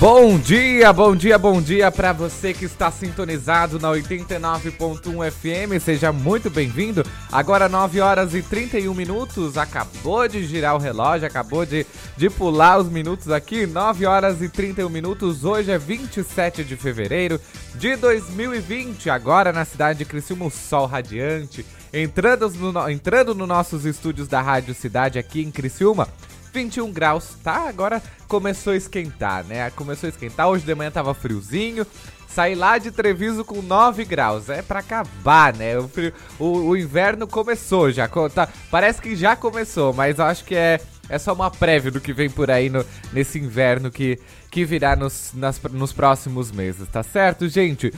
Bom dia, bom dia, bom dia para você que está sintonizado na 89.1 FM. Seja muito bem-vindo. Agora 9 horas e 31 minutos. Acabou de girar o relógio, acabou de, de pular os minutos aqui. 9 horas e 31 minutos. Hoje é 27 de fevereiro de 2020. Agora na cidade de Criciúma, o sol radiante. Entrando no, entrando nos nossos estúdios da Rádio Cidade aqui em Criciúma. 21 graus, tá? Agora começou a esquentar, né? Começou a esquentar. Hoje de manhã tava friozinho. Saí lá de Treviso com 9 graus. É para acabar, né? O, frio, o, o, inverno começou já. Tá, parece que já começou, mas eu acho que é, é só uma prévia do que vem por aí no, nesse inverno que, que virá nos, nas, nos próximos meses, tá certo, gente?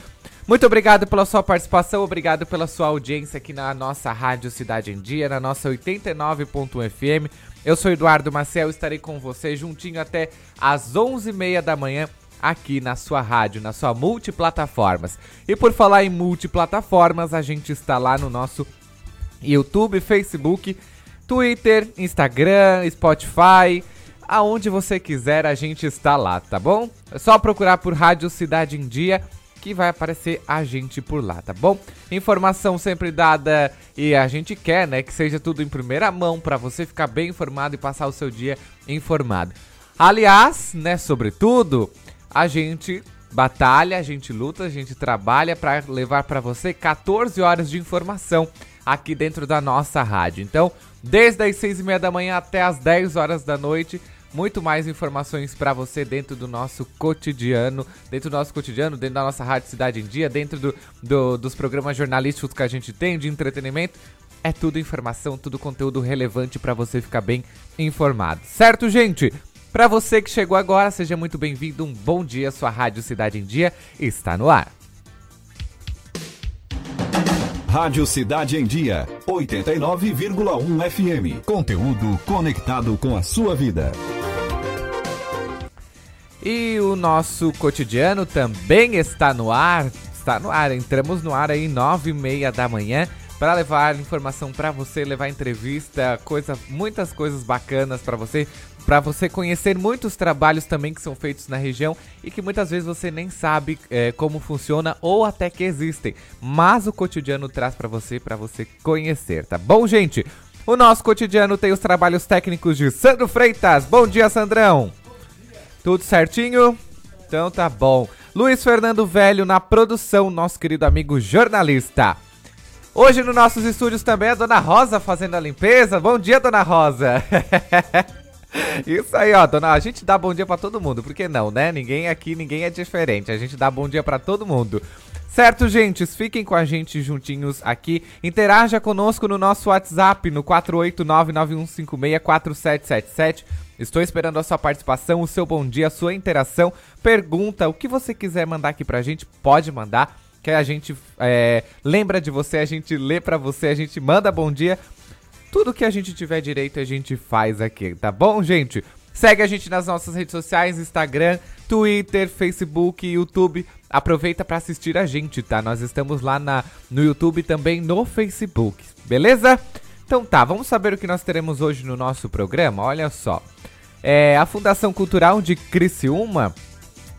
Muito obrigado pela sua participação, obrigado pela sua audiência aqui na nossa Rádio Cidade em Dia, na nossa 89.1 FM. Eu sou Eduardo Maciel, estarei com você juntinho até às 11h30 da manhã aqui na sua rádio, na sua multiplataformas. E por falar em multiplataformas, a gente está lá no nosso YouTube, Facebook, Twitter, Instagram, Spotify, aonde você quiser a gente está lá, tá bom? É só procurar por Rádio Cidade em Dia que vai aparecer a gente por lá, tá bom? Informação sempre dada e a gente quer, né, que seja tudo em primeira mão para você ficar bem informado e passar o seu dia informado. Aliás, né, sobretudo, a gente batalha, a gente luta, a gente trabalha para levar para você 14 horas de informação aqui dentro da nossa rádio. Então, desde as 6 e meia da manhã até as 10 horas da noite, muito mais informações para você dentro do nosso cotidiano, dentro do nosso cotidiano, dentro da nossa Rádio Cidade em Dia, dentro do, do, dos programas jornalísticos que a gente tem de entretenimento. É tudo informação, tudo conteúdo relevante para você ficar bem informado. Certo, gente? Para você que chegou agora, seja muito bem-vindo. Um bom dia, sua Rádio Cidade em Dia está no ar. Rádio Cidade em Dia, 89,1 FM. Conteúdo conectado com a sua vida. E o nosso cotidiano também está no ar. Está no ar. Entramos no ar aí nove e meia da manhã para levar informação para você, levar entrevista, coisa, muitas coisas bacanas para você, para você conhecer muitos trabalhos também que são feitos na região e que muitas vezes você nem sabe é, como funciona ou até que existem. Mas o cotidiano traz para você, para você conhecer, tá bom, gente? O nosso cotidiano tem os trabalhos técnicos de Sandro Freitas. Bom dia, Sandrão. Tudo certinho? Então tá bom. Luiz Fernando Velho na produção, nosso querido amigo jornalista. Hoje nos nossos estúdios também a Dona Rosa fazendo a limpeza. Bom dia, Dona Rosa. Isso aí, ó, dona, a gente dá bom dia para todo mundo, por que não, né? Ninguém aqui, ninguém é diferente. A gente dá bom dia para todo mundo. Certo, gente? Fiquem com a gente juntinhos aqui. Interaja conosco no nosso WhatsApp no 48991564777. Estou esperando a sua participação, o seu bom dia, a sua interação. Pergunta, o que você quiser mandar aqui pra gente, pode mandar. Que a gente é, lembra de você, a gente lê pra você, a gente manda bom dia. Tudo que a gente tiver direito a gente faz aqui, tá bom, gente? Segue a gente nas nossas redes sociais, Instagram, Twitter, Facebook, YouTube. Aproveita para assistir a gente, tá? Nós estamos lá na, no YouTube e também no Facebook, beleza? Então tá, vamos saber o que nós teremos hoje no nosso programa? Olha só. É, a Fundação Cultural de Criciúma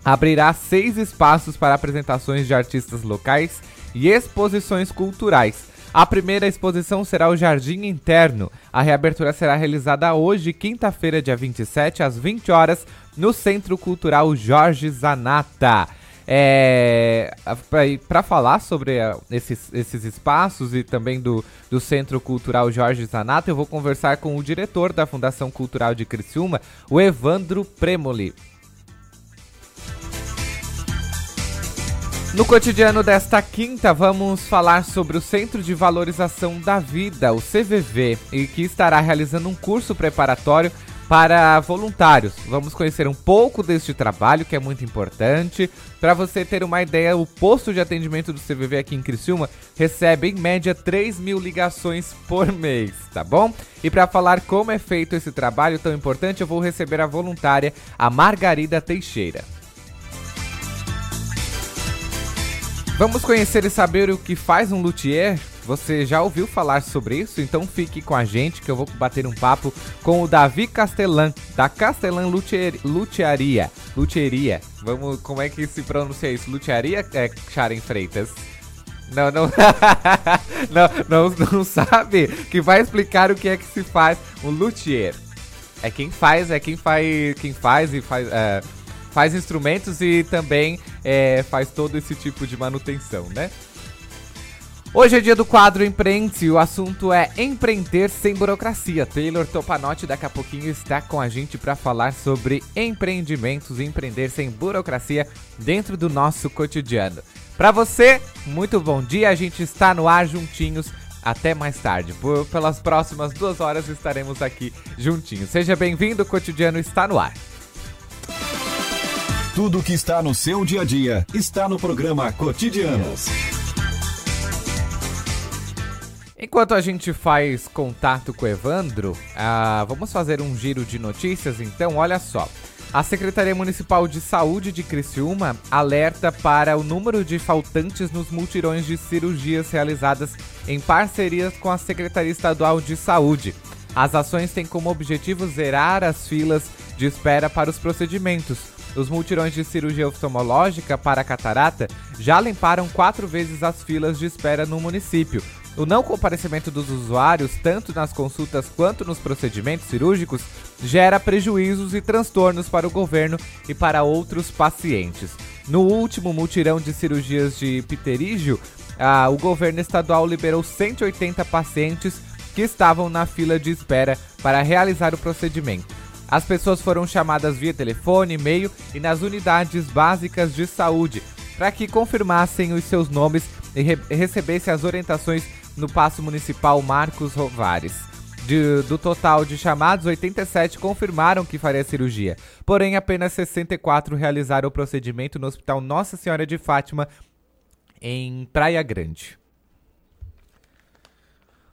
abrirá seis espaços para apresentações de artistas locais e exposições culturais. A primeira exposição será o Jardim Interno. A reabertura será realizada hoje, quinta-feira, dia 27, às 20 horas, no Centro Cultural Jorge Zanata. É, para falar sobre uh, esses, esses espaços e também do, do Centro Cultural Jorge Zanata, eu vou conversar com o diretor da Fundação Cultural de Criciúma, o Evandro Premoli. No cotidiano desta quinta, vamos falar sobre o Centro de Valorização da Vida, o CVV, e que estará realizando um curso preparatório para voluntários. Vamos conhecer um pouco deste trabalho que é muito importante. Para você ter uma ideia, o posto de atendimento do CVV aqui em Criciúma recebe em média 3 mil ligações por mês, tá bom? E para falar como é feito esse trabalho tão importante, eu vou receber a voluntária, a Margarida Teixeira. Vamos conhecer e saber o que faz um luthier? Você já ouviu falar sobre isso? Então fique com a gente que eu vou bater um papo com o Davi Castelan, da Luthier, Lutearia. Luthieria. Vamos, como é que se pronuncia isso? Luthieria, é, Karen Freitas? Não, não, não, não, não sabe? Que vai explicar o que é que se faz um luthier. É quem faz, é quem faz, quem faz e faz, é, faz instrumentos e também é, faz todo esse tipo de manutenção, né? Hoje é dia do quadro Empreende o assunto é empreender sem burocracia. Taylor Topanotti daqui a pouquinho está com a gente para falar sobre empreendimentos e empreender sem burocracia dentro do nosso cotidiano. Para você, muito bom dia. A gente está no ar juntinhos. Até mais tarde. Por, pelas próximas duas horas estaremos aqui juntinhos. Seja bem-vindo, o Cotidiano está no ar. Tudo que está no seu dia a dia está no programa Cotidianos. Enquanto a gente faz contato com o Evandro, ah, vamos fazer um giro de notícias então. Olha só. A Secretaria Municipal de Saúde de Criciúma alerta para o número de faltantes nos multirões de cirurgias realizadas em parcerias com a Secretaria Estadual de Saúde. As ações têm como objetivo zerar as filas de espera para os procedimentos. Os multirões de cirurgia oftalmológica para catarata já limparam quatro vezes as filas de espera no município. O não comparecimento dos usuários, tanto nas consultas quanto nos procedimentos cirúrgicos, gera prejuízos e transtornos para o governo e para outros pacientes. No último mutirão de cirurgias de pterígio, ah, o governo estadual liberou 180 pacientes que estavam na fila de espera para realizar o procedimento. As pessoas foram chamadas via telefone, e-mail e nas unidades básicas de saúde para que confirmassem os seus nomes e re recebessem as orientações no Paço Municipal Marcos Rovares. De, do total de chamados, 87 confirmaram que faria cirurgia, porém apenas 64 realizaram o procedimento no Hospital Nossa Senhora de Fátima, em Praia Grande.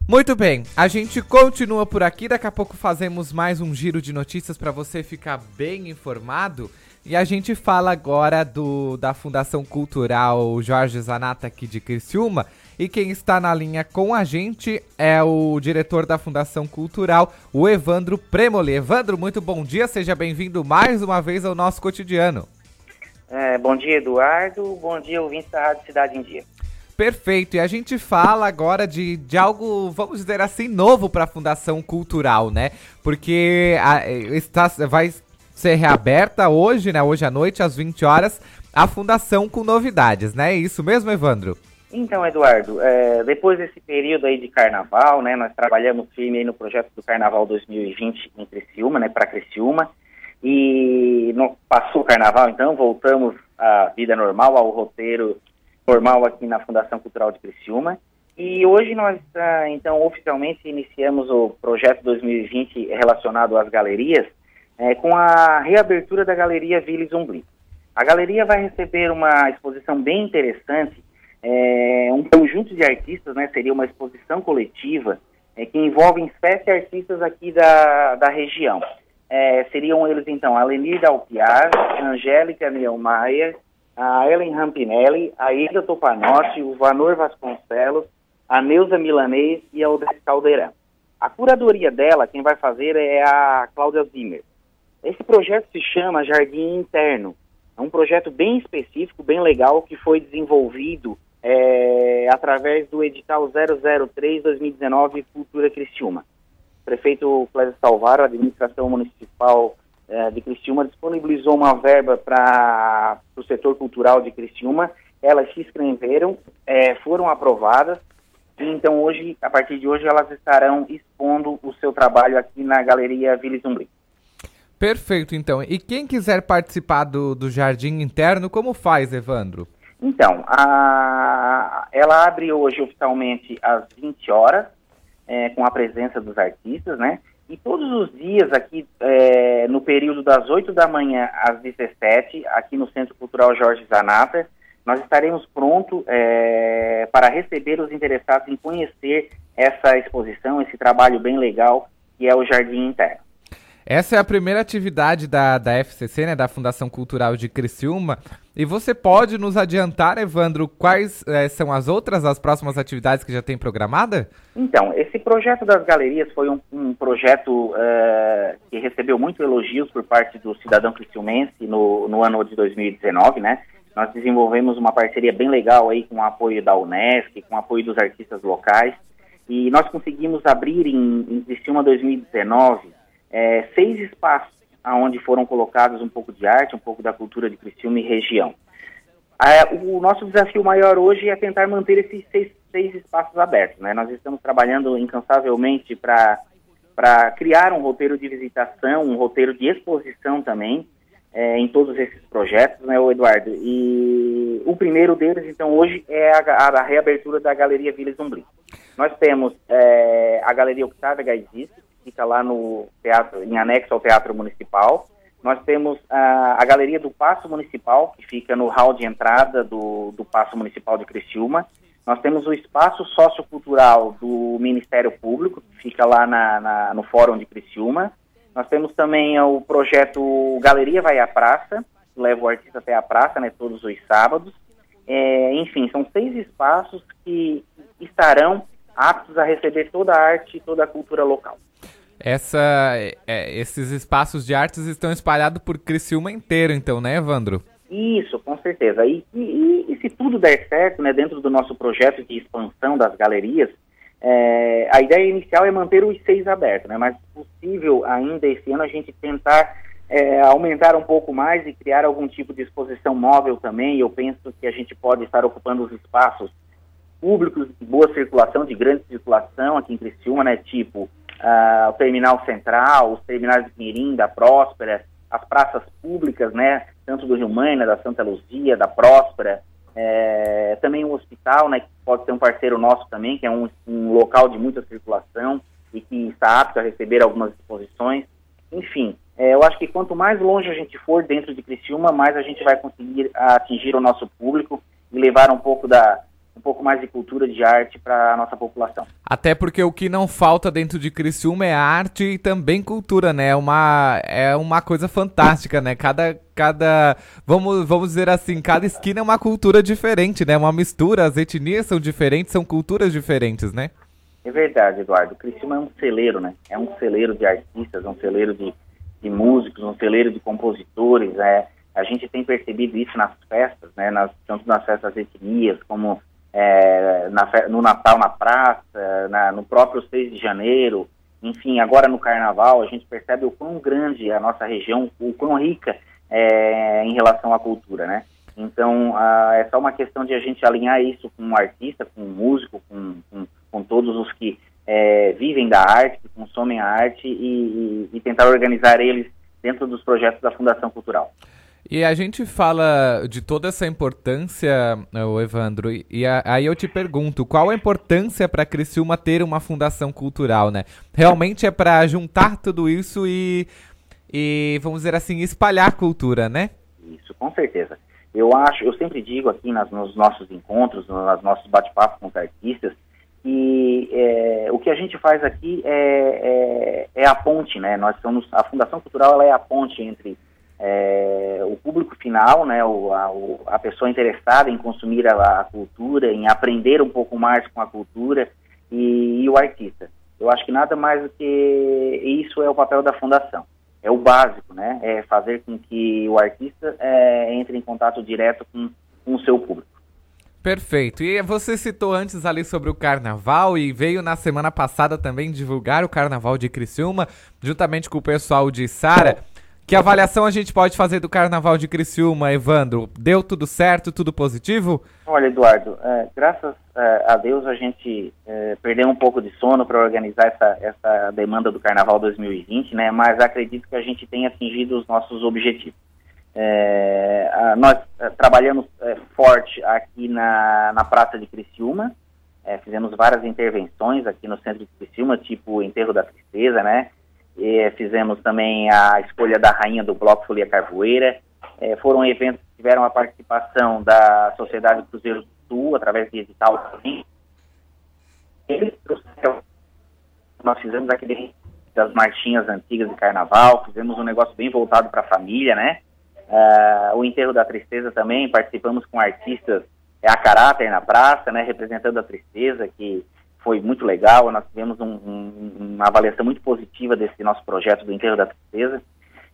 Muito bem, a gente continua por aqui. Daqui a pouco fazemos mais um giro de notícias para você ficar bem informado. E a gente fala agora do da Fundação Cultural Jorge Zanata aqui de Criciúma, e quem está na linha com a gente é o diretor da Fundação Cultural, o Evandro Premoli. Evandro, muito bom dia, seja bem-vindo mais uma vez ao nosso cotidiano. É, bom dia, Eduardo. Bom dia, ouvintes da Rádio Cidade em Dia. Perfeito, e a gente fala agora de, de algo, vamos dizer assim, novo para a Fundação Cultural, né? Porque a, está, vai ser reaberta hoje, né? Hoje à noite, às 20 horas, a Fundação com novidades, né? É isso mesmo, Evandro? Então, Eduardo, é, depois desse período aí de carnaval, né, nós trabalhamos firme no projeto do Carnaval 2020 em Criciúma, né, para Criciúma, e no, passou o carnaval, então voltamos à vida normal, ao roteiro normal aqui na Fundação Cultural de Criciúma, e hoje nós, ah, então, oficialmente iniciamos o projeto 2020 relacionado às galerias, é, com a reabertura da Galeria Vila Zumbli. A galeria vai receber uma exposição bem interessante é, um conjunto de artistas, né, seria uma exposição coletiva é, que envolve espécie artistas aqui da, da região. É, seriam eles, então, a Lenir Dalpiar, a Angélica Neumayer, a Ellen Rampinelli, a Ida Topanotti, o Vanor Vasconcelos, a Neuza Milanês e a Odete Caldeirão. A curadoria dela, quem vai fazer é a Cláudia Zimmer. Esse projeto se chama Jardim Interno. É um projeto bem específico, bem legal, que foi desenvolvido é, através do edital 003-2019 Cultura Criciúma. O prefeito Cléber Salvaro, a administração municipal é, de Criciúma, disponibilizou uma verba para o setor cultural de Criciúma. Elas se inscreveram, é, foram aprovadas, então hoje, a partir de hoje, elas estarão expondo o seu trabalho aqui na Galeria Vila Zumbri. Perfeito, então. E quem quiser participar do, do Jardim Interno, como faz, Evandro? Então, a, ela abre hoje oficialmente às 20 horas, é, com a presença dos artistas, né? E todos os dias aqui, é, no período das 8 da manhã às 17, aqui no Centro Cultural Jorge Zanata, nós estaremos prontos é, para receber os interessados em conhecer essa exposição, esse trabalho bem legal que é o Jardim Interno. Essa é a primeira atividade da, da FCC, né, da Fundação Cultural de Criciúma. E você pode nos adiantar, Evandro, quais é, são as outras, as próximas atividades que já tem programada? Então, esse projeto das galerias foi um, um projeto uh, que recebeu muitos elogios por parte do cidadão criciumense no, no ano de 2019, né? Nós desenvolvemos uma parceria bem legal aí com o apoio da Unesc, com o apoio dos artistas locais, e nós conseguimos abrir em, em Criciúma 2019 é, seis espaços onde foram colocados um pouco de arte, um pouco da cultura de Criciúma e região. É, o nosso desafio maior hoje é tentar manter esses seis, seis espaços abertos. Né? Nós estamos trabalhando incansavelmente para criar um roteiro de visitação, um roteiro de exposição também, é, em todos esses projetos, né, Eduardo? E o primeiro deles, então, hoje é a, a reabertura da Galeria Vila Zumbrim. Nós temos é, a Galeria Octávia Gaidis, fica lá no teatro, em anexo ao Teatro Municipal. Nós temos a, a Galeria do Paço Municipal, que fica no hall de entrada do, do Paço Municipal de Criciúma. Nós temos o Espaço Sociocultural do Ministério Público, que fica lá na, na, no Fórum de Criciúma. Nós temos também o projeto Galeria Vai à Praça, que leva o artista até a praça, né, todos os sábados. É, enfim, são seis espaços que estarão aptos a receber toda a arte e toda a cultura local. Essa, é, esses espaços de artes estão espalhados por Criciúma inteiro, então, né, Evandro? Isso, com certeza. E, e, e, se tudo der certo, né, dentro do nosso projeto de expansão das galerias, é, a ideia inicial é manter os seis abertos, né, mas possível ainda esse ano a gente tentar é, aumentar um pouco mais e criar algum tipo de exposição móvel também. Eu penso que a gente pode estar ocupando os espaços públicos de boa circulação, de grande circulação aqui em Criciúma, né, tipo uh, o Terminal Central, os terminais de Pinheirim, da Próspera, as praças públicas, né, tanto do Rio Maina, da Santa Luzia, da Próspera, é, também o hospital, né, que pode ser um parceiro nosso também, que é um, um local de muita circulação e que está apto a receber algumas exposições. Enfim, é, eu acho que quanto mais longe a gente for dentro de Criciúma, mais a gente vai conseguir atingir o nosso público e levar um pouco da, um pouco mais de cultura, de arte para a nossa população. Até porque o que não falta dentro de Criciúma é arte e também cultura, né? É uma, é uma coisa fantástica, né? Cada, cada vamos, vamos dizer assim, cada esquina é uma cultura diferente, né? Uma mistura, as etnias são diferentes, são culturas diferentes, né? É verdade, Eduardo. Criciúma é um celeiro, né? É um celeiro de artistas, um celeiro de, de músicos, um celeiro de compositores, é... A gente tem percebido isso nas festas, né? Nas, tanto nas festas etnias como é, na, no Natal na praça, na, no próprio 6 de janeiro, enfim, agora no Carnaval, a gente percebe o quão grande é a nossa região, o quão rica é, em relação à cultura, né? Então, é só uma questão de a gente alinhar isso com o um artista, com o um músico, com, com, com, todos os que é, vivem da arte, que consomem a arte e, e, e tentar organizar eles dentro dos projetos da Fundação Cultural. E a gente fala de toda essa importância, o Evandro, e aí eu te pergunto, qual a importância para Criciúma ter uma fundação cultural, né? Realmente é para juntar tudo isso e, e, vamos dizer assim, espalhar cultura, né? Isso, com certeza. Eu acho, eu sempre digo aqui nas, nos nossos encontros, nos nossos bate-papos com os artistas, que é, o que a gente faz aqui é, é, é, a ponte, né? Nós somos, a Fundação Cultural ela é a ponte entre é, o público final, né, o, a, o, a, pessoa interessada em consumir a, a, cultura, em aprender um pouco mais com a cultura e, e, o artista. Eu acho que nada mais do que isso é o papel da fundação. É o básico, né? É fazer com que o artista é, entre em contato direto com, com o seu público. Perfeito. E você citou antes ali sobre o carnaval e veio na semana passada também divulgar o carnaval de Criciúma, juntamente com o pessoal de Sara. Que avaliação a gente pode fazer do Carnaval de Criciúma, Evandro? Deu tudo certo, tudo positivo? Olha, Eduardo, é, graças é, a Deus a gente é, perdeu um pouco de sono para organizar essa, essa demanda do Carnaval 2020, né? Mas acredito que a gente tem atingido os nossos objetivos. É, a, nós é, trabalhamos é, forte aqui na, na Praça de Criciúma, fizemos várias intervenções aqui no centro de Criciúma, tipo Enterro da Tristeza, né? Fizemos também a escolha da rainha do Bloco Folia Carvoeira. É, foram eventos que tiveram a participação da Sociedade Cruzeiro do Sul, através de edital também. Eles trouxeram, nós fizemos aquele das marchinhas antigas de carnaval, fizemos um negócio bem voltado para a família, né? Uh, o enterro da tristeza também, participamos com artistas a caráter na praça, né? Representando a tristeza, que foi muito legal. Nós tivemos um, um, uma avaliação muito positiva desse nosso projeto do enterro da tristeza.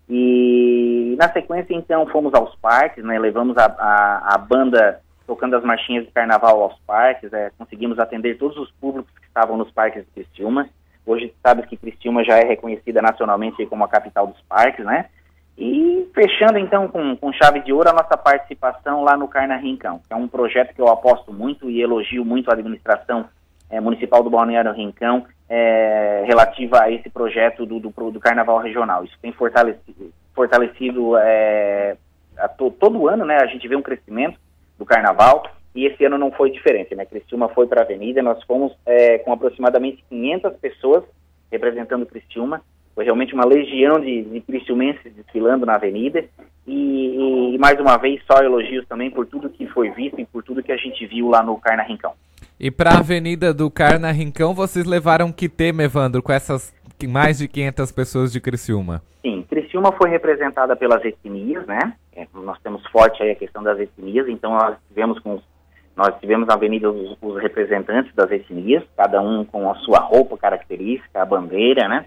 E na sequência, então, fomos aos parques, né? Levamos a, a, a banda tocando as marchinhas de carnaval aos parques, é, conseguimos atender todos os públicos que estavam nos parques de Criciúma. Hoje sabes que Criciúma já é reconhecida nacionalmente como a capital dos parques, né? E fechando então com, com chave de ouro a nossa participação lá no Carna Rincão, que é um projeto que eu aposto muito e elogio muito a administração é, municipal do Balneário Rincão é, relativa a esse projeto do, do, do, Carnaval Regional. Isso tem fortalecido, fortalecido é, to, todo ano, né? A gente vê um crescimento do Carnaval e esse ano não foi diferente, né? Criciúma foi para a Avenida, nós fomos com aproximadamente 500 pessoas representando Criciúma, foi realmente uma legião de, de criciumenses desfilando na Avenida e, e, mais uma vez só elogios também por tudo que foi visto e por tudo que a gente viu lá no Carna Rincão. E para a Avenida do Carna Rincão, vocês levaram que tema, Evandro, com essas mais de 500 pessoas de Criciúma? Sim, Criciúma foi representada pelas etnias, né? É, nós temos forte aí a questão das etnias, então nós tivemos com os nós tivemos na avenida os, os, representantes das etnias, cada um com a sua roupa característica, a bandeira, né?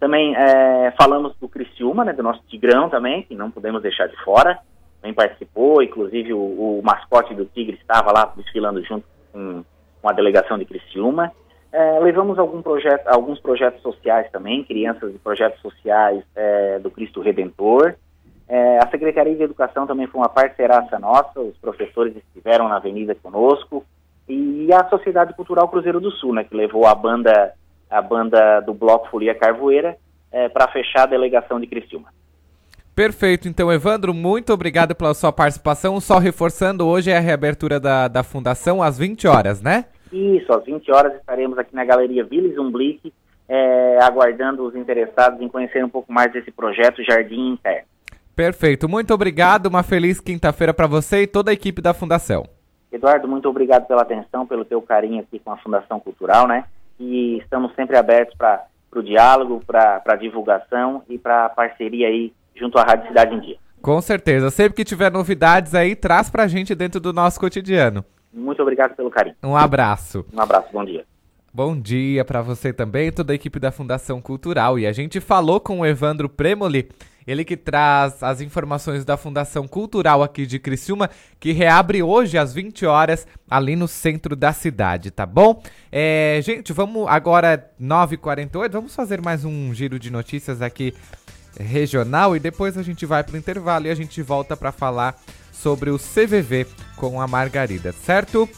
Também é, falamos do Criciúma, né, do nosso Tigrão também, que não podemos deixar de fora. Também participou, inclusive o, o mascote do Tigre estava lá desfilando junto com, com a delegação de Criciúma. É, levamos algum projeto, alguns projetos sociais também, crianças de projetos sociais é, do Cristo Redentor. É, a Secretaria de Educação também foi uma parceiraça nossa, os professores estiveram na avenida conosco, e a Sociedade Cultural Cruzeiro do Sul, né, que levou a banda, a banda do Bloco Folia Carvoeira é, para fechar a delegação de Criciúma. Perfeito, então Evandro, muito obrigado pela sua participação. Só reforçando, hoje é a reabertura da, da fundação às 20 horas, né? Isso, às 20 horas estaremos aqui na Galeria Vila Zumblick, é, aguardando os interessados em conhecer um pouco mais desse projeto Jardim Interno. Perfeito, muito obrigado, uma feliz quinta-feira para você e toda a equipe da Fundação. Eduardo, muito obrigado pela atenção, pelo teu carinho aqui com a Fundação Cultural, né? E estamos sempre abertos para o diálogo, para a divulgação e para a parceria aí junto à Rádio Cidade em Dia. Com certeza. Sempre que tiver novidades aí, traz para a gente dentro do nosso cotidiano. Muito obrigado pelo carinho. Um abraço. Um abraço, bom dia. Bom dia para você também, toda a equipe da Fundação Cultural. E a gente falou com o Evandro Premoli, ele que traz as informações da Fundação Cultural aqui de Criciúma, que reabre hoje às 20 horas ali no centro da cidade, tá bom? É, gente, vamos agora 9h48, vamos fazer mais um giro de notícias aqui regional e depois a gente vai para o intervalo e a gente volta para falar sobre o CVV com a Margarida, certo?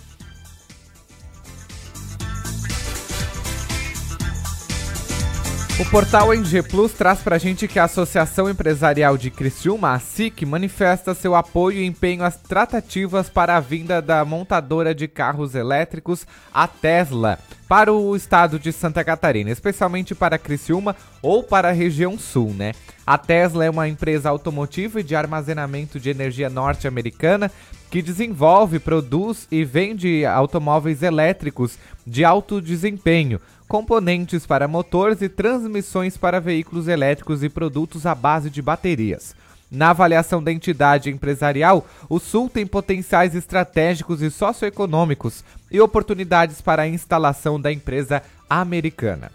O portal NG Plus traz pra gente que a Associação Empresarial de Criciúma, a SIC, manifesta seu apoio e empenho às tratativas para a vinda da montadora de carros elétricos, a Tesla, para o estado de Santa Catarina, especialmente para Criciúma ou para a região sul, né? A Tesla é uma empresa automotiva e de armazenamento de energia norte-americana que desenvolve, produz e vende automóveis elétricos de alto desempenho, componentes para motores e transmissões para veículos elétricos e produtos à base de baterias. Na avaliação da entidade empresarial, o Sul tem potenciais estratégicos e socioeconômicos e oportunidades para a instalação da empresa americana.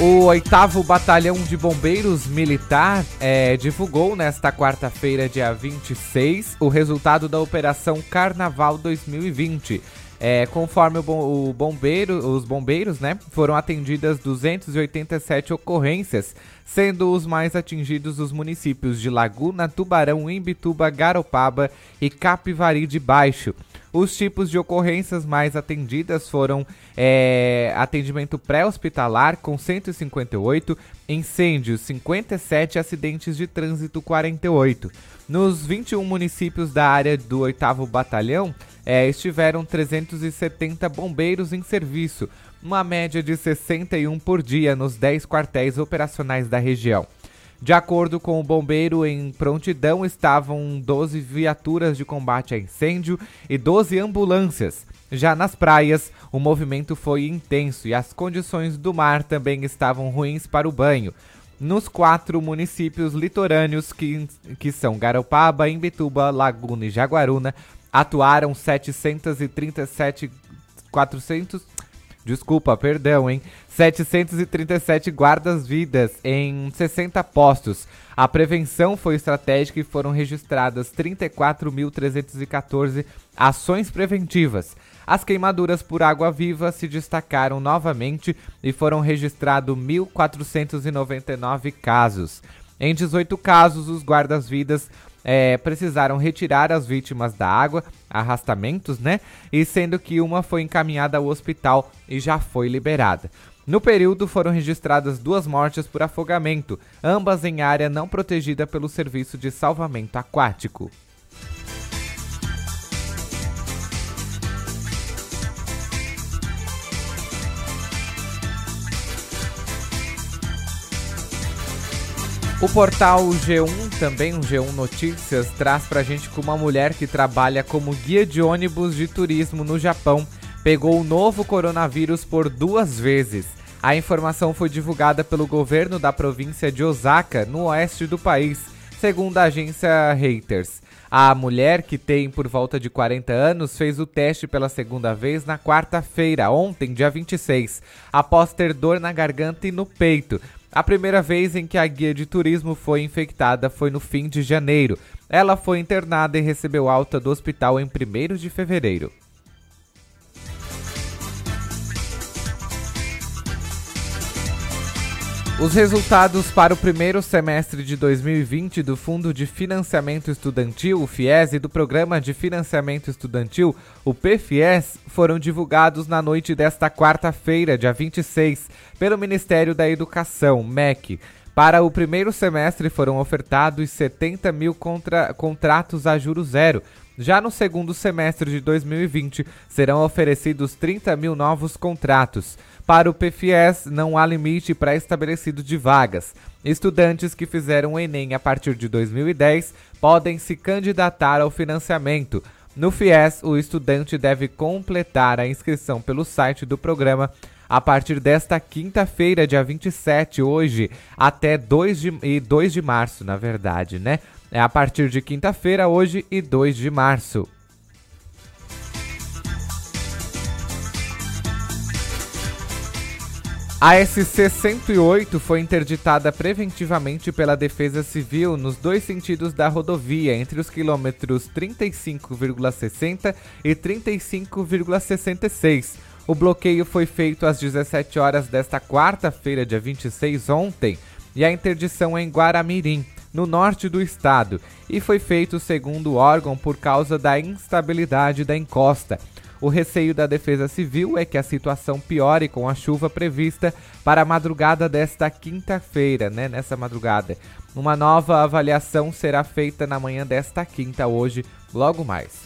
O oitavo Batalhão de Bombeiros Militar é, divulgou nesta quarta-feira, dia 26, o resultado da Operação Carnaval 2020. É, conforme o, o bombeiro, os bombeiros, né, foram atendidas 287 ocorrências, sendo os mais atingidos os municípios de Laguna, Tubarão, Imbituba, Garopaba e Capivari de Baixo. Os tipos de ocorrências mais atendidas foram é, atendimento pré-hospitalar com 158, incêndios 57, acidentes de trânsito 48. Nos 21 municípios da área do 8 Batalhão, é, estiveram 370 bombeiros em serviço, uma média de 61 por dia nos 10 quartéis operacionais da região. De acordo com o bombeiro, em prontidão estavam 12 viaturas de combate a incêndio e 12 ambulâncias. Já nas praias, o movimento foi intenso e as condições do mar também estavam ruins para o banho. Nos quatro municípios litorâneos, que, que são Garopaba, Imbituba, Laguna e Jaguaruna, atuaram 737 400 Desculpa, perdão, hein? 737 guardas-vidas em 60 postos. A prevenção foi estratégica e foram registradas 34.314 ações preventivas. As queimaduras por água viva se destacaram novamente e foram registrados 1.499 casos. Em 18 casos, os guardas-vidas é, precisaram retirar as vítimas da água, arrastamentos, né? E sendo que uma foi encaminhada ao hospital e já foi liberada. No período foram registradas duas mortes por afogamento, ambas em área não protegida pelo Serviço de Salvamento Aquático. O portal G1, também um G1 Notícias, traz pra gente que uma mulher que trabalha como guia de ônibus de turismo no Japão pegou o novo coronavírus por duas vezes. A informação foi divulgada pelo governo da província de Osaka, no oeste do país, segundo a agência Reuters. A mulher, que tem por volta de 40 anos, fez o teste pela segunda vez na quarta-feira, ontem, dia 26, após ter dor na garganta e no peito. A primeira vez em que a guia de turismo foi infectada foi no fim de janeiro. Ela foi internada e recebeu alta do hospital em 1 de fevereiro. Os resultados para o primeiro semestre de 2020 do Fundo de Financiamento Estudantil, o FIES, e do Programa de Financiamento Estudantil, o PFIES, foram divulgados na noite desta quarta-feira, dia 26, pelo Ministério da Educação, MEC. Para o primeiro semestre foram ofertados 70 mil contra contratos a juro zero. Já no segundo semestre de 2020, serão oferecidos 30 mil novos contratos. Para o PFIES, não há limite pré-estabelecido de vagas. Estudantes que fizeram o Enem a partir de 2010 podem se candidatar ao financiamento. No FIES, o estudante deve completar a inscrição pelo site do programa a partir desta quinta-feira, dia 27, hoje, até 2 de, e 2 de março, na verdade, né? É a partir de quinta-feira, hoje e 2 de março. A SC-108 foi interditada preventivamente pela Defesa Civil nos dois sentidos da rodovia, entre os quilômetros 35,60 e 35,66. O bloqueio foi feito às 17 horas desta quarta-feira, dia 26, ontem, e a interdição é em Guaramirim, no norte do estado, e foi feito, segundo o órgão, por causa da instabilidade da encosta o receio da Defesa Civil é que a situação piore com a chuva prevista para a madrugada desta quinta-feira, né? Nessa madrugada. Uma nova avaliação será feita na manhã desta quinta, hoje, logo mais.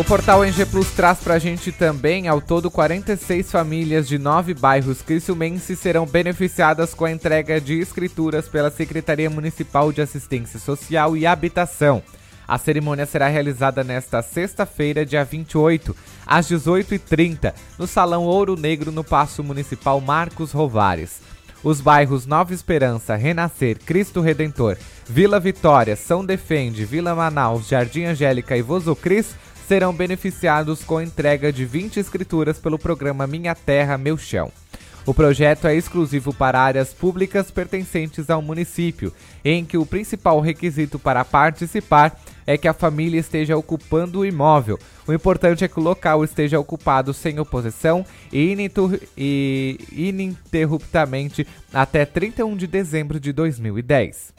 O portal NG Plus traz pra gente também, ao todo, 46 famílias de nove bairros criciumenses serão beneficiadas com a entrega de escrituras pela Secretaria Municipal de Assistência Social e Habitação. A cerimônia será realizada nesta sexta-feira, dia 28, às 18h30, no Salão Ouro Negro, no Paço Municipal Marcos Rovares. Os bairros Nova Esperança, Renascer, Cristo Redentor, Vila Vitória, São Defende, Vila Manaus, Jardim Angélica e Vozocris serão beneficiados com a entrega de 20 escrituras pelo programa Minha Terra, Meu Chão. O projeto é exclusivo para áreas públicas pertencentes ao município, em que o principal requisito para participar é que a família esteja ocupando o imóvel. O importante é que o local esteja ocupado sem oposição e ininterruptamente até 31 de dezembro de 2010.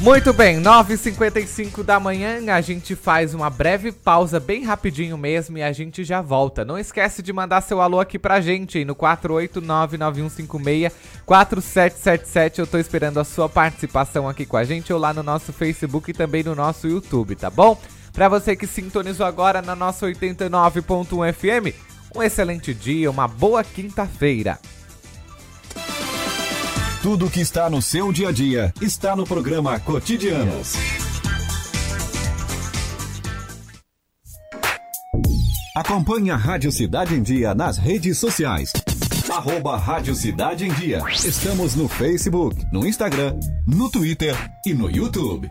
Muito bem, 9h55 da manhã, a gente faz uma breve pausa, bem rapidinho mesmo, e a gente já volta. Não esquece de mandar seu alô aqui pra gente no 489-9156-4777. Eu tô esperando a sua participação aqui com a gente ou lá no nosso Facebook e também no nosso YouTube, tá bom? Para você que sintonizou agora na nossa 89.1 FM, um excelente dia, uma boa quinta-feira. Tudo que está no seu dia a dia está no programa Cotidianos. Acompanhe a Rádio Cidade em Dia nas redes sociais. Arroba Rádio Cidade em Dia. Estamos no Facebook, no Instagram, no Twitter e no YouTube.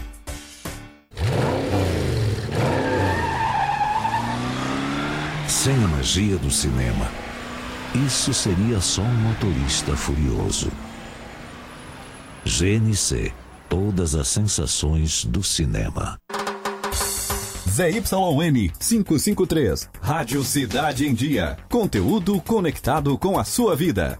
Sem a magia do cinema, isso seria só um motorista furioso. GNC Todas as sensações do cinema. ZYN 553. Rádio Cidade em Dia. Conteúdo conectado com a sua vida.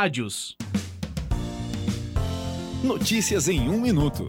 Rádios. Notícias em um minuto.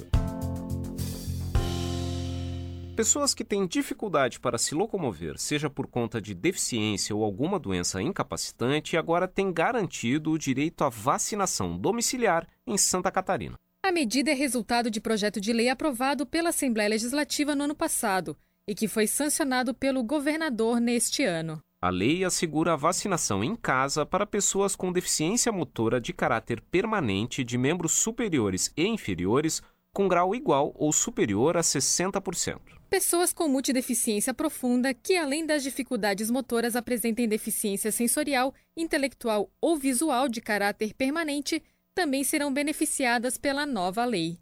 Pessoas que têm dificuldade para se locomover, seja por conta de deficiência ou alguma doença incapacitante, agora têm garantido o direito à vacinação domiciliar em Santa Catarina. A medida é resultado de projeto de lei aprovado pela Assembleia Legislativa no ano passado e que foi sancionado pelo governador neste ano. A lei assegura a vacinação em casa para pessoas com deficiência motora de caráter permanente de membros superiores e inferiores com grau igual ou superior a 60%. Pessoas com multideficiência profunda que, além das dificuldades motoras, apresentem deficiência sensorial, intelectual ou visual de caráter permanente, também serão beneficiadas pela nova lei.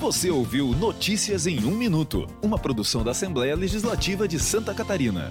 Você ouviu Notícias em um Minuto, uma produção da Assembleia Legislativa de Santa Catarina.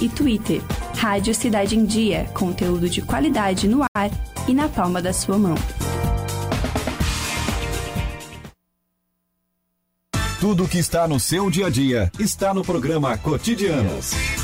e Twitter. Rádio Cidade em Dia, conteúdo de qualidade no ar e na palma da sua mão. Tudo que está no seu dia a dia está no programa Cotidianos.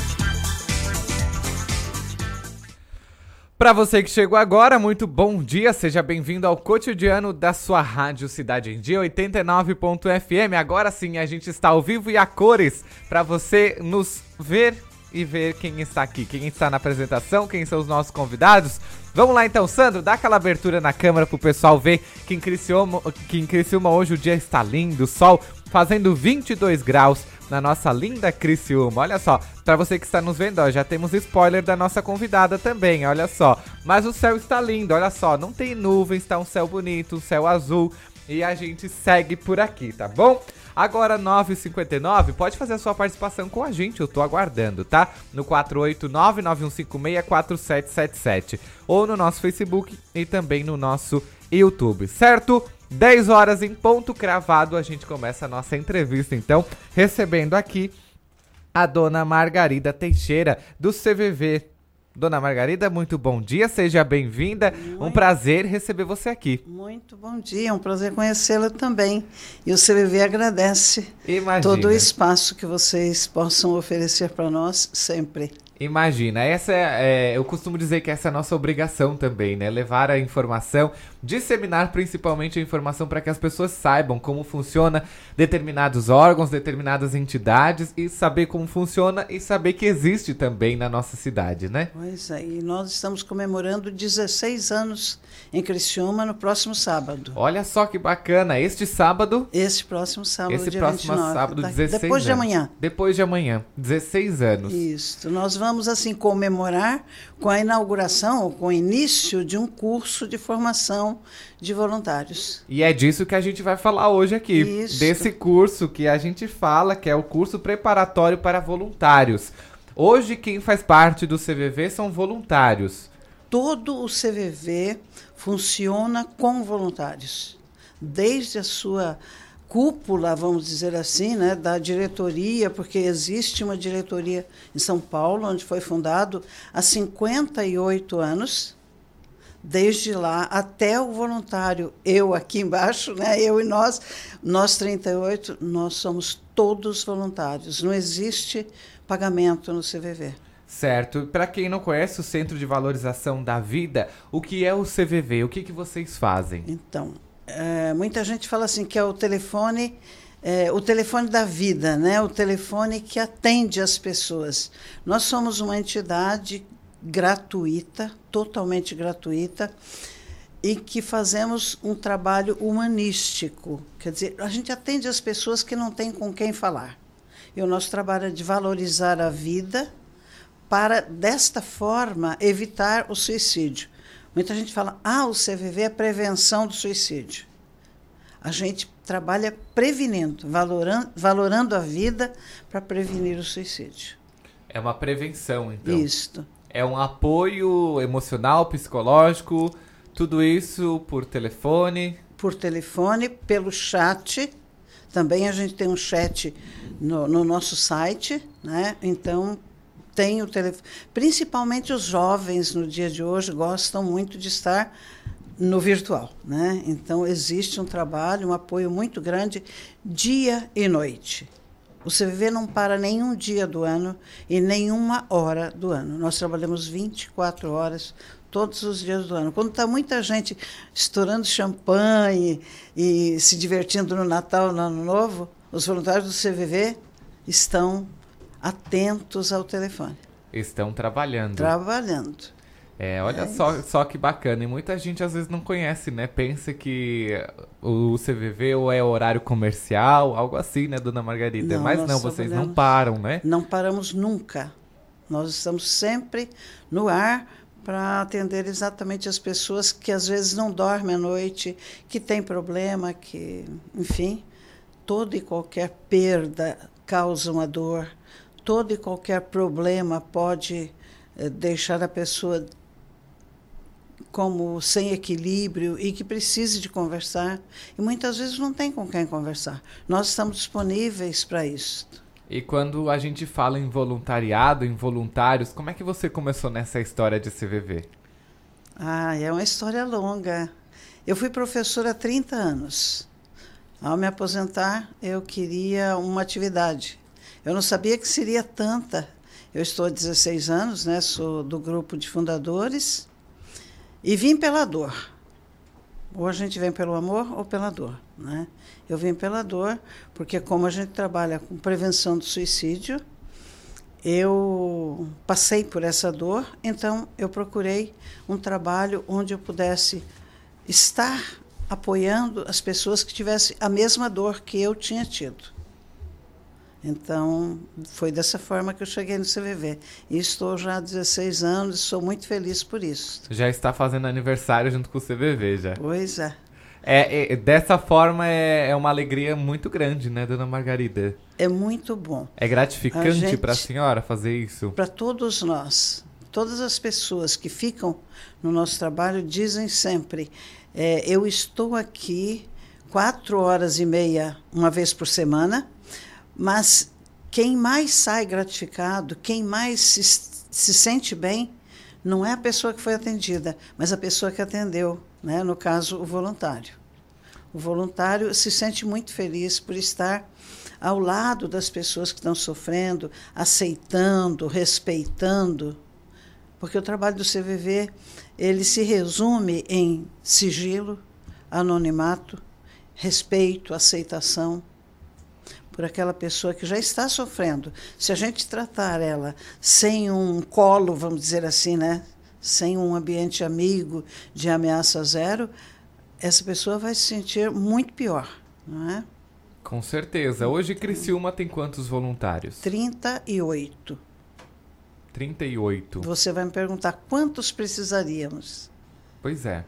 Para você que chegou agora, muito bom dia, seja bem-vindo ao cotidiano da sua rádio Cidade em Dia 89.fm. Agora sim, a gente está ao vivo e a cores para você nos ver e ver quem está aqui, quem está na apresentação, quem são os nossos convidados. Vamos lá então, Sandro, dá aquela abertura na câmera pro pessoal ver que em Criciúma, que em Criciúma hoje o dia está lindo, o sol fazendo 22 graus na nossa linda Criciúma. Olha só, para você que está nos vendo, ó, já temos spoiler da nossa convidada também, olha só. Mas o céu está lindo, olha só, não tem nuvens, está um céu bonito, um céu azul. E a gente segue por aqui, tá bom? Agora 9h59, pode fazer a sua participação com a gente, eu tô aguardando, tá? No 489-9156-4777 ou no nosso Facebook e também no nosso YouTube, certo? 10 horas em ponto cravado, a gente começa a nossa entrevista, então, recebendo aqui a dona Margarida Teixeira, do CVV. Dona Margarida, muito bom dia, seja bem-vinda. Um prazer receber você aqui. Muito bom dia, é um prazer conhecê-la também. E o CVV agradece Imagina. todo o espaço que vocês possam oferecer para nós sempre. Imagina, essa é, é, eu costumo dizer que essa é a nossa obrigação também, né? Levar a informação, disseminar principalmente a informação para que as pessoas saibam como funciona determinados órgãos, determinadas entidades e saber como funciona e saber que existe também na nossa cidade, né? Pois é, e nós estamos comemorando 16 anos em Criciúma no próximo sábado. Olha só que bacana, este sábado? Este próximo sábado, Esse próximo 29, sábado, tá? 16 Depois anos. de amanhã. Depois de amanhã, 16 anos. Isso. Nós vamos assim comemorar com a inauguração, ou com o início de um curso de formação de voluntários. E é disso que a gente vai falar hoje aqui. Isso. Desse curso que a gente fala, que é o curso preparatório para voluntários. Hoje, quem faz parte do CVV são voluntários. Todo o CVV funciona com voluntários. Desde a sua cúpula, vamos dizer assim, né, da diretoria, porque existe uma diretoria em São Paulo, onde foi fundado há 58 anos. Desde lá até o voluntário, eu aqui embaixo, né, eu e nós, nós 38, nós somos todos voluntários. Não existe pagamento no CVV. Certo. Para quem não conhece o Centro de Valorização da Vida, o que é o CVV? O que, que vocês fazem? Então, é, muita gente fala assim que é o telefone, é, o telefone da vida, né? O telefone que atende as pessoas. Nós somos uma entidade gratuita, totalmente gratuita, e que fazemos um trabalho humanístico. Quer dizer, a gente atende as pessoas que não têm com quem falar. E o nosso trabalho é de valorizar a vida para, desta forma, evitar o suicídio. Muita gente fala, ah, o CVV é prevenção do suicídio. A gente trabalha prevenindo, valorando, valorando a vida para prevenir o suicídio. É uma prevenção, então. Isto. É um apoio emocional, psicológico, tudo isso por telefone. Por telefone, pelo chat. Também a gente tem um chat no, no nosso site, né? Então tem o telefone. Principalmente os jovens no dia de hoje gostam muito de estar no virtual, né? Então existe um trabalho, um apoio muito grande dia e noite. O CVV não para nenhum dia do ano e nenhuma hora do ano. Nós trabalhamos 24 horas todos os dias do ano. Quando está muita gente estourando champanhe e se divertindo no Natal, no Ano Novo, os voluntários do CVV estão atentos ao telefone. Estão trabalhando. Trabalhando. É, olha É só, só que bacana. E muita gente às vezes não conhece, né? Pensa que o CVV ou é horário comercial, algo assim, né, dona Margarida? Não, Mas não, vocês não param, né? Não paramos nunca. Nós estamos sempre no ar para atender exatamente as pessoas que às vezes não dormem à noite, que têm problema, que, enfim, toda e qualquer perda causa uma dor, todo e qualquer problema pode eh, deixar a pessoa como sem equilíbrio e que precise de conversar. E muitas vezes não tem com quem conversar. Nós estamos disponíveis para isso. E quando a gente fala em voluntariado, em voluntários, como é que você começou nessa história de CVV? Ah, é uma história longa. Eu fui professora há 30 anos. Ao me aposentar, eu queria uma atividade. Eu não sabia que seria tanta. Eu estou há 16 anos, né? sou do grupo de fundadores e vim pela dor. Ou a gente vem pelo amor ou pela dor. Né? Eu vim pela dor, porque como a gente trabalha com prevenção do suicídio, eu passei por essa dor, então eu procurei um trabalho onde eu pudesse estar apoiando as pessoas que tivessem a mesma dor que eu tinha tido. Então, foi dessa forma que eu cheguei no CVV. E estou já há 16 anos e sou muito feliz por isso. Já está fazendo aniversário junto com o CVV já. Pois é. É, é, dessa forma é, é uma alegria muito grande, né, dona Margarida? É muito bom. É gratificante para a senhora fazer isso? Para todos nós, todas as pessoas que ficam no nosso trabalho dizem sempre: é, eu estou aqui quatro horas e meia uma vez por semana, mas quem mais sai gratificado, quem mais se, se sente bem, não é a pessoa que foi atendida, mas a pessoa que atendeu, né? no caso, o voluntário. O voluntário se sente muito feliz por estar ao lado das pessoas que estão sofrendo, aceitando, respeitando, porque o trabalho do CVV ele se resume em sigilo, anonimato, respeito, aceitação por aquela pessoa que já está sofrendo. Se a gente tratar ela sem um colo, vamos dizer assim, né? sem um ambiente amigo de ameaça zero, essa pessoa vai se sentir muito pior, não é? Com certeza. Hoje Criciúma tem quantos voluntários? 38. 38. Você vai me perguntar quantos precisaríamos? Pois é.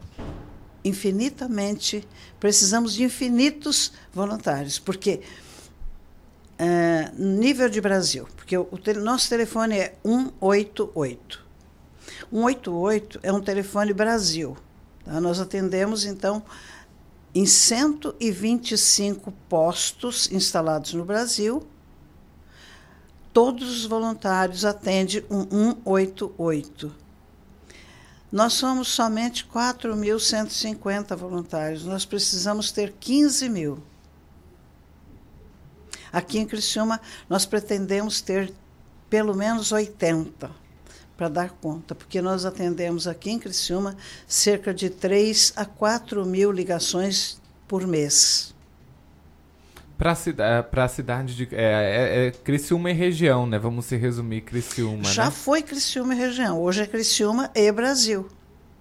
Infinitamente, precisamos de infinitos voluntários, porque nível de Brasil, porque o, o nosso telefone é 188. 188 é um telefone Brasil. Tá? Nós atendemos, então, em 125 postos instalados no Brasil. Todos os voluntários atendem um 188. Nós somos somente 4.150 voluntários. Nós precisamos ter 15 mil. Aqui em Criciúma, nós pretendemos ter pelo menos 80 para dar conta, porque nós atendemos aqui em Criciúma cerca de 3 a 4 mil ligações por mês. Para a cidade de. É, é, é, Criciúma e região, né? Vamos se resumir Criciúma. Já né? foi Criciúma e região. Hoje é Criciúma e Brasil.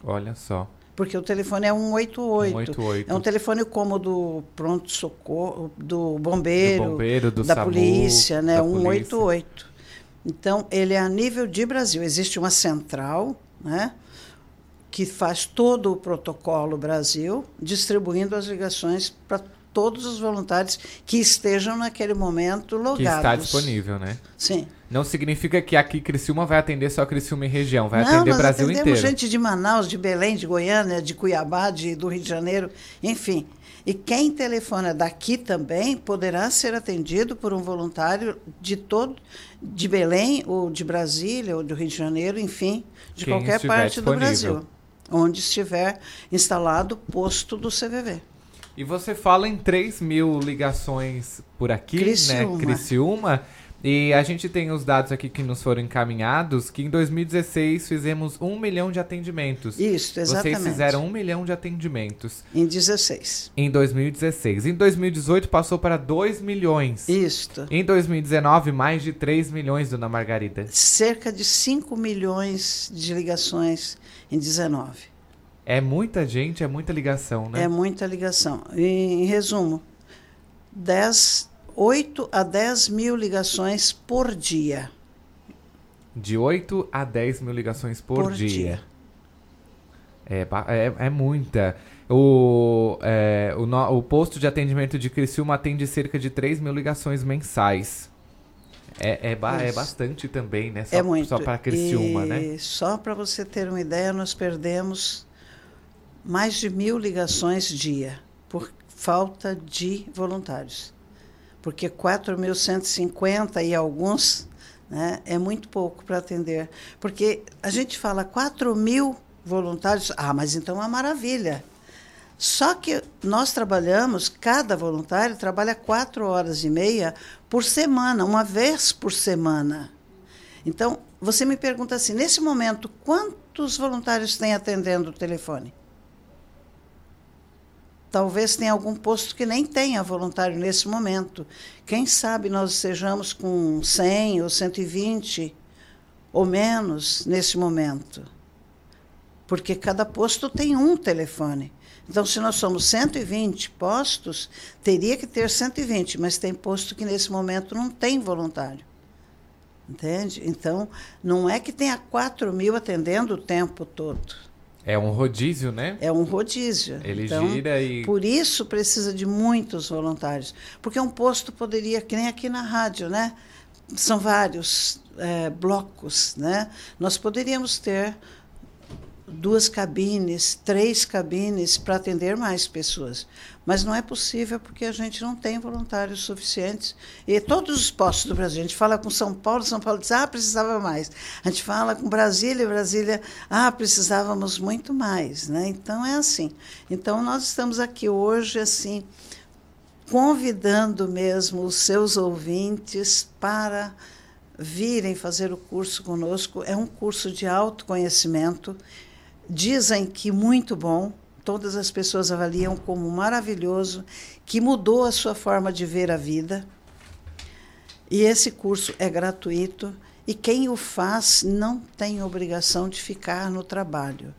Olha só. Porque o telefone é 188. 188. É um telefone como do pronto-socorro, do bombeiro, do bombeiro do da SAMU, polícia, né? Da 188. Polícia. Então, ele é a nível de Brasil. Existe uma central, né? que faz todo o protocolo Brasil, distribuindo as ligações para todos os voluntários que estejam naquele momento logados. Que está disponível, né? Sim. Não significa que aqui Criciúma vai atender só Criciúma e região, vai Não, atender nós Brasil atendemos inteiro. gente de Manaus, de Belém, de Goiânia, de Cuiabá, de, do Rio de Janeiro, enfim. E quem telefona daqui também poderá ser atendido por um voluntário de todo de Belém ou de Brasília ou do Rio de Janeiro, enfim, de Quem qualquer parte do disponível. Brasil, onde estiver instalado o posto do CVV. E você fala em 3 mil ligações por aqui, Criciúma. né? Criciúma. E a gente tem os dados aqui que nos foram encaminhados, que em 2016 fizemos um milhão de atendimentos. Isso, exatamente. Vocês fizeram um milhão de atendimentos. Em 16. Em 2016. Em 2018 passou para 2 milhões. Isto. Em 2019, mais de 3 milhões, dona Margarida. Cerca de 5 milhões de ligações em 19. É muita gente, é muita ligação, né? É muita ligação. Em, em resumo, 10, 8 a 10 mil ligações por dia. De 8 a 10 mil ligações por, Por dia. dia. É, é, é muita. O, é, o, no- o posto de atendimento de Criciúma atende cerca de 3 mil ligações mensais. É, é, ba- é bastante também, né? Só, é muito. Só para Criciúma, e né? Só para você ter uma ideia, nós perdemos mais de mil ligações dia por falta de voluntários. Porque 4.150 e alguns né, é muito pouco para atender. Porque a gente fala 4 mil voluntários, ah, mas então é uma maravilha. Só que nós trabalhamos, cada voluntário trabalha quatro horas e meia por semana, uma vez por semana. Então, você me pergunta assim: nesse momento, quantos voluntários tem atendendo o telefone? Talvez tenha algum posto que nem tenha voluntário nesse momento. Quem sabe nós estejamos com 100 ou 120 ou menos nesse momento. Porque cada posto tem um telefone. Então, se nós somos 120 postos, teria que ter 120, mas tem posto que nesse momento não tem voluntário. Entende? Então, não é que tenha 4 mil atendendo o tempo todo. É um rodízio, né? É um rodízio. Ele então, gira e- Por isso precisa de muitos voluntários. Porque um posto poderia, que nem aqui na rádio, né? São vários eh, blocos, né? Nós poderíamos ter duas cabines, três cabines para atender mais pessoas. Mas não é possível porque a gente não tem voluntários suficientes. E todos os postos do Brasil, a gente fala com São Paulo, São Paulo diz, ah, precisava mais. A gente fala com Brasília, Brasília, ah, precisávamos muito mais. Né? Então é assim. Então nós estamos aqui hoje, assim, convidando mesmo os seus ouvintes para virem fazer o curso conosco. É um curso de autoconhecimento. Dizem que muito bom, todas as pessoas avaliam como maravilhoso, que mudou a sua forma de ver a vida. E esse curso é gratuito e quem o faz não tem obrigação de ficar no trabalho.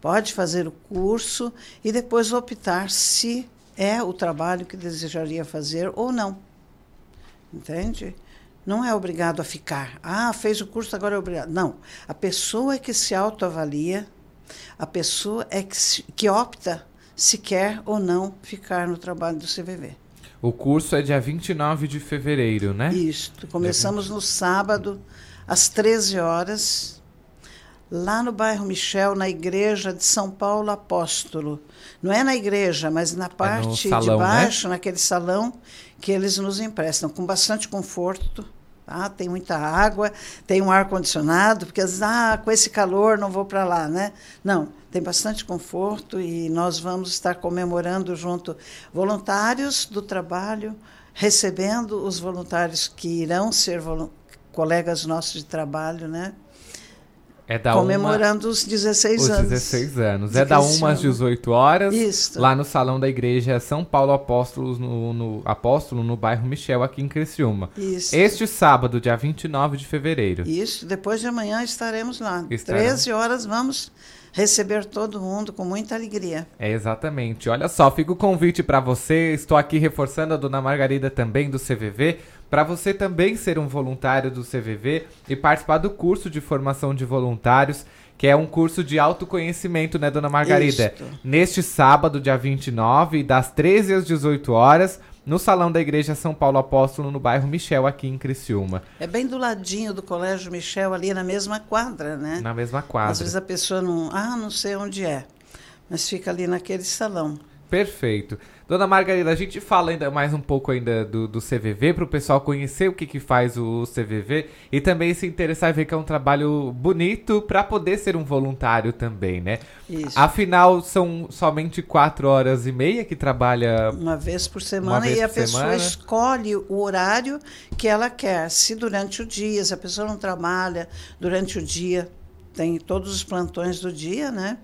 Pode fazer o curso e depois optar se é o trabalho que desejaria fazer ou não. Entende? Não é obrigado a ficar. Ah, fez o curso, agora é obrigado. Não. A pessoa é que se autoavalia, a pessoa é que, que opta se quer ou não ficar no trabalho do CVV. O curso é dia 29 de fevereiro, né? Isso. Começamos no sábado, às 13 horas, lá no bairro Michel, na igreja de São Paulo Apóstolo. Não é na igreja, mas na parte é salão, de né? baixo, né? naquele salão que eles nos emprestam, com bastante conforto. Tá? Tem muita água, tem um ar-condicionado, porque ah, com esse calor não vou para lá, né? Não, tem bastante conforto e nós vamos estar comemorando junto voluntários do trabalho, recebendo os voluntários que irão ser colegas nossos de trabalho, né? É da Comemorando uma, os 16 os anos. 16 anos. É da 1 às 18 horas. Isso. Lá no salão da igreja São Paulo Apóstolos, no, no, Apóstolo, no bairro Michel, aqui em Criciúma. Isso. Este sábado, dia 29 de fevereiro. Isso. Depois de amanhã estaremos lá. Estarão. 13 horas vamos receber todo mundo com muita alegria. É exatamente. Olha só, fica o convite para você. Estou aqui reforçando a dona Margarida também do CVV para você também ser um voluntário do CVV e participar do curso de formação de voluntários, que é um curso de autoconhecimento, né, dona Margarida? Isto. Neste sábado, dia 29, das 13 às 18 horas, no Salão da Igreja São Paulo Apóstolo, no bairro Michel, aqui em Criciúma. É bem do ladinho do Colégio Michel, ali na mesma quadra, né? Na mesma quadra. Às vezes a pessoa não. Ah, não sei onde é. Mas fica ali naquele salão. Perfeito. Dona Margarida, a gente fala ainda mais um pouco ainda do, do CVV para o pessoal conhecer o que, que faz o CVV e também se interessar e ver que é um trabalho bonito para poder ser um voluntário também, né? Isso. Afinal, são somente quatro horas e meia que trabalha uma vez por semana vez e a pessoa semana. escolhe o horário que ela quer. Se durante o dia, se a pessoa não trabalha durante o dia, tem todos os plantões do dia, né?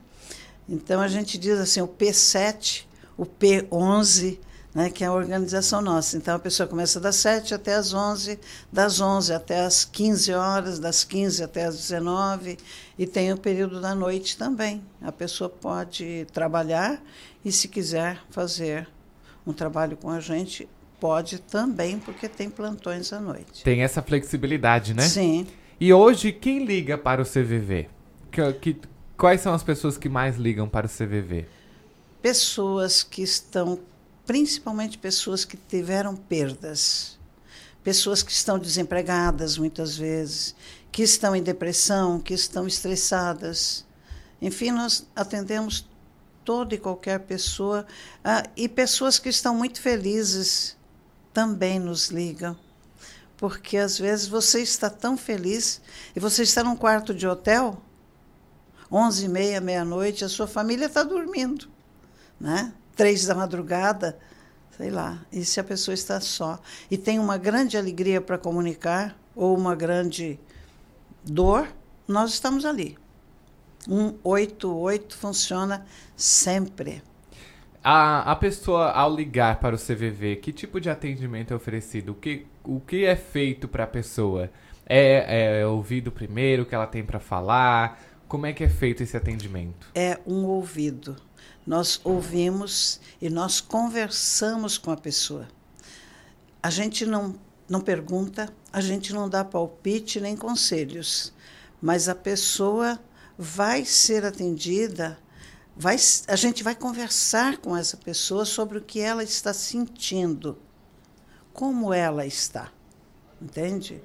Então a gente diz assim, o P7 o P11, né, que é a organização nossa. Então a pessoa começa das 7 até as 11, das 11 até as 15 horas, das 15 até as 19, e tem o período da noite também. A pessoa pode trabalhar e, se quiser fazer um trabalho com a gente, pode também, porque tem plantões à noite. Tem essa flexibilidade, né? Sim. E hoje, quem liga para o CVV? Que, que, quais são as pessoas que mais ligam para o CVV? Pessoas que estão, principalmente pessoas que tiveram perdas, pessoas que estão desempregadas muitas vezes, que estão em depressão, que estão estressadas. Enfim, nós atendemos toda e qualquer pessoa ah, e pessoas que estão muito felizes também nos ligam. Porque às vezes você está tão feliz e você está num quarto de hotel, onze e meia, meia-noite, a sua família está dormindo né? Três da madrugada, sei lá. E se a pessoa está só e tem uma grande alegria para comunicar ou uma grande dor, nós estamos ali. 188 funciona sempre. A, a pessoa, ao ligar para o CVV, que tipo de atendimento é oferecido? O que, o que é feito para a pessoa? É, é ouvido primeiro o que ela tem para falar? Como é que é feito esse atendimento? É um ouvido nós ouvimos e nós conversamos com a pessoa. A gente não, não pergunta, a gente não dá palpite nem conselhos, mas a pessoa vai ser atendida, vai, a gente vai conversar com essa pessoa sobre o que ela está sentindo, como ela está, entende?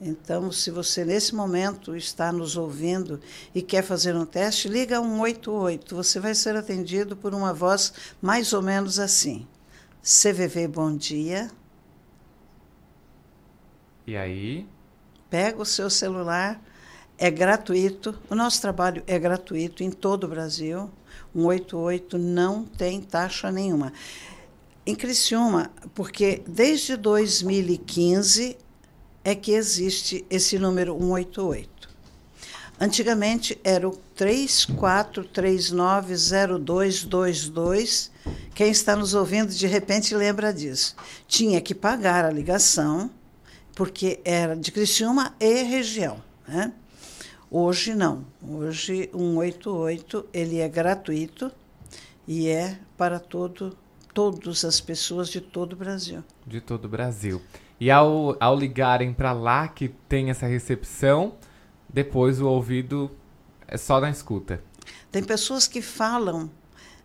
Então, se você nesse momento está nos ouvindo e quer fazer um teste, liga 188. Você vai ser atendido por uma voz mais ou menos assim: CVV, bom dia. E aí? Pega o seu celular, é gratuito. O nosso trabalho é gratuito em todo o Brasil. 188 não tem taxa nenhuma. Em Criciúma, porque desde 2015 é que existe esse número 188. Antigamente era o 34390222. Quem está nos ouvindo de repente lembra disso. Tinha que pagar a ligação, porque era de Criciúma e região. Né? Hoje não. Hoje o 188 ele é gratuito e é para todo, todas as pessoas de todo o Brasil. De todo o Brasil. E ao, ao ligarem para lá que tem essa recepção, depois o ouvido é só na escuta. Tem pessoas que falam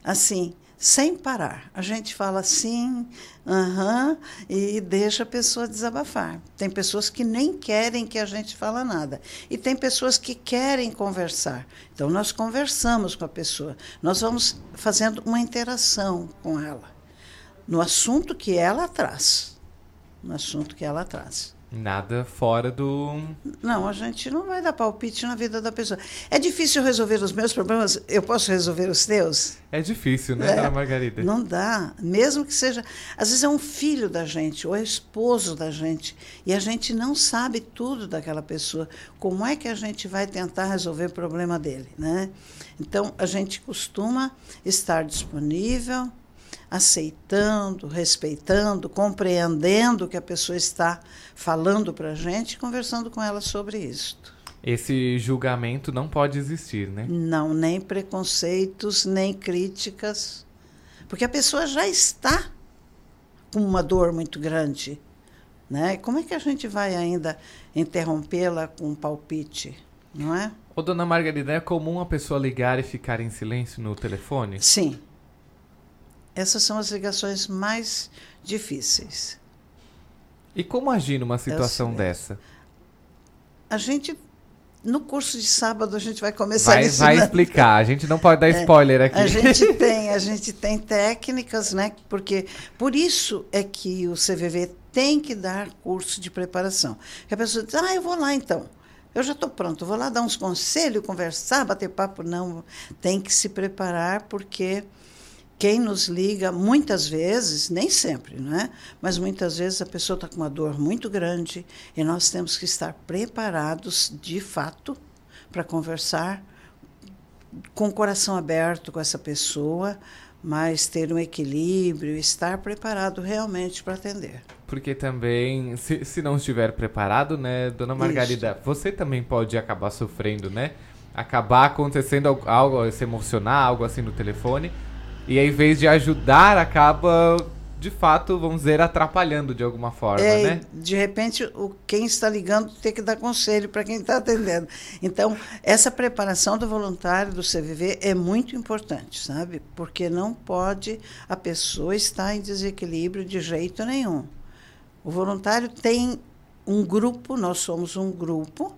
assim, sem parar. A gente fala sim, aham, uh -huh, e deixa a pessoa desabafar. Tem pessoas que nem querem que a gente fala nada. E tem pessoas que querem conversar. Então nós conversamos com a pessoa. Nós vamos fazendo uma interação com ela no assunto que ela traz. No assunto que ela traz. Nada fora do. Não, a gente não vai dar palpite na vida da pessoa. É difícil resolver os meus problemas, eu posso resolver os teus? É difícil, né, é, Margarida? Não dá. Mesmo que seja. Às vezes é um filho da gente, ou é esposo da gente, e a gente não sabe tudo daquela pessoa. Como é que a gente vai tentar resolver o problema dele, né? Então, a gente costuma estar disponível, aceitando, respeitando, compreendendo o que a pessoa está falando para a gente e conversando com ela sobre isto. Esse julgamento não pode existir, né? Não, nem preconceitos, nem críticas. Porque a pessoa já está com uma dor muito grande. Né? Como é que a gente vai ainda interrompê-la com um palpite? Não é? Ô, dona Margarida, é comum a pessoa ligar e ficar em silêncio no telefone? Sim. Essas são as ligações mais difíceis. E como agir numa situação dessa? A gente no curso de sábado a gente vai começar vai, vai explicar. A gente não pode dar é, spoiler aqui. A gente tem, a gente tem técnicas, né? Porque por isso é que o CVV tem que dar curso de preparação. Que a pessoa diz: "Ah, eu vou lá então". Eu já estou pronto, vou lá dar uns conselhos, conversar, bater papo. Não, tem que se preparar porque quem nos liga, muitas vezes, nem sempre, não é? Mas muitas vezes a pessoa está com uma dor muito grande e nós temos que estar preparados, de fato, para conversar com o coração aberto com essa pessoa, mas ter um equilíbrio, estar preparado realmente para atender. Porque também, se, se não estiver preparado, né, dona Margarida, Isso. você também pode acabar sofrendo, né? Acabar acontecendo algo, algo se emocionar, algo assim no telefone e aí, em vez de ajudar, acaba, de fato, vamos dizer, atrapalhando de alguma forma, é, né? De repente, o, quem está ligando tem que dar conselho para quem está atendendo. Então, essa preparação do voluntário do CVV é muito importante, sabe? Porque não pode a pessoa estar em desequilíbrio de jeito nenhum. O voluntário tem um grupo, nós somos um grupo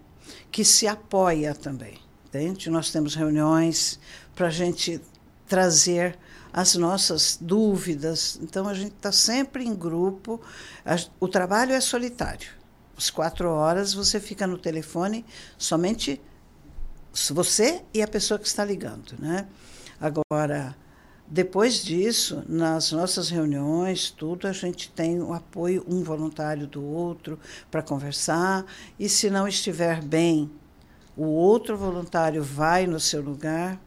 que se apoia também. Entende? Nós temos reuniões para a gente trazer as nossas dúvidas. Então, a gente está sempre em grupo. O trabalho é solitário. Às quatro horas você fica no telefone somente você e a pessoa que está ligando. Né? Agora, depois disso, nas nossas reuniões, tudo, a gente tem o apoio um voluntário do outro para conversar. E se não estiver bem, o outro voluntário vai no seu lugar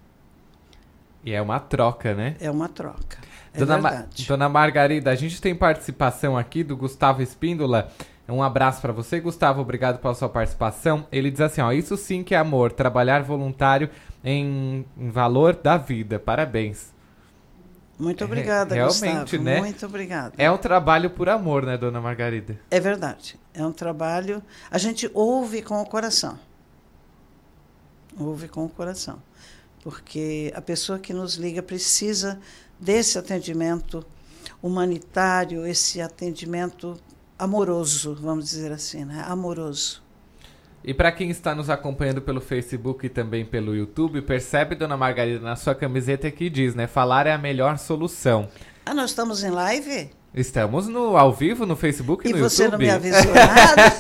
e é uma troca, né? É uma troca. É Dona, Ma Dona Margarida, a gente tem participação aqui do Gustavo Espíndola. Um abraço para você, Gustavo. Obrigado pela sua participação. Ele diz assim: ó, isso sim que é amor, trabalhar voluntário em, em valor da vida. Parabéns. Muito obrigada, é, Realmente, Gustavo. né? Muito obrigada. É um trabalho por amor, né, dona Margarida? É verdade. É um trabalho. A gente ouve com o coração. Ouve com o coração porque a pessoa que nos liga precisa desse atendimento humanitário, esse atendimento amoroso, vamos dizer assim, né? amoroso. E para quem está nos acompanhando pelo Facebook e também pelo YouTube, percebe, dona Margarida, na sua camiseta que diz, né? Falar é a melhor solução. Ah, nós estamos em live? Estamos no, ao vivo no Facebook e, e no YouTube. Você não me avisou nada?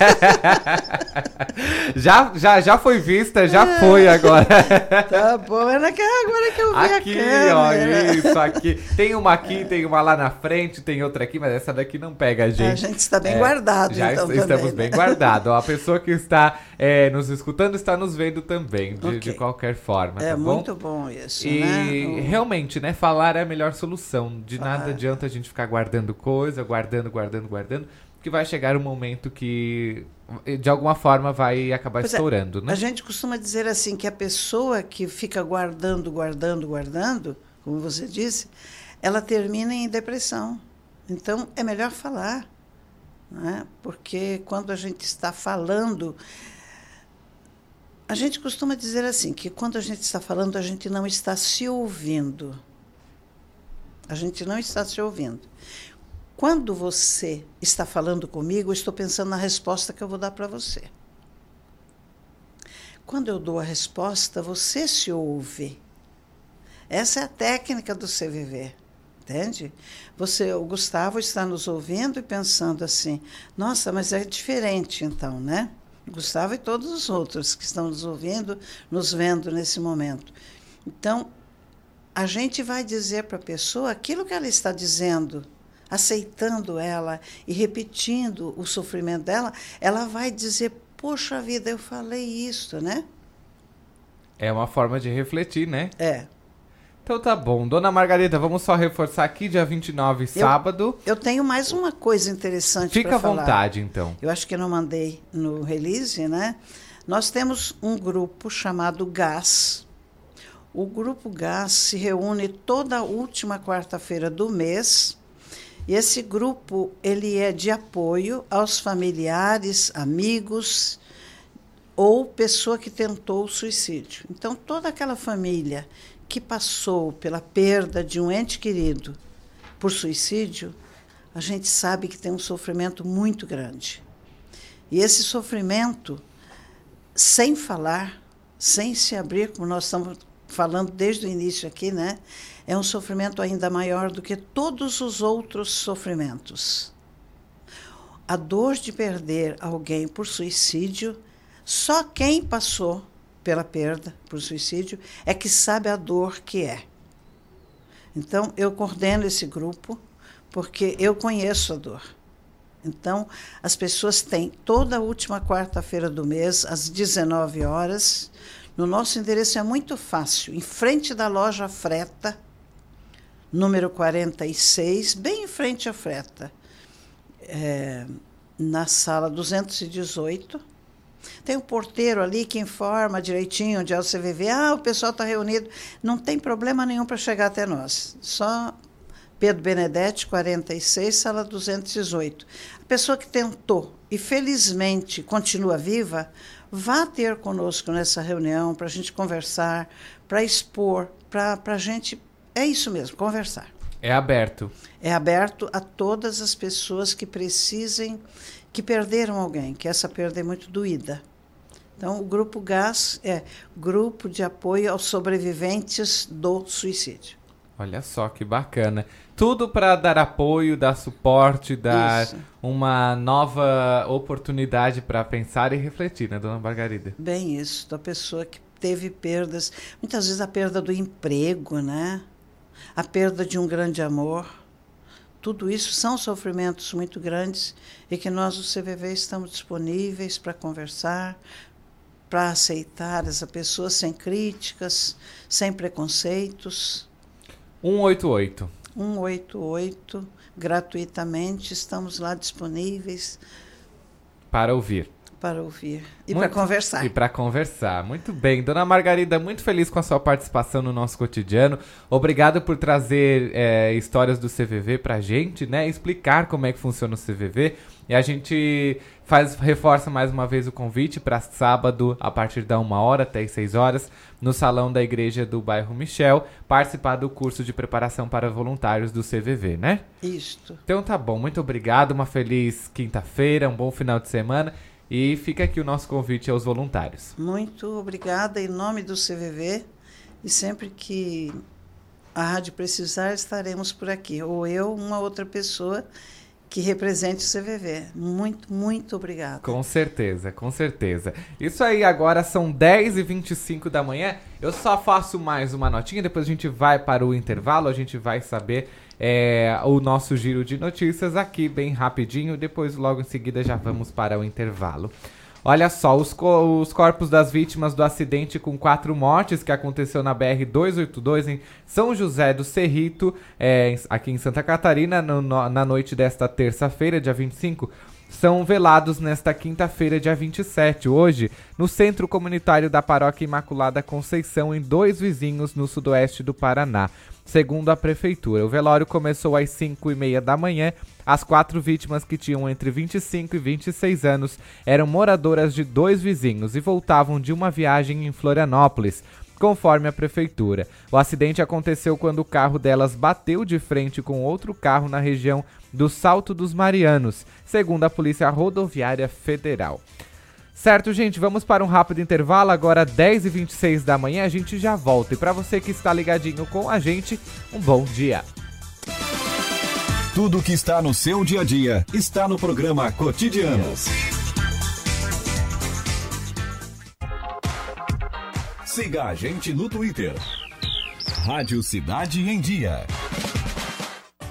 já, já, já foi vista, já foi agora. tá bom, era que agora que eu vi aqui, a câmera. ó, isso aqui. Tem uma aqui, tem uma lá na frente, tem outra aqui, mas essa daqui não pega a gente. A gente está bem é, guardado, já então, estamos também, bem né? guardados. A pessoa que está é, nos escutando está nos vendo também, de, okay. de qualquer forma. É tá muito bom isso, e né? realmente, né, falar é a melhor solução. De Falar. nada adianta a gente ficar guardando coisa, guardando, guardando, guardando, que vai chegar um momento que de alguma forma vai acabar Pois é, estourando, né? A gente costuma dizer assim que a pessoa que fica guardando, guardando, guardando, como você disse, ela termina em depressão. Então é melhor falar, né? porque quando a gente está falando, a gente costuma dizer assim que quando a gente está falando a gente não está se ouvindo, a gente não está se ouvindo. Quando você está falando comigo, eu estou pensando na resposta que eu vou dar para você. Quando eu dou a resposta, você se ouve. Essa é a técnica do CVV, entende? Você, o Gustavo está nos ouvindo e pensando assim: nossa, mas é diferente então, né? Gustavo e todos os outros que estão nos ouvindo, nos vendo nesse momento. Então, a gente vai dizer para a pessoa aquilo que ela está dizendo aceitando ela e repetindo o sofrimento dela, ela vai dizer: Poxa vida, eu falei isso, né? É uma forma de refletir, né? É. Então tá bom. Dona Margarida, vamos só reforçar aqui, dia 29, sábado. Eu tenho mais uma coisa interessante Fica à falar. vontade, então. Eu acho que eu não mandei no release, né? Nós temos um grupo chamado GAS. O grupo GAS se reúne toda última quarta-feira do mês e esse grupo ele é de apoio aos familiares, amigos ou pessoa que tentou o suicídio. Então toda aquela família que passou pela perda de um ente querido por suicídio, a gente sabe que tem um sofrimento muito grande. E esse sofrimento, sem falar, sem se abrir, como nós estamos falando desde o início aqui, né? É um sofrimento ainda maior do que todos os outros sofrimentos. A dor de perder alguém por suicídio, só quem passou pela perda por suicídio é que sabe a dor que é. Então, eu coordeno esse grupo porque eu conheço a dor. Então, as pessoas têm toda a última quarta-feira do mês, às 19 horas. No nosso endereço é muito fácil, em frente da loja Freta, número 46, bem em frente à freta, é, na sala 218. Tem um porteiro ali que informa direitinho onde é o CVV. Ah, o pessoal está reunido. Não tem problema nenhum para chegar até nós. Só Pedro Benedetti, 46, sala 218. A pessoa que tentou e felizmente continua viva, vá ter conosco nessa reunião para a gente conversar, para expor, para a gente é isso mesmo, conversar. É aberto. É aberto a todas as pessoas que precisem, que perderam alguém, que essa perda é muito doída. Então, o Grupo GAS é Grupo de Apoio aos Sobreviventes do Suicídio. Olha só que bacana. Tudo para dar apoio, dar suporte, dar Isso. uma nova oportunidade para pensar e refletir, né, dona Margarida? Bem, isso. Da pessoa que teve perdas, muitas vezes a perda do emprego, né? A perda de um grande amor. Tudo isso são sofrimentos muito grandes e que nós, do CVV, estamos disponíveis para conversar, para aceitar essa pessoa sem críticas, sem preconceitos. 188. 188, gratuitamente, estamos lá disponíveis. Para ouvir para ouvir e para conversar. E para conversar. Muito bem. Dona Margarida, muito feliz com a sua participação no nosso cotidiano. Obrigado por trazer é, histórias do CVV para a gente, né? Explicar como é que funciona o CVV. E a gente faz reforça mais uma vez o convite para sábado, a partir da uma hora até as 6 horas, no salão da igreja do bairro Michel, participar do curso de preparação para voluntários do CVV, né? Isto. Então tá bom, muito obrigado, uma feliz quinta-feira, um bom final de semana. E fica aqui o nosso convite aos voluntários. Muito obrigada em nome do CVV. E sempre que a rádio precisar, estaremos por aqui. Ou eu, uma outra pessoa que represente o CVV. Muito, muito obrigada. Com certeza, com certeza. Isso aí, agora são 10h25 da manhã. Eu só faço mais uma notinha, depois a gente vai para o intervalo, a gente vai saber é, o nosso giro de notícias aqui bem rapidinho. Depois, logo em seguida, já vamos para o intervalo. Olha só, os, co os, corpos das vítimas do acidente com quatro mortes que aconteceu na BR-282 em São José do Cerrito, é, aqui em Santa Catarina, no, no, na noite desta terça-feira, dia 25, são velados nesta quinta-feira, dia 27, hoje, no Centro Comunitário da Paróquia Imaculada Conceição, em dois vizinhos no sudoeste do Paraná. Segundo a prefeitura, o velório começou às 5 e meia da manhã. As quatro vítimas, que tinham entre 25 e 26 anos, eram moradoras de dois vizinhos e voltavam de uma viagem em Florianópolis, conforme a prefeitura. O acidente aconteceu quando o carro delas bateu de frente com outro carro na região do Salto dos Marianos, segundo a Polícia Rodoviária Federal. Certo, gente, vamos para um rápido intervalo. Agora 10h26 da manhã, a gente já volta. E para você que está ligadinho com a gente, um bom dia. Tudo que está no seu dia a dia está no programa Cotidianos. Siga a gente no Twitter. Rádio Cidade em Dia.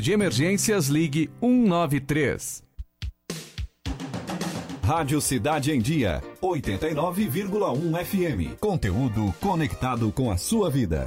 de emergências, ligue 193. Rádio Cidade em Dia, 89,1 FM. Conteúdo conectado com a sua vida.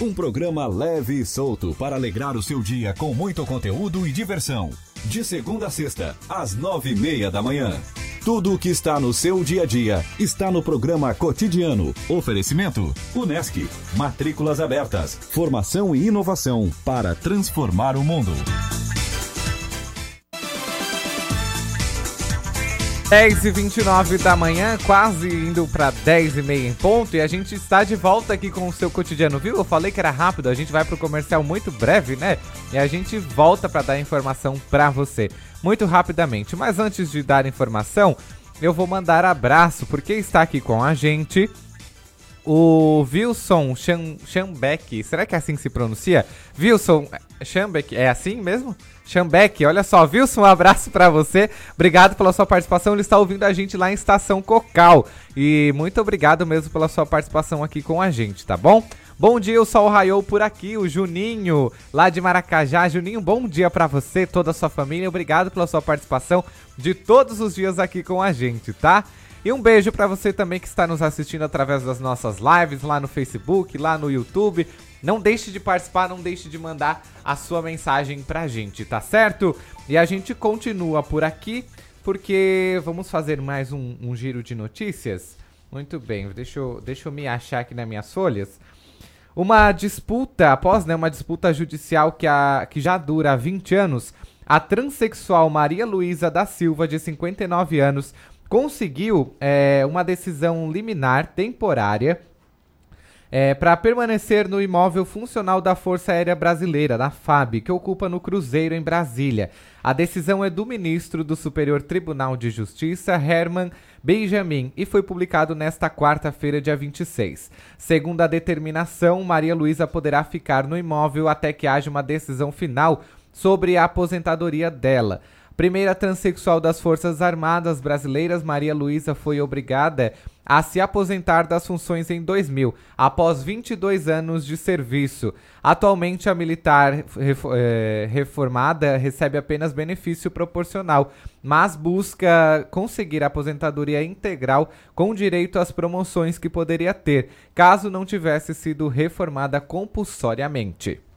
Um programa leve e solto para alegrar o seu dia com muito conteúdo e diversão. De segunda a sexta, às nove e meia da manhã. Tudo o que está no seu dia a dia está no programa Cotidiano. Oferecimento: Unesc. Matrículas abertas. Formação e inovação para transformar o mundo. 10 e 29 da manhã, quase indo para 10 e meia em ponto, e a gente está de volta aqui com o seu cotidiano, viu? Eu falei que era rápido, a gente vai pro comercial muito breve, né? E a gente volta para dar informação para você, muito rapidamente. Mas antes de dar informação, eu vou mandar abraço, porque está aqui com a gente o Wilson Schambeck. Será que é assim que se pronuncia? Wilson Schambeck, é assim mesmo? Schambeck, olha só, Wilson, um abraço para você. Obrigado pela sua participação. Ele está ouvindo a gente lá em Estação Cocal. E muito obrigado mesmo pela sua participação aqui com a gente, tá bom? Bom dia, o sol raiou por aqui, o Juninho, lá de Maracajá. Juninho, bom dia para você, toda a sua família. Obrigado pela sua participação de todos os dias aqui com a gente, tá? E um beijo para você também que está nos assistindo através das nossas lives lá no Facebook, lá no YouTube. Não deixe de participar, não deixe de mandar a sua mensagem pra gente, tá certo? E a gente continua por aqui porque vamos fazer mais um, um giro de notícias. Muito bem, deixa eu, deixa eu me achar aqui nas minhas folhas. Uma disputa, após né, uma disputa judicial que, a, que já dura há 20 anos, a transexual Maria Luísa da Silva, de 59 anos, conseguiu é, uma decisão liminar temporária é, para permanecer no imóvel funcional da Força Aérea Brasileira, da FAB, que ocupa no Cruzeiro, em Brasília. A decisão é do ministro do Superior Tribunal de Justiça, Herman Benjamin, e foi publicado nesta quarta-feira, dia 26. Segundo a determinação, Maria Luísa poderá ficar no imóvel até que haja uma decisão final sobre a aposentadoria dela. Primeira transexual das Forças Armadas Brasileiras, Maria Luísa foi obrigada a se aposentar das funções em 2000, após 22 anos de serviço. Atualmente, a militar eh, reformada recebe apenas benefício proporcional, mas busca conseguir a aposentadoria integral com direito às promoções que poderia ter, caso não tivesse sido reformada compulsoriamente.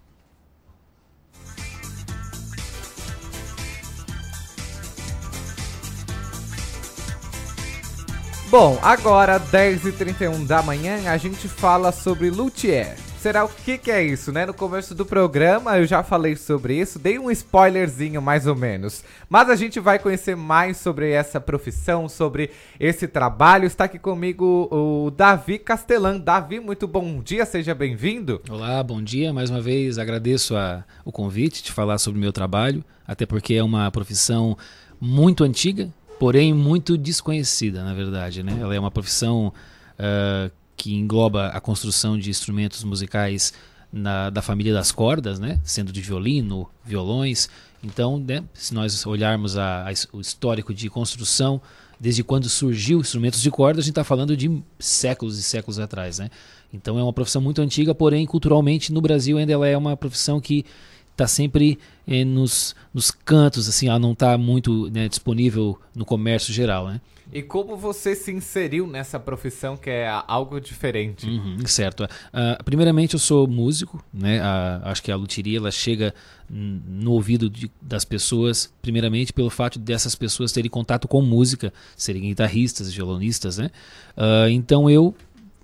Bom, agora 10h31 da manhã a gente fala sobre luthier. Será o que, que é isso, né? No começo do programa eu já falei sobre isso, dei um spoilerzinho mais ou menos. Mas a gente vai conhecer mais sobre essa profissão, sobre esse trabalho. Está aqui comigo o Davi Castelã. Davi, muito bom dia, seja bem-vindo. Olá, bom dia. Mais uma vez agradeço a, o convite de falar sobre o meu trabalho, até porque é uma profissão muito antiga, porém muito desconhecida, na verdade. Né? Ela é uma profissão uh, que engloba a construção de instrumentos musicais na, da família das cordas, né? sendo de violino, violões. Então, né, se nós olharmos a, a, o histórico de construção, desde quando surgiu instrumentos de corda, a gente está falando de séculos e séculos atrás. Né? Então, é uma profissão muito antiga, porém, culturalmente, no Brasil ainda ela é uma profissão que está sempre eh, nos, nos cantos, assim, ela não está muito né, disponível no comércio geral, né? E como você se inseriu nessa profissão que é algo diferente? Uhum, certo. Uh, primeiramente, eu sou músico, né? Uh, acho que a luteria ela chega no ouvido de, das pessoas, primeiramente pelo fato dessas pessoas terem contato com música, serem guitarristas, violonistas, né? Uh, então eu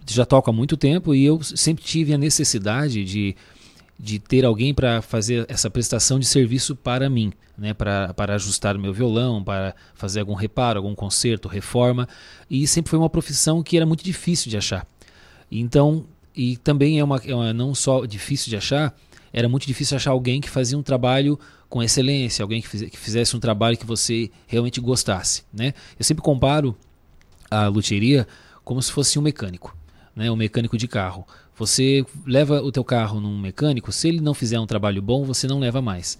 já toco há muito tempo e eu sempre tive a necessidade de de ter alguém para fazer essa prestação de serviço para mim, né, para, para ajustar o meu violão, para fazer algum reparo, algum conserto, reforma, e sempre foi uma profissão que era muito difícil de achar. Então, e também é uma, é uma não só difícil de achar, era muito difícil achar alguém que fazia um trabalho com excelência, alguém que, fizesse um trabalho que você realmente gostasse, né? Eu sempre comparo a luteria como se fosse um mecânico, né, um mecânico de carro. Você leva o teu carro num mecânico, se ele não fizer um trabalho bom, você não leva mais.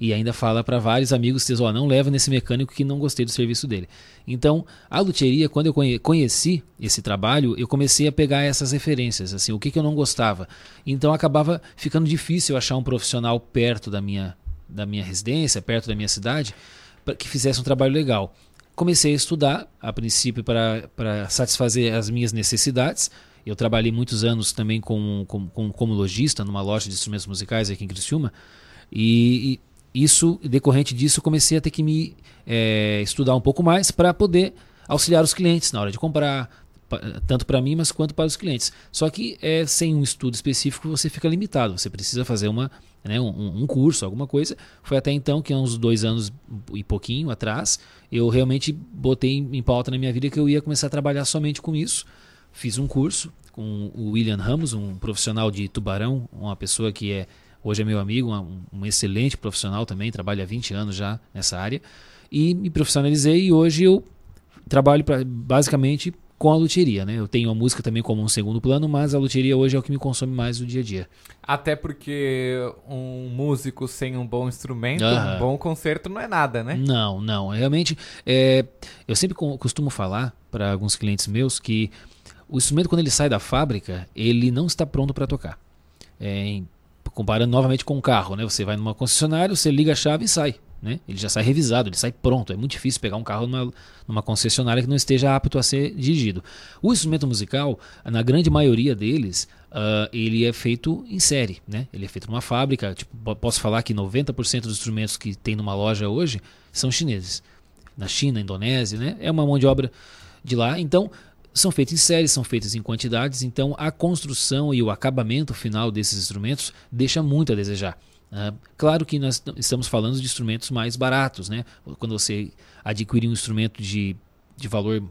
E ainda fala para vários amigos ó, não leva nesse mecânico que não gostei do serviço dele. Então, a luteria, quando eu conheci esse trabalho, eu comecei a pegar essas referências, assim, o que, que eu não gostava. Então, acabava ficando difícil achar um profissional perto da minha, da minha residência, perto da minha cidade, que fizesse um trabalho legal. Comecei a estudar, a princípio, para satisfazer as minhas necessidades, eu trabalhei muitos anos também com, com, com, como lojista numa loja de instrumentos musicais aqui em Criciúma. E, e isso, decorrente disso, comecei a ter que me é, estudar um pouco mais para poder auxiliar os clientes na hora de comprar, tanto para mim, mas quanto para os clientes. Só que é, sem um estudo específico você fica limitado. Você precisa fazer uma, né, um, um, curso, alguma coisa. Foi até então que há uns dois anos e pouquinho atrás eu realmente botei em pauta na minha vida que eu ia começar a trabalhar somente com isso fiz um curso com o William Ramos, um profissional de Tubarão, uma pessoa que é hoje é meu amigo, um, um excelente profissional também, trabalha há 20 anos já nessa área, e me profissionalizei e hoje eu trabalho pra, basicamente com a luteria, né? Eu tenho a música também como um segundo plano, mas a luteria hoje é o que me consome mais no dia a dia. Até porque um músico sem um bom instrumento, um bom concerto não é nada, né? Não, não. Realmente, é, eu sempre costumo falar para alguns clientes meus que o instrumento, quando ele sai da fábrica, ele não está pronto para tocar. É, comparando novamente com um carro, né? Você vai numa concessionária, você liga a chave e sai. né? Ele já sai revisado, ele sai pronto. É muito difícil pegar um carro numa, numa concessionária que não esteja apto a ser dirigido. O instrumento musical, na grande maioria deles, uh, ele é feito em série, né? Ele é feito numa fábrica. Tipo, posso falar que 90% dos instrumentos que tem numa loja hoje são chineses. Na China, Indonésia, né? É uma mão de obra de lá. Então, são feitos em séries, são feitos em quantidades. Então, a construção e o acabamento final desses instrumentos deixa muito a desejar. Uh, claro que nós estamos falando de instrumentos mais baratos, né? Quando você adquirir um instrumento de, de valor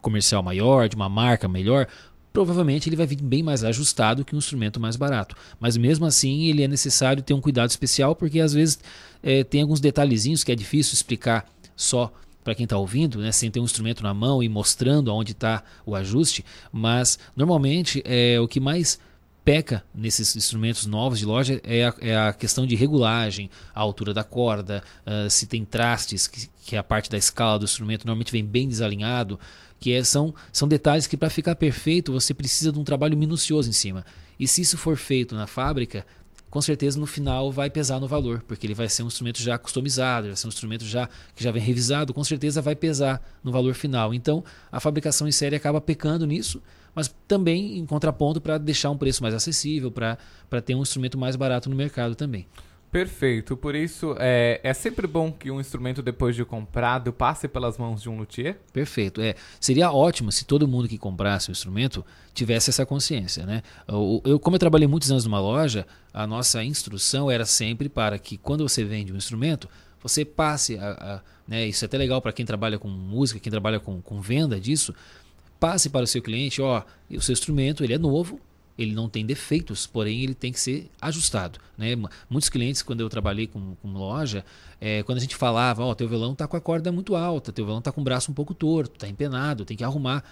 comercial maior, de uma marca melhor, provavelmente ele vai vir bem mais ajustado que um instrumento mais barato. Mas mesmo assim, ele é necessário ter um cuidado especial, porque às vezes é, tem alguns detalhezinhos que é difícil explicar só para quem está ouvindo, né, sem ter um instrumento na mão e mostrando onde está o ajuste. Mas normalmente é o que mais peca nesses instrumentos novos de loja é a, é a questão de regulagem, a altura da corda, uh, se tem trastes, que, que, é a parte da escala do instrumento normalmente vem bem desalinhado, que é, são, são detalhes que para ficar perfeito você precisa de um trabalho minucioso em cima. E se isso for feito na fábrica, com certeza no final vai pesar no valor, porque ele vai ser um instrumento já customizado, vai ser um instrumento já que já vem revisado, com certeza vai pesar no valor final. Então, a fabricação em série acaba pecando nisso mas também em contraponto para deixar um preço mais acessível, para ter um instrumento mais barato no mercado também. Perfeito, por isso é, é sempre bom que um instrumento depois de comprado passe pelas mãos de um luthier? Perfeito, é. Seria ótimo se todo mundo que comprasse o instrumento tivesse essa consciência, né? Eu, eu, como eu trabalhei muitos anos numa loja, a nossa instrução era sempre para que quando você vende um instrumento, você passe a, a né, isso é até legal para quem trabalha com música, quem trabalha com, com venda disso, passe para o seu cliente, ó, o seu instrumento ele é novo, ele não tem defeitos, porém ele tem que ser ajustado. Né? Muitos clientes, quando eu trabalhei com, com loja, é, quando a gente falava, ó, teu violão está com a corda muito alta, teu violão está com o braço um pouco torto, está empenado, tem que arrumar.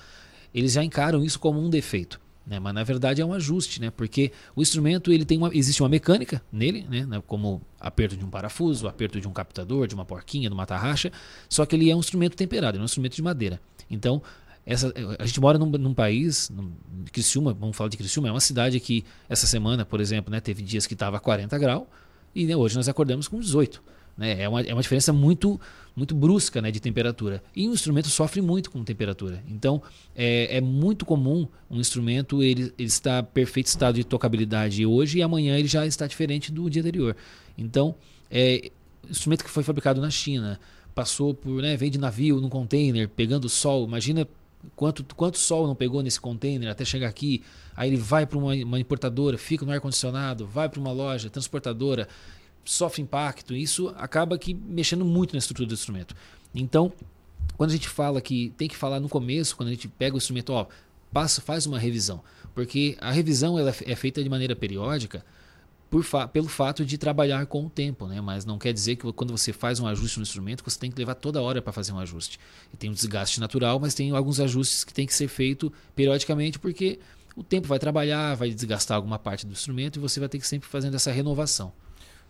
Eles já encaram isso como um defeito. Né? Mas na verdade é um ajuste, né? porque o instrumento ele tem uma, existe uma mecânica nele, né? como aperto de um parafuso, aperto de um captador, de uma porquinha, de uma tarraxa, só que ele é um instrumento temperado, é um instrumento de madeira. Então essa, a gente mora num, num país, num, Criciúma, vamos falar de Criciúma, é uma cidade que essa semana, por exemplo, né, teve dias que estava 40 graus e né, hoje nós acordamos com 18. Né? É, uma, é uma diferença muito muito brusca né, de temperatura. E um instrumento sofre muito com temperatura. Então é, é muito comum um instrumento ele, ele está em perfeito estado de tocabilidade hoje e amanhã ele já está diferente do dia anterior. Então, é, instrumento que foi fabricado na China, passou por, né, vem de navio, num container, pegando sol. Imagina Quanto, quanto sol não pegou nesse container até chegar aqui? Aí ele vai para uma, uma, importadora, fica no ar-condicionado, vai para uma loja, transportadora, sofre impacto. Isso acaba que mexendo muito na estrutura do instrumento. Então, quando a gente fala que tem que falar no começo, quando a gente pega o instrumento, ó, passa, faz uma revisão. Porque a revisão ela é feita de maneira periódica fa pelo fato de trabalhar com o tempo, né? Mas não quer dizer que quando você faz um ajuste no instrumento, você tem que levar toda hora para fazer um ajuste. E tem um desgaste natural, mas tem alguns ajustes que tem que ser feito periodicamente, porque o tempo vai trabalhar, vai desgastar alguma parte do instrumento e você vai ter que sempre fazendo essa renovação.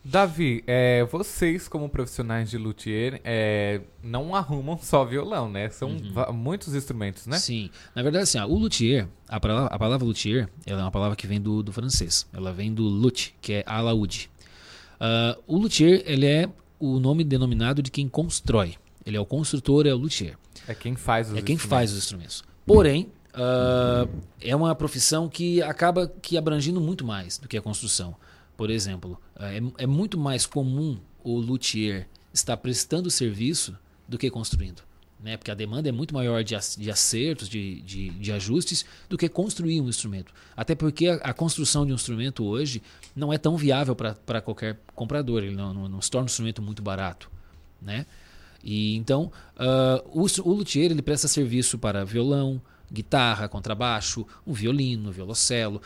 Davi, é, vocês como profissionais de luthier é, não arrumam só violão, né? São uhum. muitos instrumentos, né? Sim. Na verdade, assim, ó, o luthier, a palavra, a palavra luthier, ela é uma palavra que vem do, do francês. Ela vem do luth, que é alaúde. Uh, o luthier, ele é o nome denominado de quem constrói. Ele é o construtor, é o luthier. É quem faz os É quem faz os instrumentos. Porém, uh, é uma profissão que acaba que abrangindo muito mais do que a construção. Por exemplo, é, é muito mais comum o luthier estar prestando serviço do que construindo. Né? Porque a demanda é muito maior de, de acertos, de, de, de, ajustes, do que construir um instrumento. Até porque a, a construção de um instrumento hoje não é tão viável para qualquer comprador. Ele não, não, não, se torna um instrumento muito barato. Né? E então, uh, o, o luthier ele presta serviço para violão, guitarra, contrabaixo, um violino, violoncelo.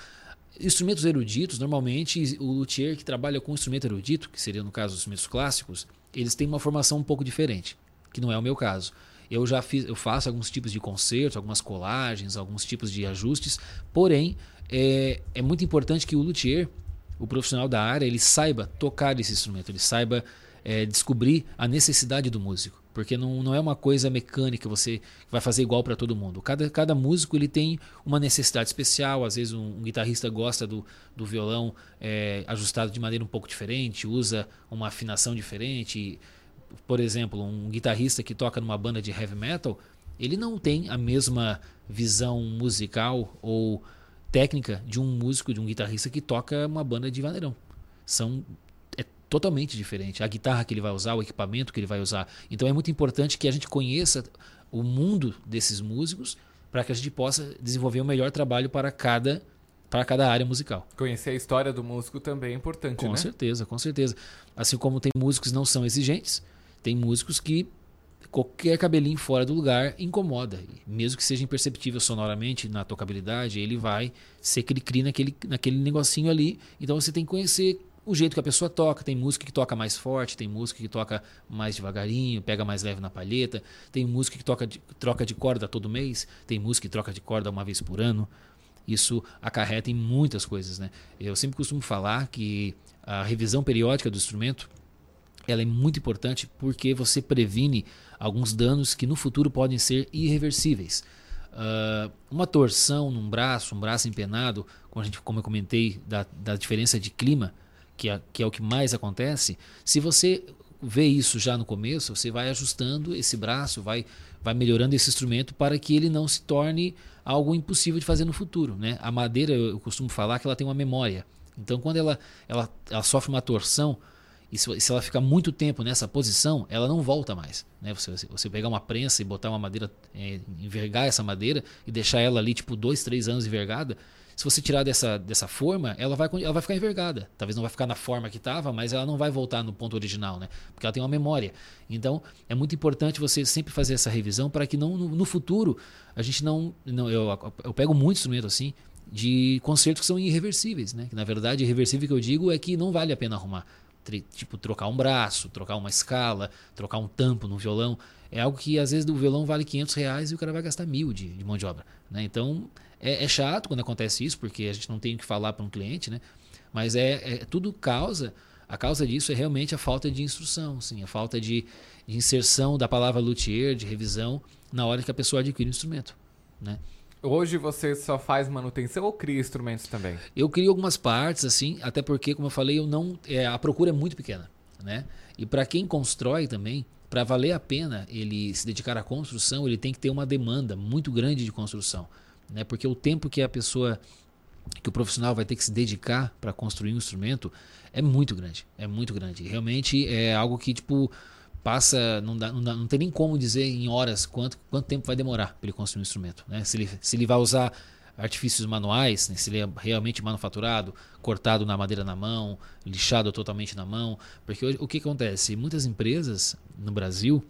Instrumentos eruditos, normalmente o luthier que trabalha com instrumento erudito, que seria no caso os instrumentos clássicos, eles têm uma formação um pouco diferente, que não é o meu caso. Eu já fiz, eu faço alguns tipos de concertos, algumas colagens, alguns tipos de ajustes, porém é, é muito importante que o luthier, o profissional da área, ele saiba tocar esse instrumento, ele saiba é, descobrir a necessidade do músico porque não, não é uma coisa mecânica, você vai fazer igual para todo mundo. Cada, cada músico ele tem uma necessidade especial, às vezes um, um guitarrista gosta do, do violão é, ajustado de maneira um pouco diferente, usa uma afinação diferente, por exemplo, um guitarrista que toca numa banda de heavy metal, ele não tem a mesma visão musical ou técnica de um músico, de um guitarrista que toca uma banda de vaneirão. São totalmente diferente. A guitarra que ele vai usar, o equipamento que ele vai usar. Então é muito importante que a gente conheça o mundo desses músicos para que a gente possa desenvolver o um melhor trabalho para cada para cada área musical. Conhecer a história do músico também é importante, com né? Com certeza, com certeza. Assim como tem músicos que não são exigentes, tem músicos que qualquer cabelinho fora do lugar incomoda. Mesmo que seja imperceptível sonoramente na tocabilidade, ele vai ser cri-cri naquele, naquele negocinho ali. Então você tem que conhecer o jeito que a pessoa toca. Tem música que toca mais forte, tem música que toca mais devagarinho, pega mais leve na palheta. Tem música que toca de, troca de corda todo mês, tem música que troca de corda uma vez por ano. Isso acarreta em muitas coisas. Né? Eu sempre costumo falar que a revisão periódica do instrumento ela é muito importante porque você previne alguns danos que no futuro podem ser irreversíveis. Uh, uma torção num braço, um braço empenado, como, a gente, como eu comentei, da, da diferença de clima, que é, que é o que mais acontece, se você vê isso já no começo, você vai ajustando esse braço, vai, vai melhorando esse instrumento para que ele não se torne algo impossível de fazer no futuro. Né? A madeira, eu costumo falar que ela tem uma memória. Então, quando ela, ela, ela sofre uma torção, e se, se, ela ficar muito tempo nessa posição, ela não volta mais. Né? Você, você pegar uma prensa e botar uma madeira, é, envergar essa madeira e deixar ela ali tipo dois, três anos envergada, se você tirar dessa, dessa forma, ela vai, ela vai ficar envergada. Talvez não vai ficar na forma que estava, mas ela não vai voltar no ponto original, né? Porque ela tem uma memória. Então, é muito importante você sempre fazer essa revisão para que não, no, no, futuro a gente não. não eu, eu pego muito instrumento assim de concertos que são irreversíveis, né? Que na verdade, irreversível que eu digo é que não vale a pena arrumar tipo trocar um braço, trocar uma escala, trocar um tampo no violão, é algo que às vezes do violão vale 500 reais e o cara vai gastar mil de, de mão de obra. Né? Então é, é, chato quando acontece isso, porque a gente não tem o que falar para um cliente, né? mas é, é, tudo causa, a causa disso é realmente a falta de instrução, sim, a falta de, de inserção da palavra luthier, de revisão, na hora que a pessoa adquire o instrumento. Né? Hoje você só faz manutenção ou cria instrumentos também? Eu crio algumas partes, assim, até porque, como eu falei, eu não, é, a procura é muito pequena. Né? E para quem constrói também, para valer a pena ele se dedicar à construção, ele tem que ter uma demanda muito grande de construção. Né? Porque o tempo que a pessoa, que o profissional vai ter que se dedicar para construir um instrumento é muito grande. É muito grande. Realmente é algo que, tipo, passa, não, dá, não, dá, não tem nem como dizer em horas quanto, quanto tempo vai demorar para ele construir um instrumento. Né? Se, ele, se ele vai usar artifícios manuais, né? se ele é realmente manufaturado, cortado na madeira na mão, lixado totalmente na mão. Porque hoje, o que acontece? Muitas empresas no Brasil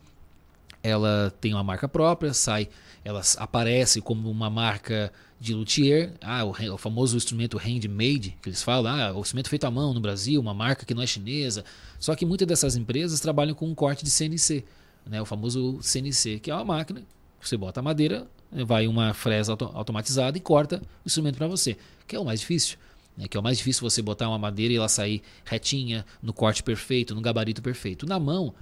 ela tem uma marca própria, sai, ela aparece como uma marca de luthier, ah, o, o, famoso instrumento handmade, que eles falam, ah, o instrumento feito à mão no Brasil, uma marca que não é chinesa. Só que muitas dessas empresas trabalham com um corte de CNC, né, o famoso CNC, que é uma máquina, você bota a madeira, vai uma fresa auto automatizada e corta o instrumento para você, que é o mais difícil. Né, que é o mais difícil você botar uma madeira e ela sair retinha, no corte perfeito, no gabarito perfeito. Na mão,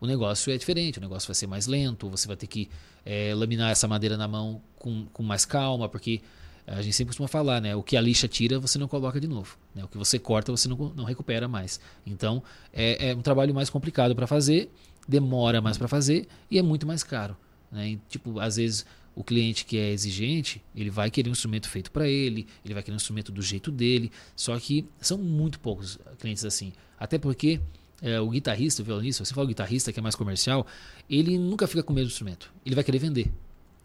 o negócio é diferente, o negócio vai ser mais lento, você vai ter que é, laminar essa madeira na mão com, com mais calma, porque a gente sempre costuma falar, né? O que a lixa tira, você não coloca de novo. Né? O que você corta, você não, não recupera mais. Então, é, é um trabalho mais complicado para fazer, demora mais para fazer e é muito mais caro. Né? E, tipo, às vezes o cliente que é exigente, ele vai querer um instrumento feito para ele, ele vai querer um instrumento do jeito dele. Só que são muito poucos clientes assim. Até porque é, o guitarrista, o violonista, você fala o guitarrista que é mais comercial, ele nunca fica com o mesmo instrumento. Ele vai querer vender.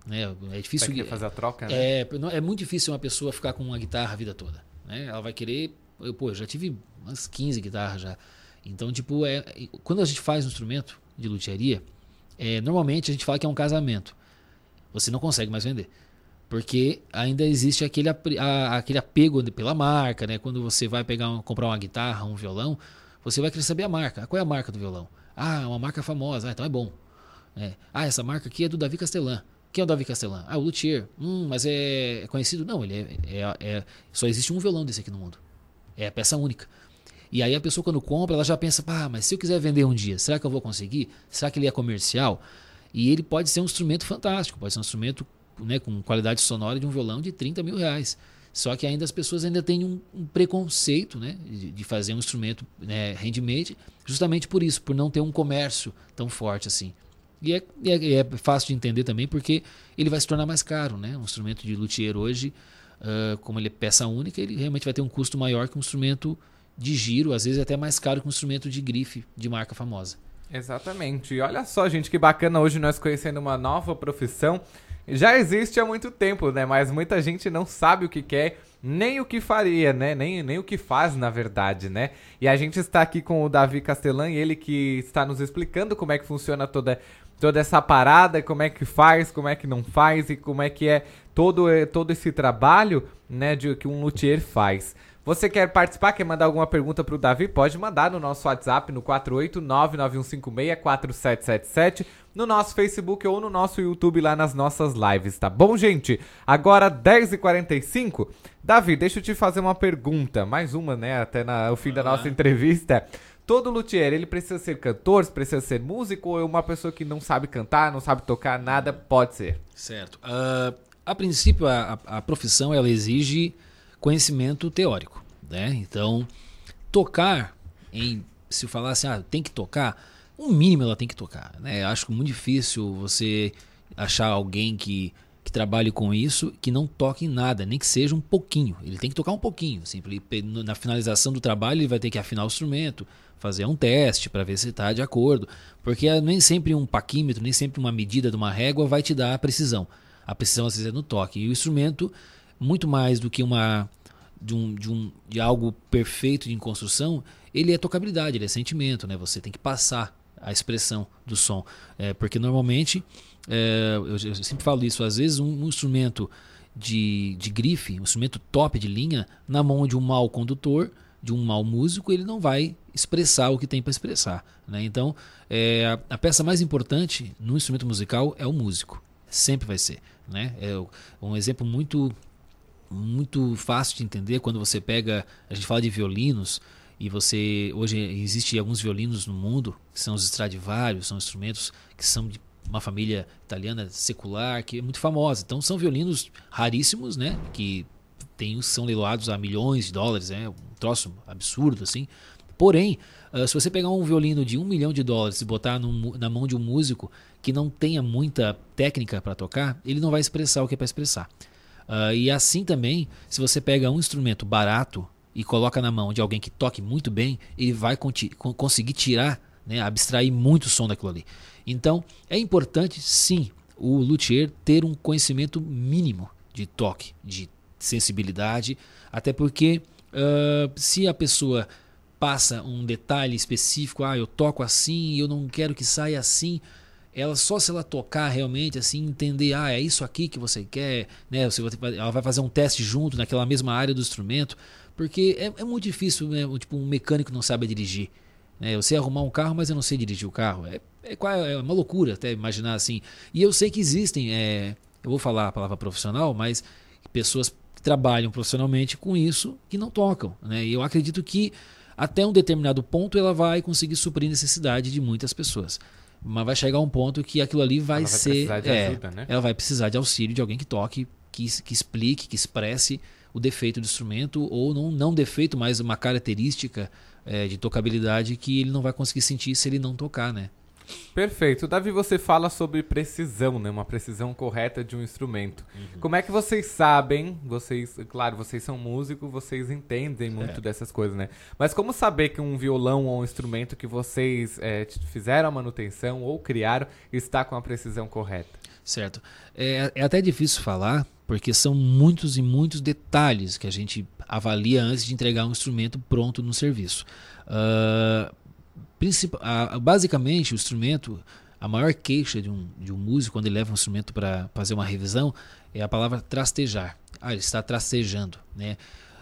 Né? É difícil. Vai fazer a troca, né? É, é muito difícil uma pessoa ficar com uma guitarra a vida toda. Né? Ela vai querer. Eu, pô, eu já tive umas 15 guitarras já. Então, tipo, é, quando a gente faz um instrumento de luthieria, é, normalmente a gente fala que é um casamento. Você não consegue mais vender. Porque ainda existe aquele, a, aquele apego pela marca, né? Quando você vai pegar comprar uma guitarra, um violão, você vai querer saber a marca. Qual é a marca do violão? Ah, uma marca famosa. Ah, então é bom. É. Ah, essa marca aqui é do Davi Castellan. Quem é o Davi Castellan? Ah, o Luthier. Hum, mas é, conhecido? Não, ele é, é, é, Só existe um violão desse aqui no mundo. É a peça única. E aí a pessoa quando compra, ela já pensa, ah, mas se eu quiser vender um dia, será que eu vou conseguir? Será que ele é comercial? E ele pode ser um instrumento fantástico, pode ser um instrumento né, com qualidade sonora de um violão de 30 mil reais. Só que ainda as pessoas ainda têm um, um preconceito né, de, de, fazer um instrumento né, handmade, justamente por isso, por não ter um comércio tão forte assim. E é, é, é, fácil de entender também porque ele vai se tornar mais caro. Né? Um instrumento de luthier hoje, uh, como ele é peça única, ele realmente vai ter um custo maior que um instrumento de giro, às vezes até mais caro que um instrumento de grife de marca famosa. Exatamente. E olha só, gente, que bacana hoje nós conhecendo uma nova profissão já existe há muito tempo, né? Mas muita gente não sabe o que quer, nem o que faria, né? Nem, nem o que faz, na verdade, né? E a gente está aqui com o Davi Castellan, ele que está nos explicando como é que funciona toda, toda essa parada, como é que faz, como é que não faz e como é que é todo, todo esse trabalho, né, de que um luthier faz. Você quer participar, quer mandar alguma pergunta para o Davi? Pode mandar no nosso WhatsApp no 48991564777, no nosso Facebook ou no nosso YouTube lá nas nossas lives, tá bom, gente? Agora 10h45. Davi, deixa eu te fazer uma pergunta, mais uma, né, até no fim da nossa entrevista. Todo luthier, ele precisa ser cantor, precisa ser músico ou é uma pessoa que não sabe cantar, não sabe tocar nada, pode ser? Certo. Uh, a princípio, a, a profissão, ela exige conhecimento teórico. Né? Então, tocar em. Se eu falar assim, ah, tem que tocar, o mínimo ela tem que tocar. Né? Acho muito difícil você achar alguém que, que trabalhe com isso que não toque em nada, nem que seja um pouquinho. Ele tem que tocar um pouquinho. Sempre na finalização do trabalho, ele vai ter que afinar o instrumento, fazer um teste para ver se está de acordo. Porque nem sempre um paquímetro, nem sempre uma medida de uma régua vai te dar a precisão. A precisão às vezes é no toque. E o instrumento muito mais do que uma de, um, de, um, de algo perfeito de construção, ele é tocabilidade, ele é sentimento, né? Você tem que passar a expressão do som, é, porque normalmente é, eu, eu, sempre falo isso, às vezes um, um, instrumento de, de grife, um instrumento top de linha, na mão de um mau condutor, de um mau músico, ele não vai expressar o que tem para expressar. Né? Então, é, a, peça mais importante no instrumento musical é o músico, sempre vai ser. Né? É um exemplo muito muito fácil de entender quando você pega, a gente fala de violinos e você hoje existe alguns violinos no mundo que são os Stradivarius, são instrumentos que são de uma família italiana secular que é muito famosa. Então são violinos raríssimos, né, que tem, são leiloados a milhões de dólares, é né? um troço absurdo assim. Porém, uh, se você pegar um violino de um milhão de dólares e botar no, na mão de um músico que não tenha muita técnica para tocar, ele não vai expressar o que é para expressar. Uh, e assim também, se você pega um instrumento barato e coloca na mão de alguém que toque muito bem, ele vai conseguir tirar, né, abstrair muito som daquilo ali. Então, é importante sim o luthier ter um conhecimento mínimo de toque, de sensibilidade, até porque uh, se a pessoa passa um detalhe específico, ah, eu toco assim, eu não quero que saia assim, ela só se ela tocar realmente assim entender ah é isso aqui que você quer né? Você ela vai fazer um teste junto naquela mesma área do instrumento porque é, é muito difícil né? tipo um mecânico não sabe dirigir né? Eu sei arrumar um carro mas eu não sei dirigir o carro. É, é, é uma loucura até imaginar assim. E eu sei que existem é, eu vou falar a palavra profissional mas pessoas que trabalham profissionalmente com isso que não tocam né? E eu acredito que até um determinado ponto ela vai conseguir suprir necessidade de muitas pessoas mas vai chegar um ponto que aquilo ali vai, vai ser. É, ajuda, né? Ela vai precisar de auxílio de alguém que toque, que, que explique, que expresse o defeito do instrumento, ou não, não defeito, mas uma característica é, de tocabilidade que ele não vai conseguir sentir se ele não tocar, né? Perfeito. Davi, você fala sobre precisão, né? Uma precisão correta de um instrumento. Uhum. Como é que vocês sabem? Vocês, claro, vocês são músicos, vocês entendem muito é. dessas coisas, né? Mas como saber que um violão ou um instrumento que vocês é, fizeram a manutenção ou criaram está com a precisão correta? Certo. É, é até difícil falar, porque são muitos e muitos detalhes que a gente avalia antes de entregar um instrumento pronto no serviço. Uh, basicamente, o instrumento, a maior queixa de um, de um músico quando ele leva um instrumento para fazer uma revisão é a palavra trastejar. Ah, ele está trastejando. Né?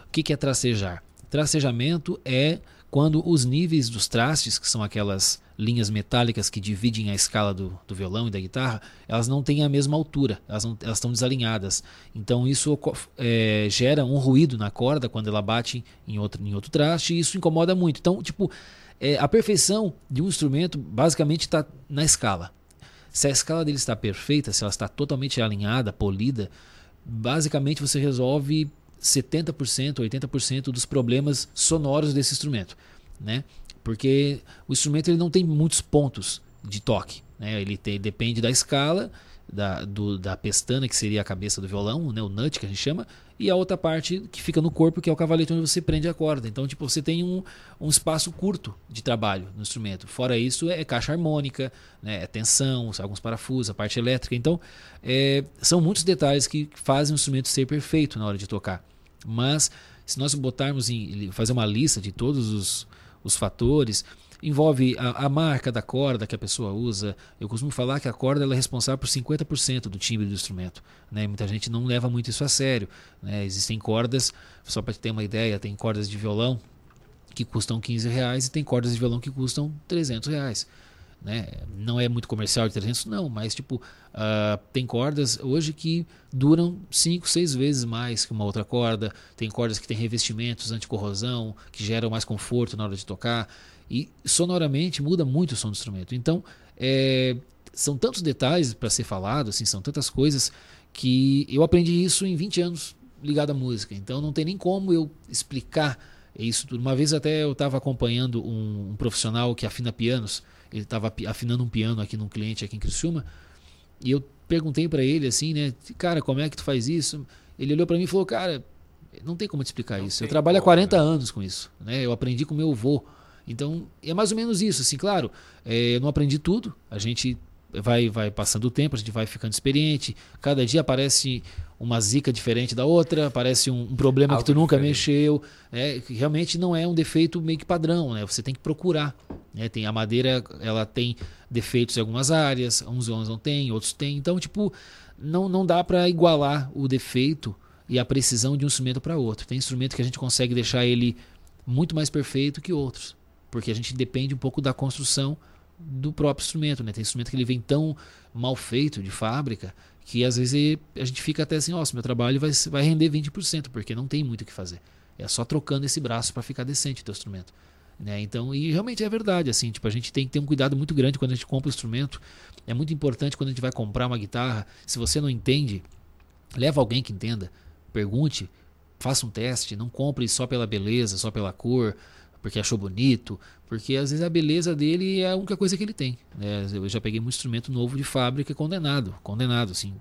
O que, que é trastejar? Trastejamento é quando os níveis dos trastes, que são aquelas linhas metálicas que dividem a escala do, do violão e da guitarra, elas não têm a mesma altura, elas, não, elas estão desalinhadas. Então isso é, gera um ruído na corda quando ela bate em outro, em outro traste e isso incomoda muito. Então, tipo, é, a perfeição de um instrumento basicamente está na escala. Se a escala dele está perfeita, se ela está totalmente alinhada, polida, basicamente você resolve 70%, 80% dos problemas sonoros desse instrumento, né? Porque o instrumento ele não tem muitos pontos de toque, né? Ele tem, depende da escala, da, do, da pestana, que seria a cabeça do violão, né? o nut que a gente chama, e a outra parte que fica no corpo, que é o cavalete onde você prende a corda. Então, tipo, você tem um, um espaço curto de trabalho no instrumento. Fora isso, é caixa harmônica, né? é tensão, alguns parafusos, a parte elétrica. Então, é, são muitos detalhes que fazem o instrumento ser perfeito na hora de tocar. Mas, se nós botarmos em fazer uma lista de todos os, os fatores, envolve a, a, marca da corda que a pessoa usa. Eu costumo falar que a corda é responsável por 50% do timbre do instrumento. Né? Muita gente não leva muito isso a sério. Né? Existem cordas, só para ter uma ideia, tem cordas de violão que custam 15 reais e tem cordas de violão que custam 300 reais. Né? Não é muito comercial de 300, não, mas tipo, uh, tem cordas hoje que duram 5, 6 vezes mais que uma outra corda. Tem cordas que têm revestimentos anti-corrosão, que geram mais conforto na hora de tocar. E sonoramente muda muito o som do instrumento. Então, é, são tantos detalhes para ser falado, assim, são tantas coisas que eu aprendi isso em 20 anos ligado à música. Então, não tem nem como eu explicar isso tudo. Uma vez até eu estava acompanhando um, um, profissional que afina pianos. Ele estava afinando um piano aqui num cliente aqui em Criciúma. E eu perguntei para ele assim, né, cara, como é que tu faz isso? Ele olhou para mim e falou, cara, não tem como te explicar não isso. Eu trabalho há 40 né? anos com isso, né? Eu aprendi com meu avô. Então, é mais ou menos isso. Assim, claro, é, eu não aprendi tudo. A gente vai, vai passando o tempo, a gente vai ficando experiente. Cada dia aparece uma zica diferente da outra, aparece um, um problema Algo que tu nunca diferente. mexeu. É, que realmente não é um defeito meio que padrão, né? Você tem que procurar. Né? Tem a madeira, ela tem defeitos em algumas áreas, uns não tem, outros tem. Então, tipo, não, não dá para igualar o defeito e a precisão de um instrumento para outro. Tem instrumento que a gente consegue deixar ele muito mais perfeito que outros porque a gente depende um pouco da construção do próprio instrumento, né? Tem instrumento que ele vem tão mal feito de fábrica que às vezes a gente fica até assim, ó, meu trabalho vai, vai render 20%, porque não tem muito o que fazer. É só trocando esse braço para ficar decente o teu instrumento. Né? Então, e realmente é verdade, assim, tipo, a gente tem que ter um cuidado muito grande quando a gente compra o instrumento. É muito importante quando a gente vai comprar uma guitarra, se você não entende, leva alguém que entenda, pergunte, faça um teste, não compre só pela beleza, só pela cor, porque achou bonito, porque às vezes a beleza dele é a única coisa que ele tem. Né? Eu já peguei um instrumento novo de fábrica condenado, condenado, assim,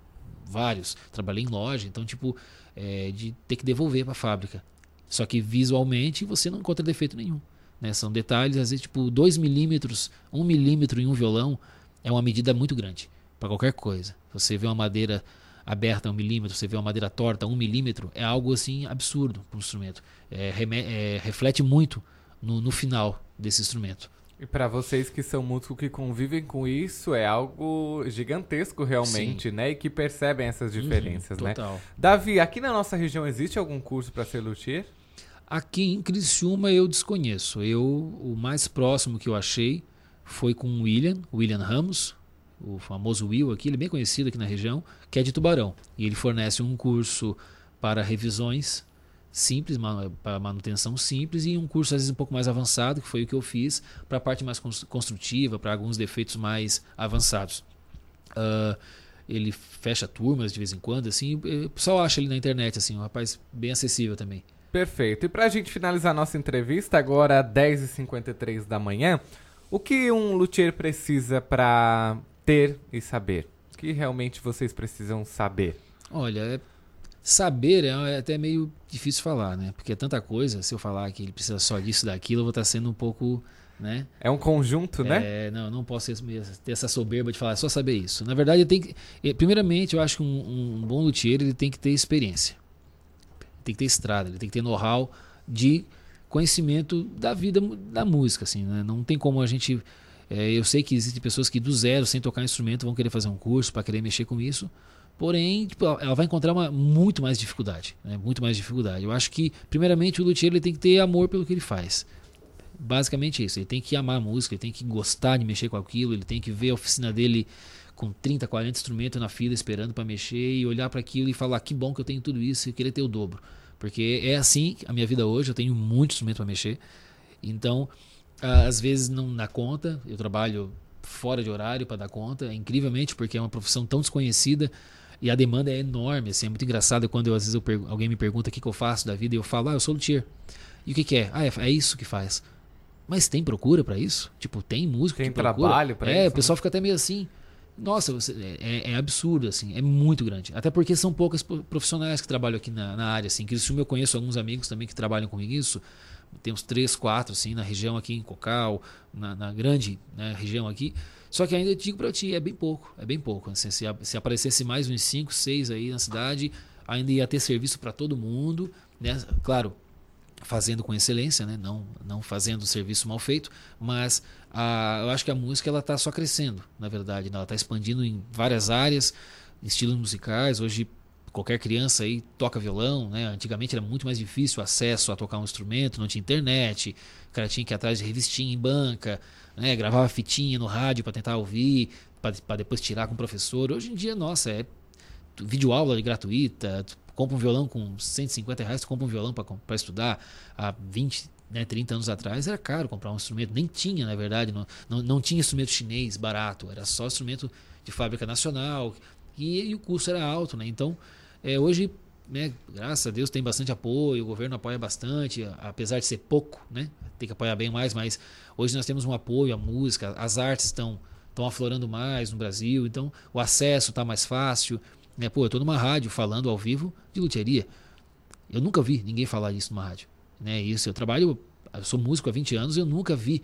vários. Trabalhei em loja, então, tipo, é, de ter que devolver para a fábrica. Só que visualmente você não encontra defeito nenhum. Né? São detalhes, às vezes, tipo, 2 milímetros, 1 um milímetro em um violão é uma medida muito grande para qualquer coisa. Você vê uma madeira aberta um milímetro, você vê uma madeira torta um milímetro, é algo assim absurdo para um instrumento. É, é, reflete muito no, no final desse instrumento. E para vocês que são músicos que convivem com isso, é algo gigantesco realmente, Sim. né? E que percebem essas uhum, diferenças, uhum, né? Davi, aqui na nossa região existe algum curso para ser luthier? Aqui em Criciúma eu desconheço. Eu o mais próximo que eu achei foi com o William, William Ramos, o famoso Will aqui, ele é bem conhecido aqui na região, que é de Tubarão. E ele fornece um curso para revisões simples, para manutenção simples, e um curso às vezes um pouco mais avançado, que foi o que eu fiz, para a parte mais construtiva, para alguns defeitos mais avançados. Uh, ele fecha turmas de vez em quando, assim, o pessoal acha ele na internet, assim, um rapaz bem acessível também. Perfeito. E para a gente finalizar nossa entrevista, agora 10h53 da manhã, o que um luthier precisa para ter e saber? O que realmente vocês precisam saber? Olha, é Saber é, é até meio difícil falar, né? Porque é tanta coisa, se eu falar que ele precisa só disso, daquilo, eu vou estar sendo um pouco, né? É um conjunto, né? É, não, não posso ter essa soberba de falar, é só saber isso. Na verdade, tem que, eh, primeiramente, eu acho que um, um bom luthier, ele tem que ter experiência. Tem que ter estrada, ele tem que ter know-how de conhecimento da vida da música, assim, né? Não tem como a gente... É, eu sei que existem pessoas que do zero, sem tocar instrumento, vão querer fazer um curso para querer mexer com isso. Porém, tipo, ela vai encontrar uma, muito mais dificuldade. Né? Muito mais dificuldade. Eu acho que, primeiramente, o luthier ele tem que ter amor pelo que ele faz. Basicamente isso. Ele tem que amar a música, ele tem que gostar de mexer com aquilo, ele tem que ver a oficina dele com 30, 40 instrumentos na fila esperando para mexer e olhar para aquilo e falar: que bom que eu tenho tudo isso e querer ter o dobro. Porque é assim a minha vida hoje, eu tenho muito instrumento para mexer. Então, às vezes não dá conta, eu trabalho fora de horário para dar conta, incrivelmente, porque é uma profissão tão desconhecida E a demanda é enorme, assim, é muito engraçado quando eu, às vezes eu alguém me pergunta o que, que eu faço da vida e eu falo, ah, eu sou luthier. E o que, que é? Ah, é, é isso que faz. Mas tem procura para isso? Tipo, tem música tem que procura? trabalho para é, isso? É, o pessoal né? fica até meio assim. Nossa, você, é, é, absurdo, assim, é muito grande. Até porque são poucas profissionais que trabalham aqui na, na área, assim. Que eu conheço alguns amigos também que trabalham com isso. Tem uns três, quatro, assim, na região aqui em Cocal, na, na grande né, região aqui. Só que ainda digo para ti, é bem pouco, é bem pouco. Assim, se, se aparecesse mais uns cinco, seis aí na cidade, ainda ia ter serviço para todo mundo, né? Claro, fazendo com excelência, né? não, não fazendo serviço mal feito, mas a, eu acho que a música ela está só crescendo, na verdade, né? ela está expandindo em várias áreas, estilos musicais. Hoje qualquer criança aí toca violão, né? Antigamente era muito mais difícil o acesso a tocar um instrumento, não tinha internet, o cara tinha que ir atrás de revistinha em banca, né? Gravava fitinha no rádio para tentar ouvir, para depois tirar com o professor. Hoje em dia, nossa, é vídeo aula gratuita, compra um violão com 150 reais, tu compra um violão para estudar. Há 20, né, 30 anos atrás era caro comprar um instrumento, nem tinha, na verdade, não, não, não tinha instrumento chinês barato, era só instrumento de fábrica nacional e, e o custo era alto, né? Então, é, hoje, né, graças a Deus tem bastante apoio, o governo apoia bastante, apesar de ser pouco, né? Tem que apoiar bem mais, mas hoje nós temos um apoio à música, as artes estão estão aflorando mais no Brasil, então o acesso está mais fácil. Né? Pô, eu estou numa rádio falando ao vivo de luteria. Eu nunca vi ninguém falar isso numa rádio. Né? Isso, eu trabalho, eu sou músico há 20 anos, eu nunca vi.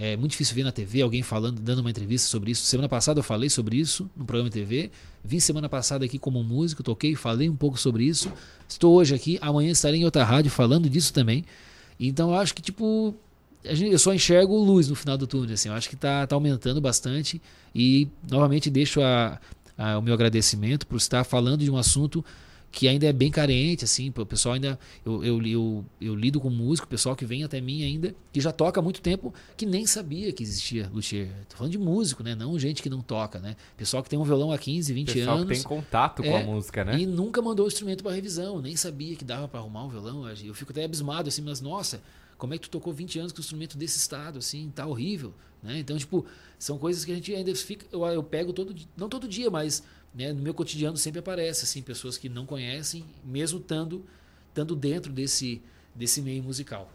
É muito difícil ver na TV alguém falando, dando uma entrevista sobre isso. Semana passada eu falei sobre isso no programa de TV. Vim semana passada aqui como músico, toquei, falei um pouco sobre isso. Estou hoje aqui, amanhã estarei em outra rádio falando disso também. Então eu acho que, tipo, eu só enxergo luz no final do túnel. Assim, eu acho que está tá aumentando bastante. E novamente deixo a, ah, o meu agradecimento por estar falando de um assunto que ainda é bem carente, assim, o pessoal ainda, eu, eu, eu, eu lido com músico, pessoal que vem até mim ainda, que já toca há muito tempo, que nem sabia que existia luthier. Tô falando de músico, né? Não gente que não toca, né? Pessoal que tem um violão há 15, 20 pessoal anos. Pessoal que tem contato é, com a é, música, né? E nunca mandou o instrumento para revisão, nem sabia que dava para arrumar um violão. Eu fico até abismado, assim, mas nossa, como é que tu tocou 20 anos com um instrumento desse estado, assim, tá horrível, né? Então, tipo, são coisas que a gente ainda fica, eu, eu pego todo, não todo dia, mas né, no meu cotidiano sempre aparece assim pessoas que não conhecem, mesmo estando, estando dentro desse, desse meio musical.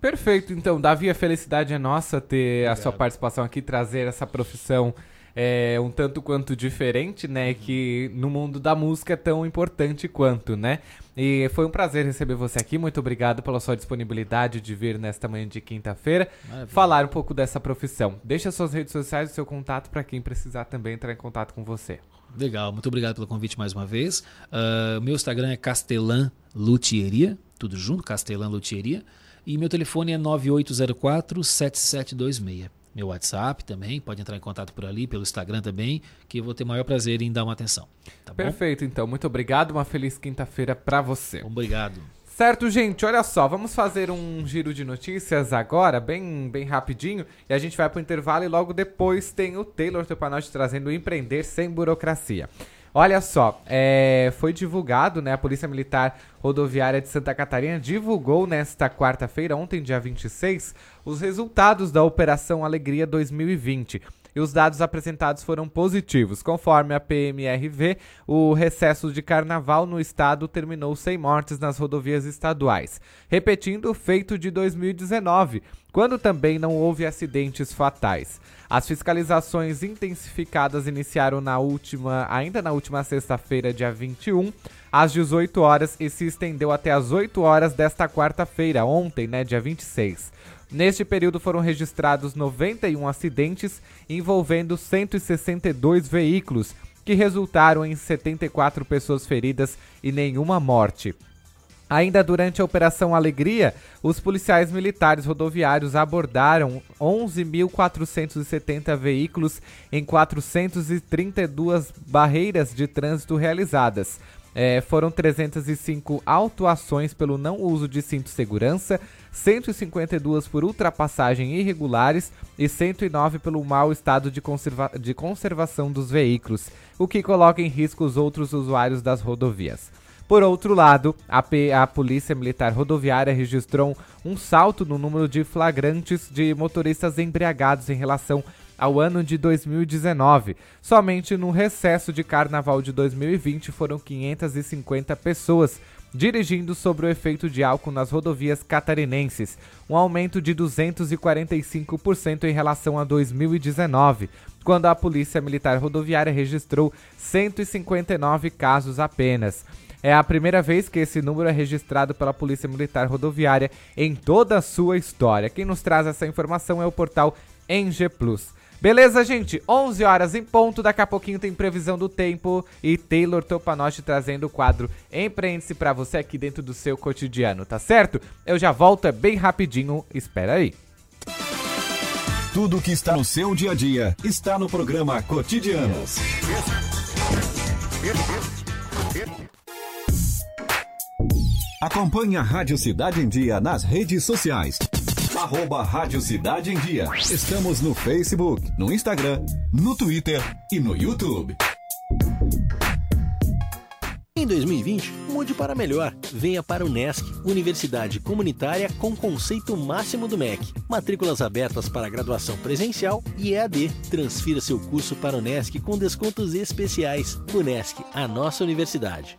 Perfeito, então, Davi, a felicidade é nossa ter Obrigado. a sua participação aqui, trazer essa profissão é, um tanto quanto diferente, né? Uhum. Que no mundo da música é tão importante quanto, né? E foi um prazer receber você aqui. Muito obrigado pela sua disponibilidade de vir nesta manhã de quinta-feira falar um pouco dessa profissão. Deixa suas redes sociais e seu contato para quem precisar também entrar em contato com você. Legal, muito obrigado pelo convite mais uma vez. Uh, meu Instagram é Castelan Luthieria, tudo junto, Castelan Luthieria. E meu telefone é 9804-7726. Meu WhatsApp também, pode entrar em contato por ali, pelo Instagram também, que eu vou ter maior prazer em dar uma atenção. Tá Perfeito, então. Muito obrigado. Uma feliz quinta-feira para você. Obrigado. Certo, gente, olha só, vamos fazer um giro de notícias agora, bem, bem rapidinho, e a gente vai pro intervalo e logo depois tem o Taylor Topanotti trazendo Empreender Sem Burocracia. Olha só, é, foi divulgado, né? A Polícia Militar Rodoviária de Santa Catarina divulgou nesta quarta-feira, ontem, dia 26, os resultados da Operação Alegria 2020 e os dados apresentados foram positivos. Conforme a PMRV, o recesso de carnaval no estado terminou sem mortes nas rodovias estaduais, repetindo o feito de 2019, quando também não houve acidentes fatais. As fiscalizações intensificadas iniciaram na última, ainda na última sexta-feira, dia 21, às 18 horas e se estendeu até as 8 horas desta quarta-feira, ontem, né, dia 26. Neste período foram registrados 91 acidentes envolvendo 162 veículos, que resultaram em 74 pessoas feridas e nenhuma morte. Ainda durante a Operação Alegria, os policiais militares rodoviários abordaram 11.470 veículos em 432 barreiras de trânsito realizadas. É, foram 305 autuações pelo não uso de cinto de segurança, 152 por ultrapassagem irregulares e 109 pelo mau estado de, conserva de conservação dos veículos, o que coloca em risco os outros usuários das rodovias. Por outro lado, a, P a Polícia Militar Rodoviária registrou um salto no número de flagrantes de motoristas embriagados em relação ao ano de 2019. Somente no recesso de carnaval de 2020 foram 550 pessoas dirigindo sobre o efeito de álcool nas rodovias catarinenses, um aumento de 245% em relação a 2019, quando a Polícia Militar Rodoviária registrou 159 casos apenas. É a primeira vez que esse número é registrado pela Polícia Militar Rodoviária em toda a sua história. Quem nos traz essa informação é o portal Eng Plus. Beleza, gente? 11 horas em ponto. Daqui a pouquinho tem previsão do tempo e Taylor Topanotti trazendo o quadro Empreende-se pra você aqui dentro do seu cotidiano, tá certo? Eu já volto, é bem rapidinho. Espera aí. Tudo que está no seu dia a dia está no programa Cotidianos. Acompanhe a Rádio Cidade em Dia nas redes sociais. Arroba Rádio Cidade em Dia. Estamos no Facebook, no Instagram, no Twitter e no YouTube. Em 2020, mude para melhor. Venha para o NESC, Universidade Comunitária com conceito máximo do MEC. Matrículas abertas para graduação presencial e EAD. Transfira seu curso para o NESC com descontos especiais. O NESC, a nossa universidade.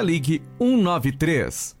ligue 193.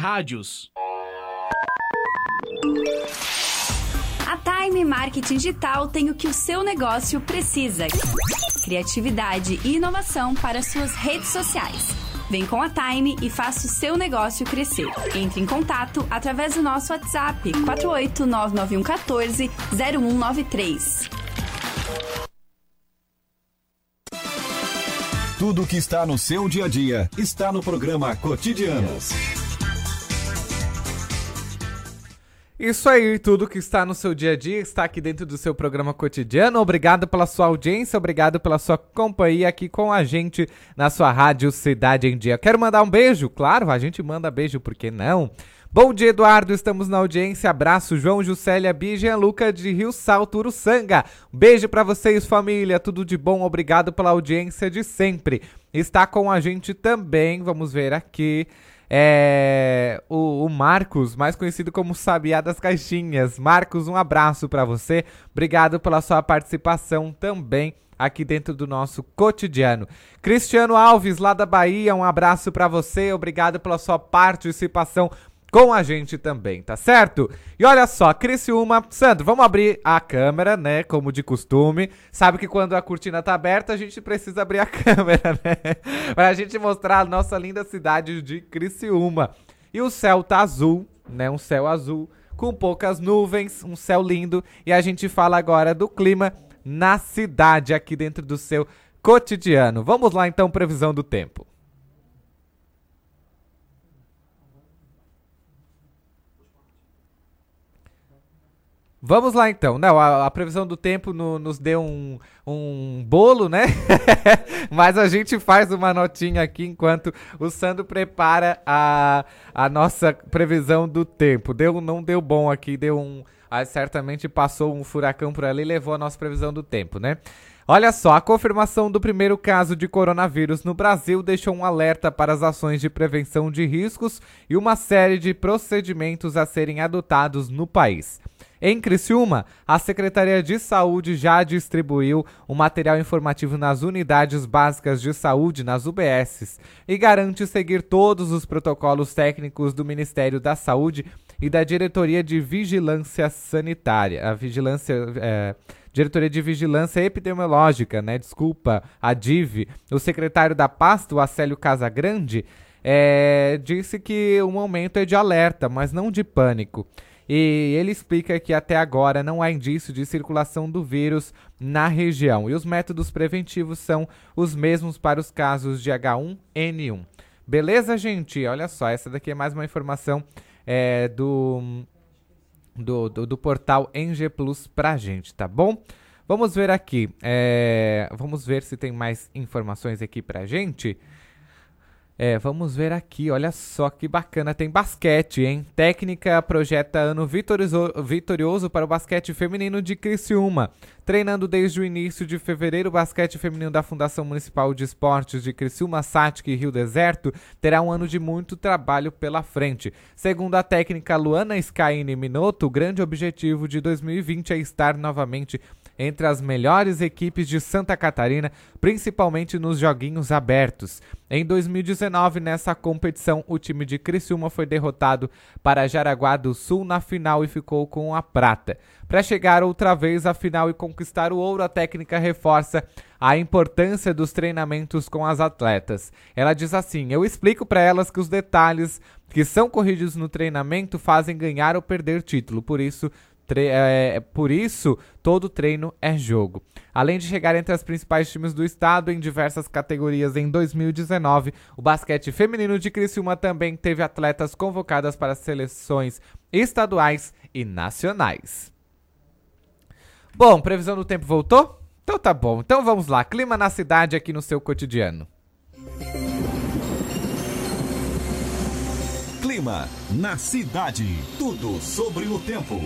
Rádios. A Time Marketing Digital tem o que o seu negócio precisa: criatividade e inovação para suas redes sociais. Vem com a Time e faça o seu negócio crescer. Entre em contato através do nosso WhatsApp 4899114 0193. Tudo que está no seu dia a dia está no programa Cotidianos. Isso aí, tudo que está no seu dia a dia está aqui dentro do seu programa cotidiano. Obrigado pela sua audiência, obrigado pela sua companhia aqui com a gente na sua rádio Cidade em Dia. Quero mandar um beijo, claro, a gente manda beijo, por que não? Bom dia, Eduardo. Estamos na audiência. Abraço, João, Juscelia, Bia Luca de Rio Salto, Uruçanga. Beijo para vocês, família. Tudo de bom. Obrigado pela audiência de sempre. Está com a gente também. Vamos ver aqui. É, o, o, Marcos, mais conhecido como Sabiá das Caixinhas. Marcos, um abraço para você. Obrigado pela sua participação também aqui dentro do nosso cotidiano. Cristiano Alves, lá da Bahia, um abraço para você. Obrigado pela sua participação com a gente também, tá certo? E olha só, Criciúma, Sandro, vamos abrir a câmera, né, como de costume. Sabe que quando a cortina tá aberta, a gente precisa abrir a câmera, né? pra gente mostrar a nossa linda cidade de Criciúma. E o céu tá azul, né, um céu azul com poucas nuvens, um céu lindo, e a gente fala agora do clima na cidade aqui dentro do seu cotidiano. Vamos lá então, previsão do tempo. Vamos lá então. Não, a, a previsão do tempo no, nos deu um, um bolo, né? Mas a gente faz uma notinha aqui enquanto o Sandro prepara a, a nossa previsão do tempo. Deu, não deu bom aqui, deu um. Ah, certamente passou um furacão por ali e levou a nossa previsão do tempo, né? Olha só, a confirmação do primeiro caso de coronavírus no Brasil deixou um alerta para as ações de prevenção de riscos e uma série de procedimentos a serem adotados no país. Em Criciúma, a Secretaria de Saúde já distribuiu o material informativo nas unidades básicas de saúde, nas UBSs, e garante seguir todos os protocolos técnicos do Ministério da Saúde e da Diretoria de Vigilância Sanitária. A Vigilância. É, Diretoria de Vigilância Epidemiológica, né? Desculpa, a DIV. O secretário da pasta, o Acélio Casagrande, é, disse que o momento é de alerta, mas não de pânico. E ele explica que até agora não há indício de circulação do vírus na região e os métodos preventivos são os mesmos para os casos de H1N1. Beleza, gente? Olha só, essa daqui é mais uma informação é, do, do, do, do, portal NG Plus pra gente, tá bom? Vamos ver aqui, é, vamos ver se tem mais informações aqui pra gente. É, vamos ver aqui, olha só que bacana, tem basquete, hein? Técnica projeta ano vitorioso, para o basquete feminino de Criciúma. Treinando desde o início de fevereiro, o basquete feminino da Fundação Municipal de Esportes de Criciúma, Satic e Rio Deserto terá um ano de muito trabalho pela frente. Segundo a técnica Luana Skyne Minotto, o grande objetivo de 2020 é estar novamente entre as melhores equipes de Santa Catarina, principalmente nos joguinhos abertos. Em 2019, nessa competição, o time de Criciúma foi derrotado para Jaraguá do Sul na final e ficou com a prata. Para chegar outra vez à final e conquistar o ouro, a técnica reforça a importância dos treinamentos com as atletas. Ela diz assim: Eu explico para elas que os detalhes que são corrigidos no treinamento fazem ganhar ou perder título, por isso é, é, por isso, todo treino é jogo. Além de chegar entre os principais times do estado em diversas categorias em 2019, o basquete feminino de Criciúma também teve atletas convocadas para seleções estaduais e nacionais. Bom, previsão do tempo voltou? Então tá bom. Então vamos lá. Clima na cidade aqui no seu cotidiano. Clima na cidade. Tudo sobre o tempo.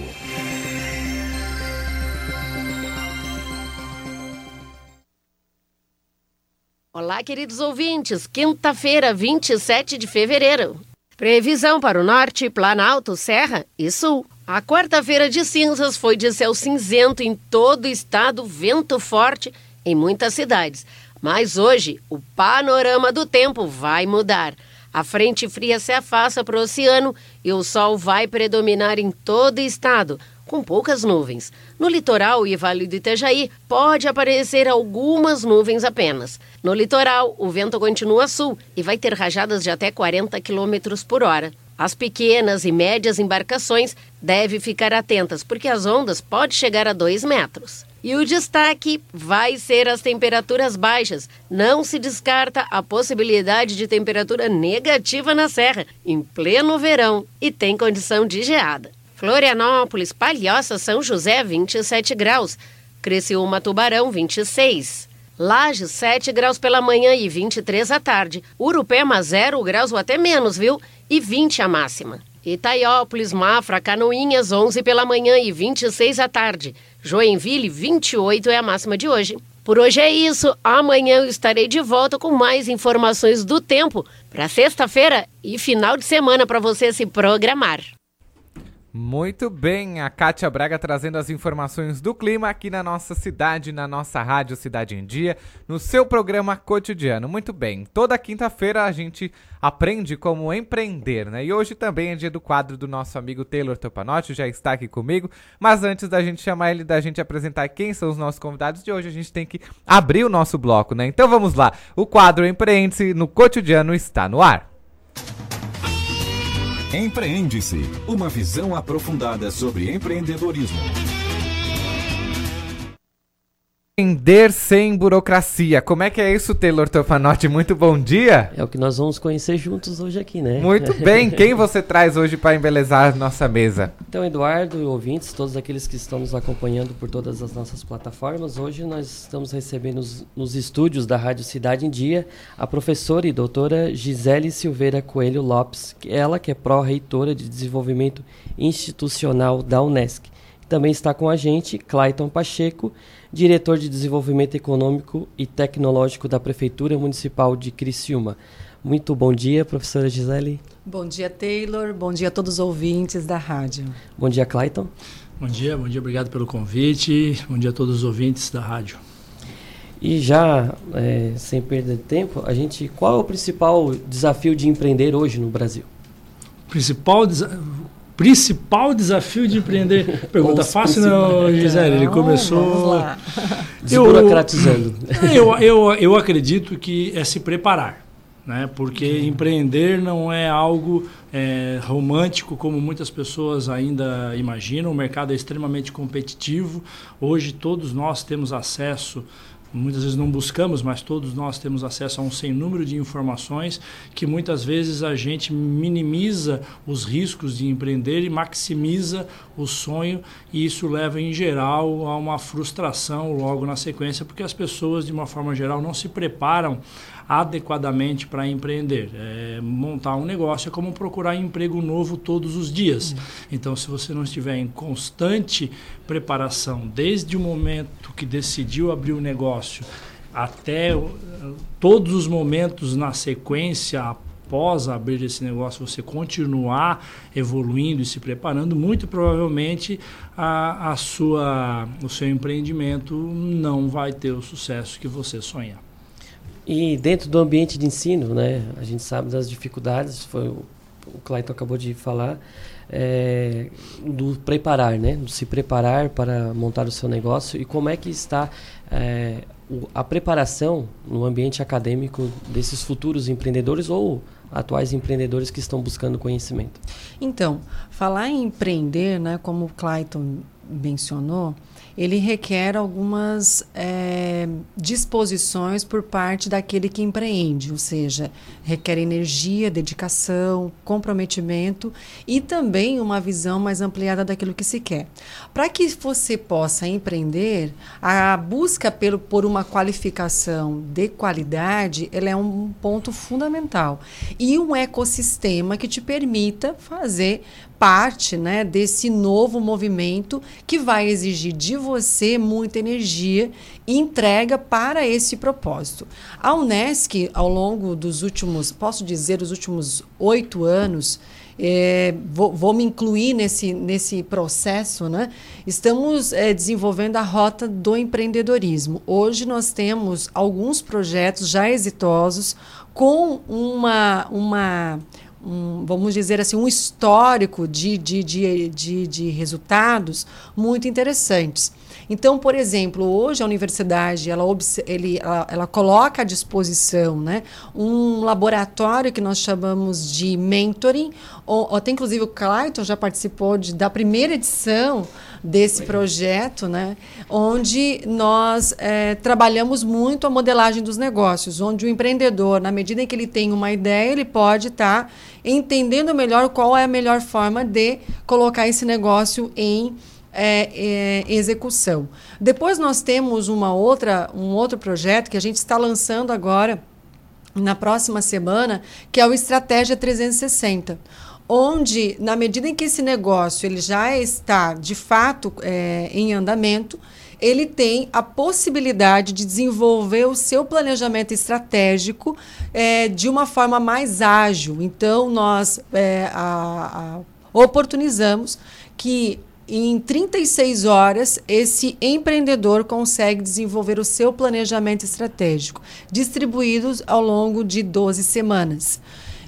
Olá, queridos ouvintes. Quinta-feira, 27 de fevereiro. Previsão para o norte, Planalto, Serra e Sul. A quarta-feira de cinzas foi de céu cinzento em todo o estado, vento forte em muitas cidades. Mas hoje, o panorama do tempo vai mudar. A frente fria se afasta para o oceano e o sol vai predominar em todo o estado, com poucas nuvens. No litoral e Vale do Itajaí pode aparecer algumas nuvens apenas. No litoral, o vento continua sul e vai ter rajadas de até 40 km por hora. As pequenas e médias embarcações devem ficar atentas, porque as ondas podem chegar a 2 metros. E o destaque vai ser as temperaturas baixas. Não se descarta a possibilidade de temperatura negativa na serra, em pleno verão, e tem condição de geada. Florianópolis, Palhoça, São José, 27 graus. Criciúma, Tubarão, 26. Lages, 7 graus pela manhã e 23 à tarde. Urupema, 0 graus ou até menos, viu? E 20 a máxima. Itaiópolis, Mafra, Canoinhas, 11 pela manhã e 26 à tarde. Joinville, 28 é a máxima de hoje. Por hoje é isso. Amanhã eu estarei de volta com mais informações do tempo para sexta-feira e final de semana para você se programar. Muito bem, a Kátia Braga trazendo as informações do clima aqui na nossa cidade, na nossa rádio Cidade em Dia, no seu programa cotidiano. Muito bem, toda quinta-feira a gente aprende como empreender, né? E hoje também é dia do quadro do nosso amigo Taylor Topanotti, já está aqui comigo. Mas antes da gente chamar ele, da gente apresentar quem são os nossos convidados de hoje, a gente tem que abrir o nosso bloco, né? Então vamos lá, o quadro Empreende-se no Cotidiano está no ar. Empreende-se, uma visão aprofundada sobre empreendedorismo. Empreender sem burocracia. Como é que é isso, Taylor Tofanotti? Muito bom dia. É o que nós vamos conhecer juntos hoje aqui, né? Muito bem. Quem você traz hoje para embelezar nossa mesa? Então, Eduardo e ouvintes, todos aqueles que estão nos acompanhando por todas as nossas plataformas, hoje nós estamos recebendo nos, nos estúdios da Rádio Cidade em Dia a professora e doutora Gisele Silveira Coelho Lopes, ela que é pró-reitora de desenvolvimento institucional da Unesc. Também está com a gente Clayton Pacheco, diretor de Desenvolvimento Econômico e Tecnológico da Prefeitura Municipal de Criciúma. Muito bom dia, professora Gisele. Bom dia, Taylor. Bom dia a todos os ouvintes da rádio. Bom dia, Clayton. Bom dia, bom dia, obrigado pelo convite. Bom dia a todos os ouvintes da rádio. E já, é, sem perder tempo, a gente, qual é o principal desafio de empreender hoje no Brasil? Principal desafio principal desafio de empreender? Pergunta fácil, não, Gisele? Ele começou. Desburocratizando. Eu, eu, eu acredito que é se preparar. Né? Porque uhum. empreender não é algo é, romântico como muitas pessoas ainda imaginam. O mercado é extremamente competitivo. Hoje todos nós temos acesso muitas vezes não buscamos, mas todos nós temos acesso a um sem número de informações que muitas vezes a gente minimiza os riscos de empreender e maximiza o sonho. E isso leva em geral a uma frustração logo na sequência porque as pessoas de uma forma geral não se preparam adequadamente para empreender. É, montar um negócio é como procurar emprego novo todos os dias. Então, se você não estiver em constante preparação, desde o momento que decidiu abrir o negócio até todos os momentos na sequência, após abrir esse negócio, você continuar evoluindo e se preparando, muito provavelmente a, a sua, o seu empreendimento não vai ter o sucesso que você sonha. E dentro do ambiente de ensino, né, a gente sabe das dificuldades, foi o, o Clayton acabou de falar, é, do preparar, né, do se preparar para montar o seu negócio e como é que está é, a preparação no ambiente acadêmico desses futuros empreendedores ou atuais empreendedores que estão buscando conhecimento. Então, falar em empreender, né, como o Clayton mencionou, ele requer algumas é, disposições por parte daquele que empreende, ou seja, requer energia, dedicação, comprometimento e também uma visão mais ampliada daquilo que se quer. Para que você possa empreender, a busca pelo, por uma qualificação de qualidade ela é um ponto fundamental e um ecossistema que te permita fazer parte né, desse novo movimento que vai exigir de você muita energia e entrega para esse propósito. A Unesc, ao longo dos últimos, posso dizer, os últimos oito anos, é, vou, vou, me incluir nesse, nesse processo, né? Estamos é, desenvolvendo a rota do empreendedorismo. Hoje nós temos alguns projetos já exitosos com uma, uma um, vamos dizer assim, um histórico de, de, de, de, de resultados muito interessantes. Então, por exemplo, hoje a universidade ela, ele, ela, ela, coloca à disposição né, um laboratório que nós chamamos de mentoring. Ou, até inclusive o Clayton já participou de, da primeira edição desse projeto, né, onde nós é, trabalhamos muito a modelagem dos negócios, onde o empreendedor, na medida em que ele tem uma ideia, ele pode estar tá entendendo melhor qual é a melhor forma de colocar esse negócio em é, é, execução. Depois nós temos uma outra, um outro projeto que a gente está lançando agora na próxima semana, que é o Estratégia 360, onde na medida em que esse negócio ele já está de fato é, em andamento, ele tem a possibilidade de desenvolver o seu planejamento estratégico é, de uma forma mais ágil. Então, nós é, a, a, oportunizamos que em 36 horas, esse empreendedor consegue desenvolver o seu planejamento estratégico, distribuídos ao longo de 12 semanas.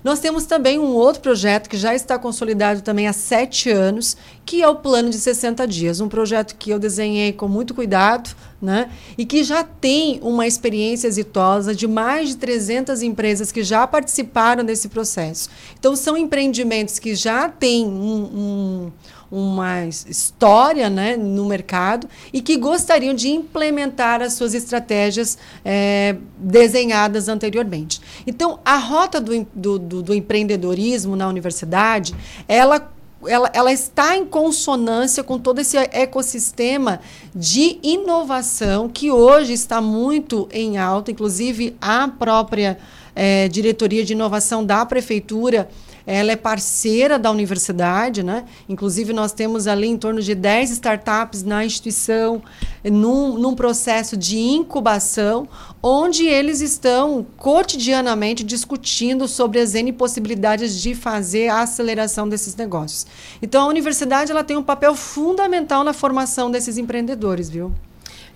Nós temos também um outro projeto que já está consolidado também há sete anos, que é o Plano de 60 Dias. Um projeto que eu desenhei com muito cuidado, né? E que já tem uma experiência exitosa de mais de 300 empresas que já participaram desse processo. Então, são empreendimentos que já têm um, um uma história né, no mercado e que gostariam de implementar as suas estratégias é, desenhadas anteriormente. Então, a rota do, do, do, do empreendedorismo na universidade, ela ela, ela, está em consonância com todo esse ecossistema de inovação que hoje está muito em alta, inclusive a própria é, diretoria de inovação da prefeitura ela é parceira da universidade, né? Inclusive, nós temos ali em torno de 10 startups na instituição, num, num processo de incubação, onde eles estão cotidianamente discutindo sobre as N possibilidades de fazer a aceleração desses negócios. Então, a universidade ela tem um papel fundamental na formação desses empreendedores, viu?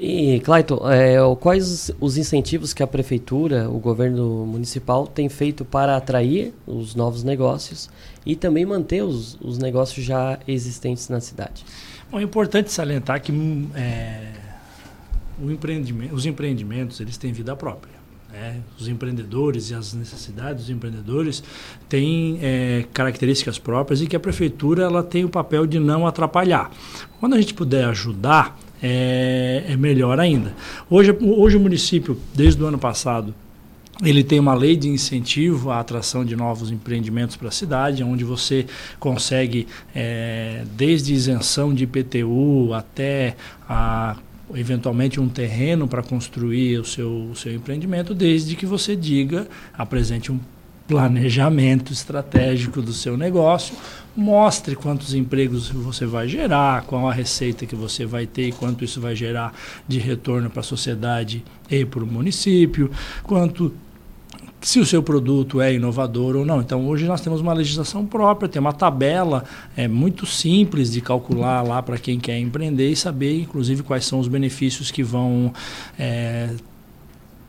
E, Clayton, é, quais os incentivos que a prefeitura, o governo municipal, tem feito para atrair os novos negócios e também manter os, os negócios já existentes na cidade? Bom, é importante salientar que é, empreendimento, os empreendimentos eles têm vida própria. Né? Os empreendedores e as necessidades dos empreendedores têm é, características próprias e que a prefeitura ela tem o papel de não atrapalhar. Quando a gente puder ajudar, é, é melhor ainda. Hoje, hoje o município, desde o ano passado, ele tem uma lei de incentivo à atração de novos empreendimentos para a cidade, onde você consegue, é, desde isenção de IPTU até a, eventualmente um terreno para construir o seu, o seu empreendimento, desde que você diga, apresente um planejamento estratégico do seu negócio, mostre quantos empregos você vai gerar, qual a receita que você vai ter e quanto isso vai gerar de retorno para a sociedade e para o município, quanto se o seu produto é inovador ou não. Então, hoje nós temos uma legislação própria, tem uma tabela é muito simples de calcular lá para quem quer empreender e saber, inclusive, quais são os benefícios que vão é,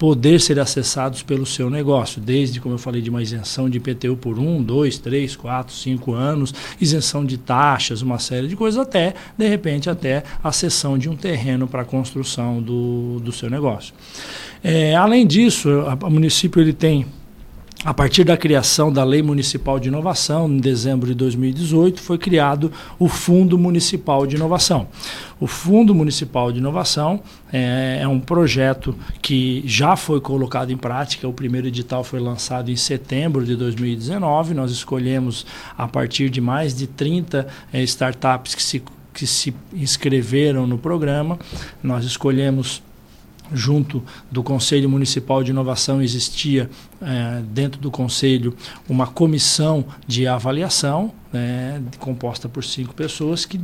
poder ser acessados pelo seu negócio, desde, como eu falei, de uma isenção de IPTU por um, dois, três, quatro, cinco anos, isenção de taxas, uma série de coisas, até, de repente, até a cessão de um terreno para a construção do, do seu negócio. É, além disso, o município ele tem a partir da criação da Lei Municipal de Inovação, em dezembro de 2018, foi criado o Fundo Municipal de Inovação. O Fundo Municipal de Inovação é, é, um projeto que já foi colocado em prática. O primeiro edital foi lançado em setembro de 2019. Nós escolhemos, a partir de mais de 30 é, startups que se, que se inscreveram no programa, nós escolhemos junto do Conselho Municipal de Inovação existia é, dentro do Conselho uma comissão de avaliação né, composta por cinco pessoas que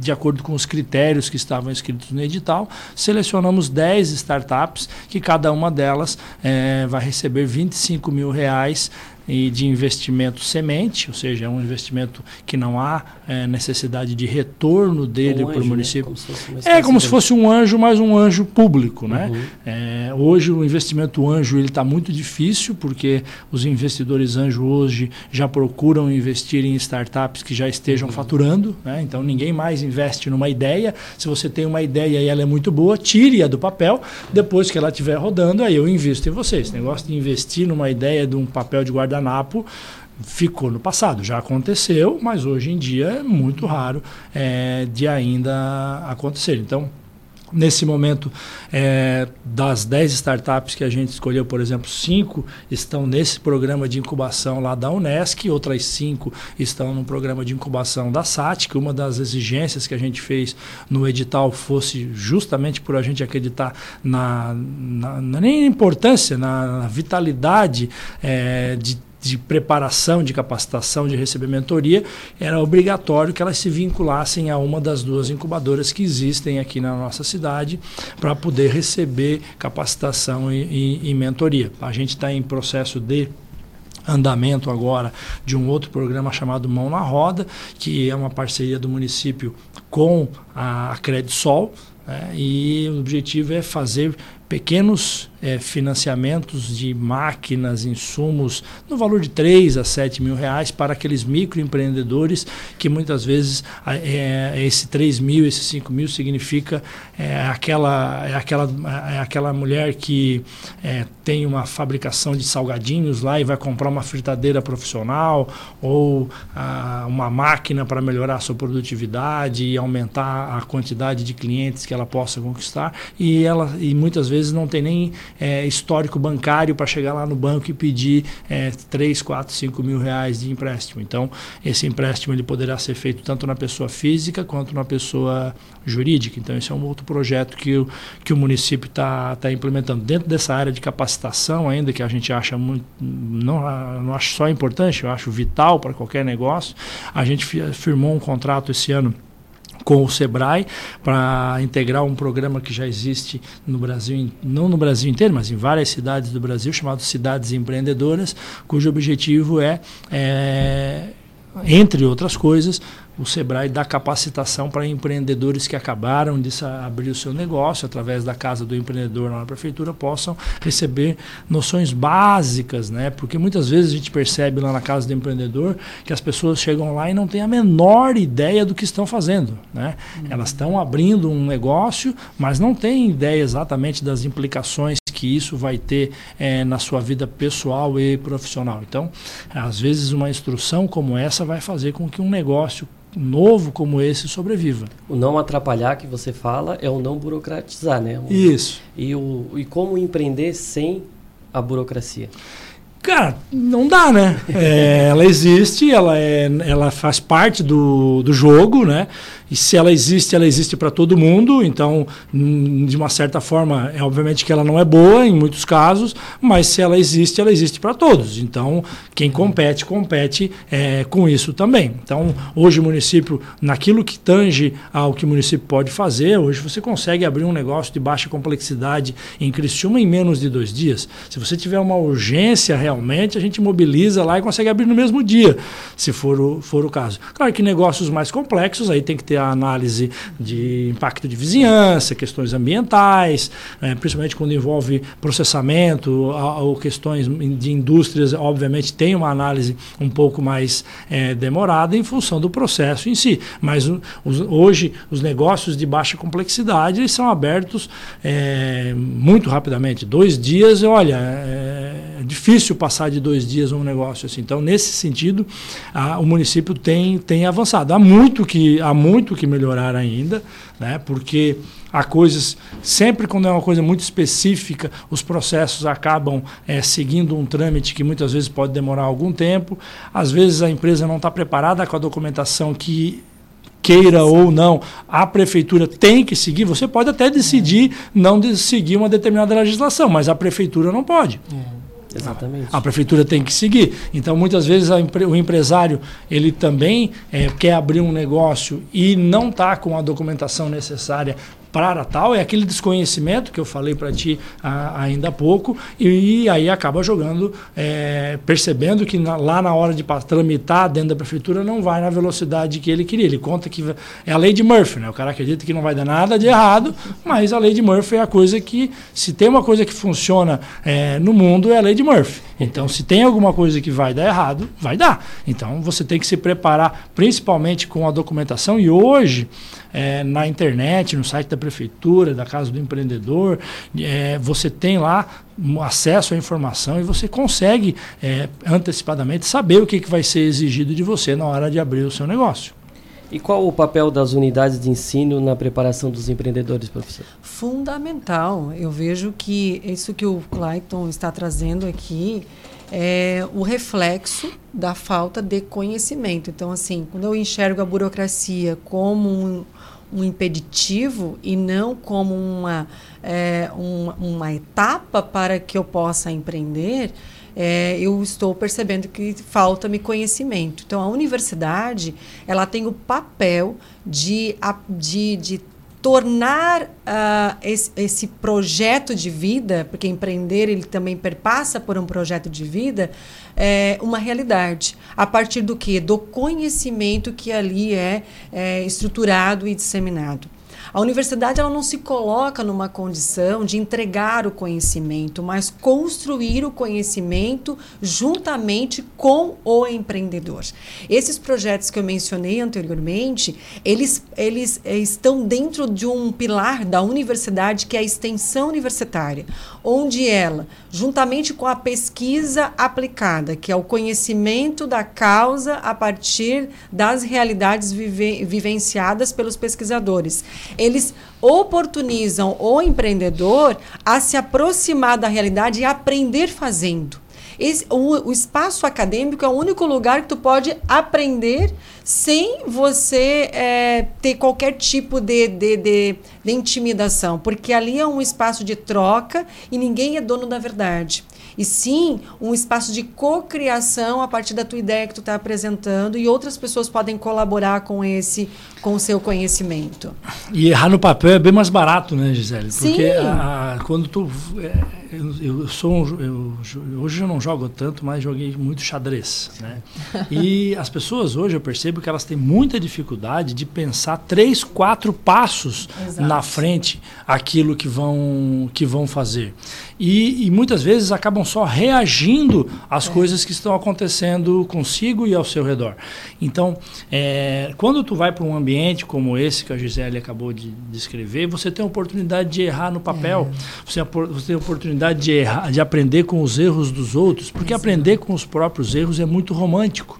de acordo com os critérios que estavam escritos no edital, selecionamos 10 startups que cada uma delas é, vai receber 25 mil reais e de investimento semente, ou seja, é um investimento que não há é, necessidade de retorno dele um para o né? município. Né? Como é como se fosse um anjo, mas um anjo público. Né? Uhum. É, hoje o investimento anjo está muito difícil, porque os investidores anjo hoje já procuram investir em startups que já estejam uhum. faturando, né? então ninguém mais investe numa ideia. Se você tem uma ideia e ela é muito boa, tire-a do papel, depois que ela estiver rodando, aí eu invisto em você. Esse negócio de investir numa ideia de um papel de guarda guardanapo ficou no passado. Já aconteceu, mas hoje em dia é muito raro é, de ainda acontecer. Então, Nesse momento, é, das 10 startups que a gente escolheu, por exemplo, cinco estão nesse programa de incubação lá da Unesc, outras cinco estão no programa de incubação da SAT, que uma das exigências que a gente fez no edital fosse justamente por a gente acreditar na, na, na nem importância, na, na vitalidade é, de de preparação, de capacitação, de receber mentoria, era obrigatório que elas se vinculassem a uma das duas incubadoras que existem aqui na nossa cidade para poder receber capacitação e, e, e mentoria. A gente está em processo de andamento agora de um outro programa chamado Mão na Roda, que é uma parceria do município com a Credisol, né? e o objetivo é fazer pequenos é, financiamentos de máquinas, insumos, no valor de 3 a 7 mil reais para aqueles microempreendedores que muitas vezes é, esse 3 mil, esse 5 mil significa é, aquela, é aquela, é aquela mulher que é, tem uma fabricação de salgadinhos lá e vai comprar uma fritadeira profissional ou a, uma máquina para melhorar a sua produtividade e aumentar a quantidade de clientes que ela possa conquistar e ela e muitas vezes vezes não tem nem é, histórico bancário para chegar lá no banco e pedir é, 3, 4, 5 mil reais de empréstimo. Então, esse empréstimo ele poderá ser feito tanto na pessoa física quanto na pessoa jurídica. Então, esse é um outro projeto que o, que o município está tá implementando. Dentro dessa área de capacitação, ainda que a gente acha muito, não, não acho só importante, eu acho vital para qualquer negócio, a gente firmou um contrato esse ano com o Sebrae para integrar um programa que já existe no Brasil, não no Brasil inteiro, mas em várias cidades do Brasil, chamado Cidades Empreendedoras, cujo objetivo é, é entre outras coisas, o Sebrae dá capacitação para empreendedores que acabaram de abrir o seu negócio, através da Casa do Empreendedor na Prefeitura, possam receber noções básicas, né? Porque muitas vezes a gente percebe lá na Casa do Empreendedor que as pessoas chegam lá e não têm a menor ideia do que estão fazendo, né? Uhum. Elas estão abrindo um negócio, mas não têm ideia exatamente das implicações que isso vai ter é, na sua vida pessoal e profissional. Então, às vezes uma instrução como essa vai fazer com que um negócio novo como esse sobreviva. O não atrapalhar que você fala é o não burocratizar, né? O, Isso. E, o, e como empreender sem a burocracia? Cara, não dá, né? É, ela existe, ela, é, ela faz parte do, do jogo, né? E se ela existe, ela existe para todo mundo. Então, hum, de uma certa forma, é obviamente que ela não é boa em muitos casos, mas se ela existe, ela existe para todos. Então, quem compete, compete é, com isso também. Então, hoje o município, naquilo que tange ao que o município pode fazer, hoje você consegue abrir um negócio de baixa complexidade em Criciúma em menos de dois dias. Se você tiver uma urgência realmente, a gente mobiliza lá e consegue abrir no mesmo dia, se for o, for o caso. Claro que negócios mais complexos aí tem que ter a análise de impacto de vizinhança, questões ambientais, né, principalmente quando envolve processamento ou questões de indústrias, obviamente tem uma análise um pouco mais é, demorada em função do processo em si. Mas os, hoje os negócios de baixa complexidade são abertos é, muito rapidamente. Dois dias, olha, é, é difícil passar de dois dias um negócio assim. Então, nesse sentido, a, o município tem, tem avançado. Há muito que há muito muito que melhorar ainda, né? porque há coisas, sempre quando é uma coisa muito específica, os processos acabam é, seguindo um trâmite que muitas vezes pode demorar algum tempo. Às vezes a empresa não está preparada com a documentação que queira ou não, a prefeitura tem que seguir. Você pode até decidir não seguir uma determinada legislação, mas a prefeitura não pode. Uhum. Exatamente. A prefeitura tem que seguir. Então, muitas vezes, o empresário ele também é, quer abrir um negócio e não está com a documentação necessária para tal, é aquele desconhecimento que eu falei para ti a, ainda há pouco, e, e aí acaba jogando, é, percebendo que na, lá na hora de tramitar dentro da prefeitura não vai na velocidade que ele queria. Ele conta que é a lei de Murphy, né? O cara acredita que não vai dar nada de errado, mas a lei de Murphy é a coisa que, se tem uma coisa que funciona é, no mundo, é a lei de Murphy. Então, se tem alguma coisa que vai dar errado, vai dar. Então, você tem que se preparar, principalmente com a documentação, e hoje é, na internet, no site da prefeitura, da Casa do Empreendedor, é, você tem lá acesso à informação e você consegue é, antecipadamente saber o que, que vai ser exigido de você na hora de abrir o seu negócio. E qual o papel das unidades de ensino na preparação dos empreendedores, professor? Fundamental. Eu vejo que isso que o Clayton está trazendo aqui é o reflexo da falta de conhecimento. Então, assim, quando eu enxergo a burocracia como um, um impeditivo e não como uma, é, uma, uma etapa para que eu possa empreender, é, eu estou percebendo que falta-me conhecimento. Então, a universidade ela tem o papel de, de, de tornar uh, esse, esse, projeto de vida, porque empreender ele também perpassa por um projeto de vida, é, uma realidade. A partir do que? Do conhecimento que ali é, é estruturado e disseminado. A universidade ela não se coloca numa condição de entregar o conhecimento, mas construir o conhecimento juntamente com o empreendedor. Esses projetos que eu mencionei anteriormente, eles, eles eh, estão dentro de um pilar da universidade que é a extensão universitária, onde ela, juntamente com a pesquisa aplicada, que é o conhecimento da causa a partir das realidades vive, vivenciadas pelos pesquisadores, eles oportunizam o empreendedor a se aproximar da realidade e aprender fazendo. Esse, o, o, espaço acadêmico é o único lugar que tu pode aprender sem você é, ter qualquer tipo de, de, de, de intimidação, porque ali é um espaço de troca e ninguém é dono da verdade e sim um espaço de cocriação a partir da tua ideia que tu está apresentando e outras pessoas podem colaborar com esse com o seu conhecimento. E errar no papel é bem mais barato, né, Gisele? Porque a, a, quando tu é, eu, eu, sou um, eu, hoje eu não jogo tanto, mas joguei muito xadrez, né? E as pessoas hoje eu percebo que elas têm muita dificuldade de pensar três, quatro passos Exato. na frente aquilo que vão que vão fazer e, e, muitas vezes acabam só reagindo às é. coisas que estão acontecendo consigo e ao seu redor. Então, é, quando tu vai para um ambiente como esse que a Gisele acabou de descrever, você tem a oportunidade de errar no papel, é. você, você, tem a oportunidade de, errar, de aprender com os erros dos outros, porque aprender com os próprios erros é muito romântico.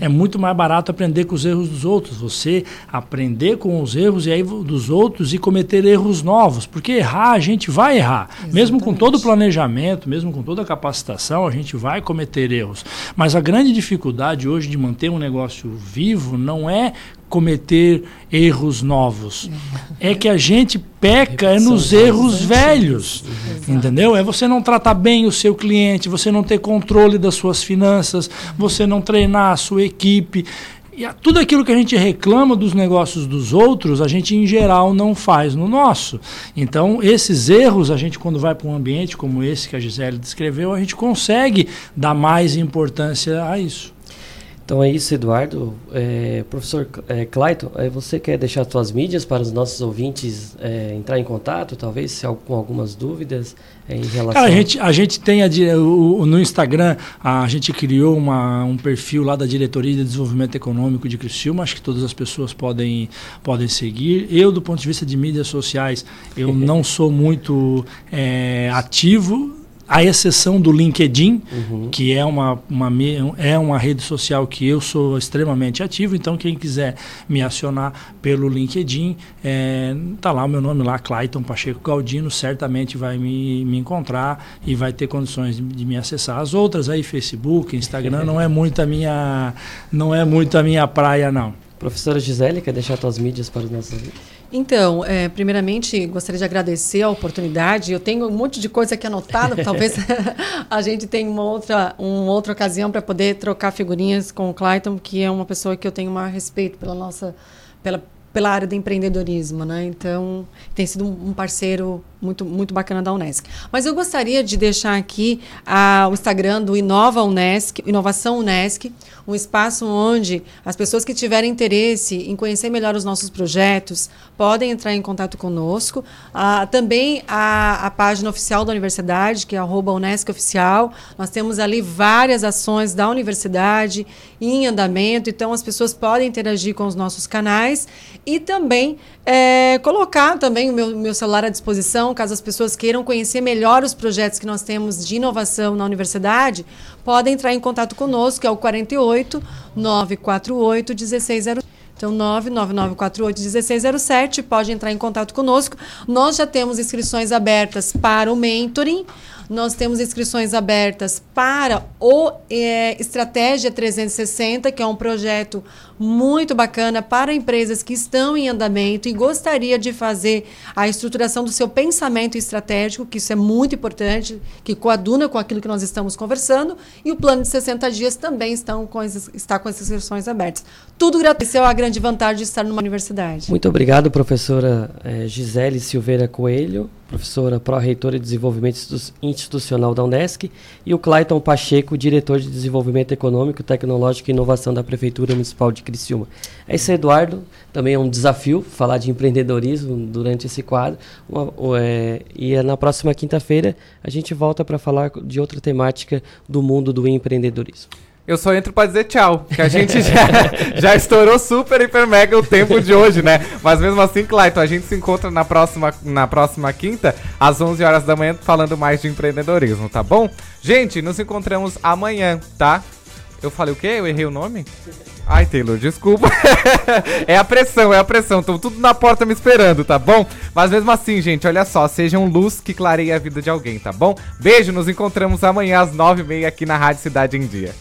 É. é muito mais barato aprender com os erros dos outros, você aprender com os erros e aí dos outros e cometer erros novos, porque errar a gente vai errar, Exatamente. mesmo com todo planejamento, mesmo com toda a capacitação, a gente vai cometer erros. Mas a grande dificuldade hoje de manter um negócio vivo não é cometer erros novos. É que a gente peca é nos erros velhos. Entendeu? É você não tratar bem o seu cliente, você não ter controle das suas finanças, você não treinar a sua equipe. E tudo aquilo que a gente reclama dos negócios dos outros, a gente em geral não faz no nosso. Então, esses erros, a gente quando vai para um ambiente como esse que a Gisele descreveu, a gente consegue dar mais importância a isso. Então é isso, Eduardo. É, professor é, Clayton, é, você quer deixar suas mídias para os nossos ouvintes é, entrar em contato, talvez, se, com algumas dúvidas é, em relação... Cara, a gente, a gente tem a, o, no Instagram, a gente criou uma, um perfil lá da Diretoria de Desenvolvimento Econômico de Criciúma, acho que todas as pessoas podem, podem seguir. Eu, do ponto de vista de mídias sociais, eu não sou muito é, ativo, à exceção do LinkedIn, uhum. que é uma, uma, é uma rede social que eu sou extremamente ativo, então quem quiser me acionar pelo LinkedIn, é, tá lá o meu nome lá, Clayton Pacheco Galdino, certamente vai me, me encontrar e vai ter condições de, de me acessar. As outras aí, Facebook, Instagram, não é muito a minha, não é muito a minha praia, não. Professora Gisele, quer deixar suas mídias para os nossos então, é, primeiramente, gostaria de agradecer a oportunidade. Eu tenho um monte de coisa aqui anotada, talvez a gente tenha uma outra, uma outra ocasião para poder trocar figurinhas com o Clayton, que é uma pessoa que eu tenho maior respeito pela nossa, pela, pela área do empreendedorismo, né? Então, tem sido um parceiro muito, muito bacana da Unesc. Mas eu gostaria de deixar aqui a, o Instagram do Inova Unesc, Inovação Unesc, um espaço onde as pessoas que tiverem interesse em conhecer melhor os nossos projetos podem entrar em contato conosco. Ah, também a, a página oficial da universidade, que é arroba Unesc Oficial. Nós temos ali várias ações da universidade em andamento, então as pessoas podem interagir com os nossos canais e também é, colocar também o meu, meu celular à disposição, caso as pessoas queiram conhecer melhor os projetos que nós temos de inovação na universidade, podem entrar em contato conosco, que é o 48 948 1607. Então, 99948-1607, pode entrar em contato conosco. Nós já temos inscrições abertas para o mentoring. Nós temos inscrições abertas para o é, Estratégia 360, que é um projeto muito bacana para empresas que estão em andamento e gostaria de fazer a estruturação do seu pensamento estratégico, que isso é muito importante, que coaduna com aquilo que nós estamos conversando, e o plano de 60 dias também estão com está com as inscrições abertas. Tudo gratuito, é a grande vantagem de estar numa universidade. Muito obrigado, professora eh, Gisele Silveira Coelho, professora pró-reitora de Desenvolvimento Institucional da Unesc, e o Clayton Pacheco, diretor de Desenvolvimento Econômico, Tecnológico e Inovação da Prefeitura Municipal de Criciúma. É isso, Eduardo. Também é um desafio falar de empreendedorismo durante esse quadro. Uma, é, e é na próxima quinta-feira a gente volta para falar de outra temática do mundo do empreendedorismo. Eu só entro para dizer tchau, que a gente já, já estourou super, hiper, mega o tempo de hoje, né? Mas mesmo assim, Clayton, a gente se encontra na próxima, na próxima quinta, às 11 horas da manhã, falando mais de empreendedorismo, tá bom? Gente, nos encontramos amanhã, tá? Eu falei o quê? Eu errei o nome? Ai, Taylor, desculpa. é a pressão, é a pressão. Estão tudo na porta me esperando, tá bom? Mas mesmo assim, gente, olha só, sejam luz que clareie a vida de alguém, tá bom? Beijo, nos encontramos amanhã às 9h30 aqui na Rádio Cidade em Dia.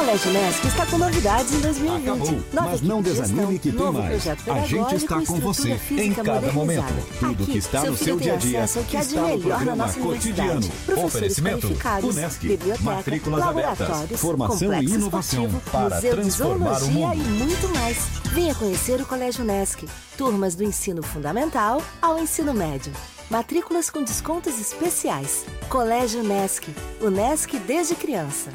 Colégio Nesc está com novidades em 2020. Acabou, mas não desanime que tem mais. A gente está com você em cada momento. Tudo que está no seu dia a dia está no programa cotidiano. Oferecimento Unesc, matrículas abertas, formação e inovação para transformar o mundo. e muito mais. Venha conhecer o Colégio Nesc. Turmas do ensino fundamental ao ensino médio. Matrículas com descontos especiais. Colégio Nesc. O Nesc desde criança.